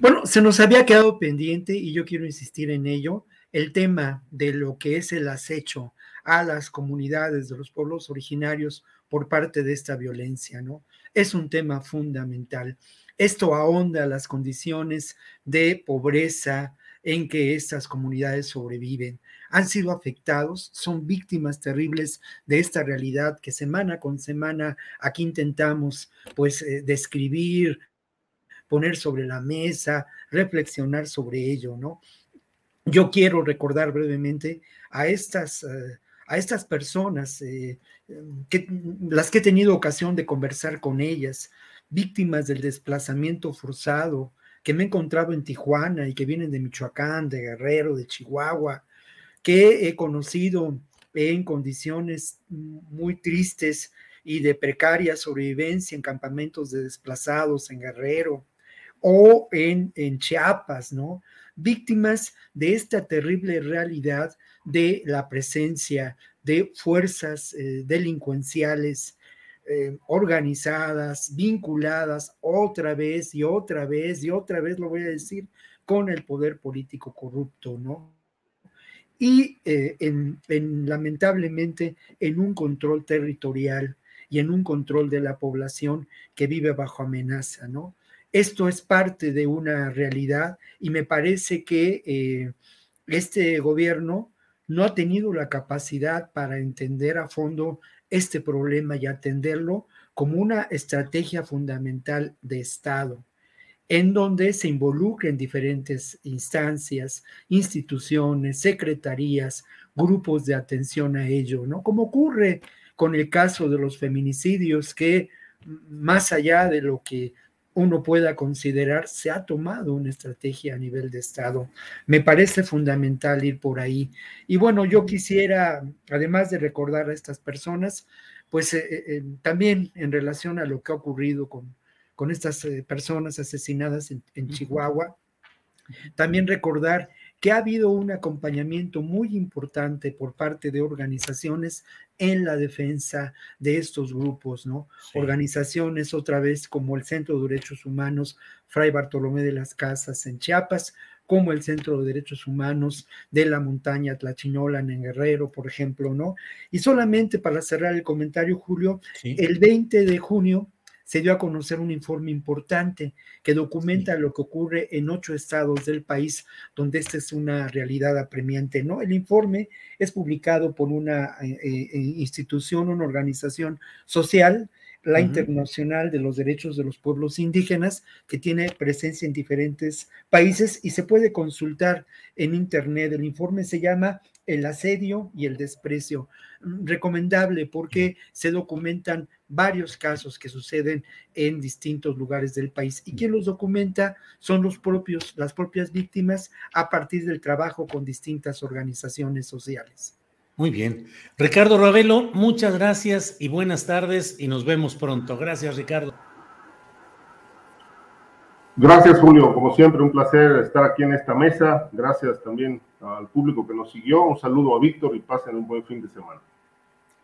Bueno, se nos había quedado pendiente y yo quiero insistir en ello, el tema de lo que es el acecho a las comunidades de los pueblos originarios por parte de esta violencia, ¿no? Es un tema fundamental. Esto ahonda las condiciones de pobreza en que estas comunidades sobreviven. Han sido afectados, son víctimas terribles de esta realidad que semana con semana aquí intentamos pues eh, describir, poner sobre la mesa, reflexionar sobre ello, ¿no? Yo quiero recordar brevemente a estas, eh, a estas personas eh, que, las que he tenido ocasión de conversar con ellas, víctimas del desplazamiento forzado, que me he encontrado en Tijuana y que vienen de Michoacán, de Guerrero, de Chihuahua, que he conocido en condiciones muy tristes y de precaria sobrevivencia en campamentos de desplazados en Guerrero o en, en Chiapas, ¿no? Víctimas de esta terrible realidad de la presencia de fuerzas eh, delincuenciales eh, organizadas, vinculadas otra vez y otra vez y otra vez, lo voy a decir, con el poder político corrupto, ¿no? Y eh, en, lamentablemente en un control territorial y en un control de la población que vive bajo amenaza, ¿no? Esto es parte de una realidad y me parece que eh, este gobierno no ha tenido la capacidad para entender a fondo este problema y atenderlo como una estrategia fundamental de Estado, en donde se involucren diferentes instancias, instituciones, secretarías, grupos de atención a ello, ¿no? Como ocurre con el caso de los feminicidios, que más allá de lo que uno pueda considerar, se ha tomado una estrategia a nivel de Estado. Me parece fundamental ir por ahí. Y bueno, yo quisiera, además de recordar a estas personas, pues eh, eh, eh, también en relación a lo que ha ocurrido con, con estas personas asesinadas en, en Chihuahua, también recordar que ha habido un acompañamiento muy importante por parte de organizaciones en la defensa de estos grupos, ¿no? Organizaciones otra vez como el Centro de Derechos Humanos Fray Bartolomé de las Casas en Chiapas, como el Centro de Derechos Humanos de la Montaña Tlachinolan en Guerrero, por ejemplo, ¿no? Y solamente para cerrar el comentario, Julio, el 20 de junio se dio a conocer un informe importante que documenta lo que ocurre en ocho estados del país donde esta es una realidad apremiante. ¿no? El informe es publicado por una eh, eh, institución, una organización social, la Internacional de los Derechos de los Pueblos Indígenas, que tiene presencia en diferentes países y se puede consultar en Internet. El informe se llama El asedio y el desprecio. Recomendable porque se documentan varios casos que suceden en distintos lugares del país. Y quien los documenta son los propios, las propias víctimas a partir del trabajo con distintas organizaciones sociales. Muy bien. Ricardo Ravelo, muchas gracias y buenas tardes y nos vemos pronto. Gracias, Ricardo. Gracias, Julio. Como siempre, un placer estar aquí en esta mesa. Gracias también al público que nos siguió. Un saludo a Víctor y pasen un buen fin de semana.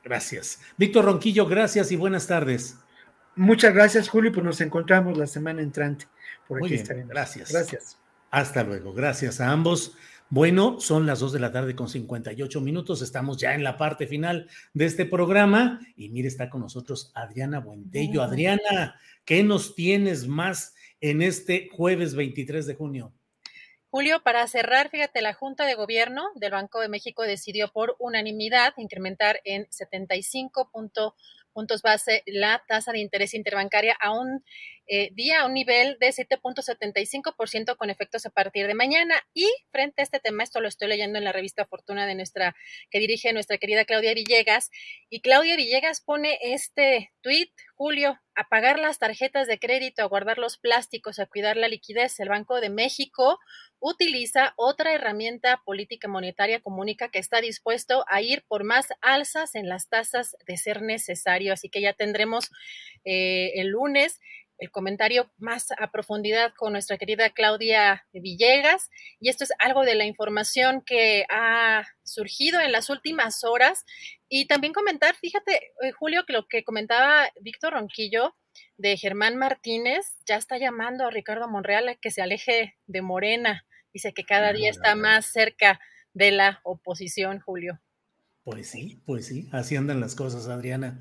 Gracias. Víctor Ronquillo, gracias y buenas tardes. Muchas gracias, Julio, pues nos encontramos la semana entrante. Por aquí estaremos. Gracias. Gracias. Hasta luego. Gracias a ambos. Bueno, son las 2 de la tarde con 58 minutos. Estamos ya en la parte final de este programa. Y mire, está con nosotros Adriana Buentello. Adriana, ¿qué nos tienes más en este jueves 23 de junio? Julio, para cerrar, fíjate, la Junta de Gobierno del Banco de México decidió por unanimidad incrementar en 75 puntos base la tasa de interés interbancaria a un eh, día, a un nivel de 7.75% con efectos a partir de mañana. Y frente a este tema, esto lo estoy leyendo en la revista Fortuna de nuestra, que dirige nuestra querida Claudia Villegas. Y Claudia Villegas pone este tuit, Julio, a pagar las tarjetas de crédito, a guardar los plásticos, a cuidar la liquidez. El Banco de México utiliza otra herramienta política monetaria comunica que está dispuesto a ir por más alzas en las tasas de ser necesario. Así que ya tendremos eh, el lunes el comentario más a profundidad con nuestra querida Claudia Villegas. Y esto es algo de la información que ha surgido en las últimas horas. Y también comentar, fíjate, eh, Julio, que lo que comentaba Víctor Ronquillo, de Germán Martínez ya está llamando a Ricardo Monreal a que se aleje de Morena. Dice que cada día está más cerca de la oposición, Julio. Pues sí, pues sí, así andan las cosas, Adriana.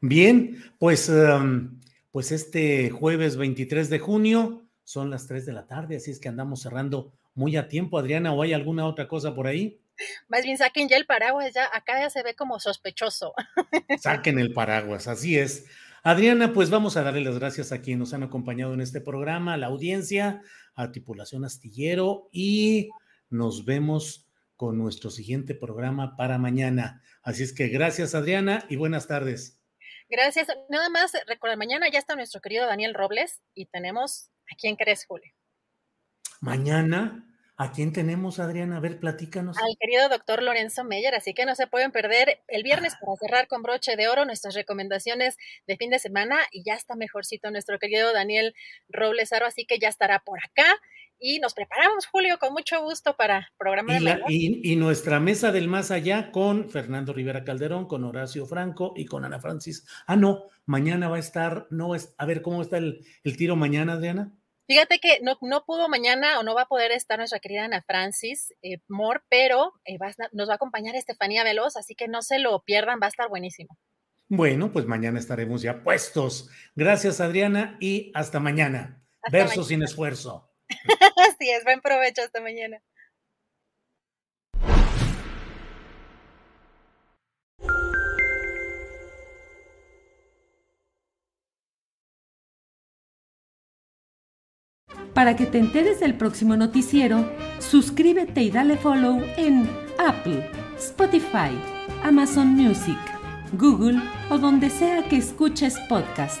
Bien, pues, em, pues este jueves 23 de junio son las 3 de la tarde, así es que andamos cerrando muy a tiempo, Adriana, ¿o hay alguna otra cosa por ahí? Más bien saquen ya el paraguas, ya acá ya se ve como sospechoso. Saquen el paraguas, así es. Adriana, pues vamos a darle las gracias a quienes nos han acompañado en este programa, a la audiencia, a Tripulación Astillero y nos vemos con nuestro siguiente programa para mañana. Así es que gracias Adriana y buenas tardes. Gracias. Nada más recuerda, mañana ya está nuestro querido Daniel Robles y tenemos a quién crees, Julio. Mañana ¿A quién tenemos, Adriana? A ver, platícanos. Al querido doctor Lorenzo Meyer, así que no se pueden perder el viernes para cerrar con broche de oro nuestras recomendaciones de fin de semana y ya está mejorcito nuestro querido Daniel Robles Aro, así que ya estará por acá. Y nos preparamos, Julio, con mucho gusto para programa y, de y, nuestra mesa del más allá con Fernando Rivera Calderón, con Horacio Franco y con Ana Francis. Ah, no, mañana va a estar, no es, a ver cómo está el, el tiro mañana, Adriana. Fíjate que no, no, pudo mañana o no va a poder estar nuestra querida Ana Francis eh, Moore, pero eh, nos va a acompañar Estefanía Veloz, así que no se lo pierdan, va a estar buenísimo. Bueno, pues mañana estaremos ya puestos. Gracias, Adriana, y hasta mañana. Verso sin esfuerzo. Así es, buen provecho hasta mañana. Para que te enteres del próximo noticiero, suscríbete y dale follow en Apple, Spotify, Amazon Music, Google o donde sea que escuches podcast.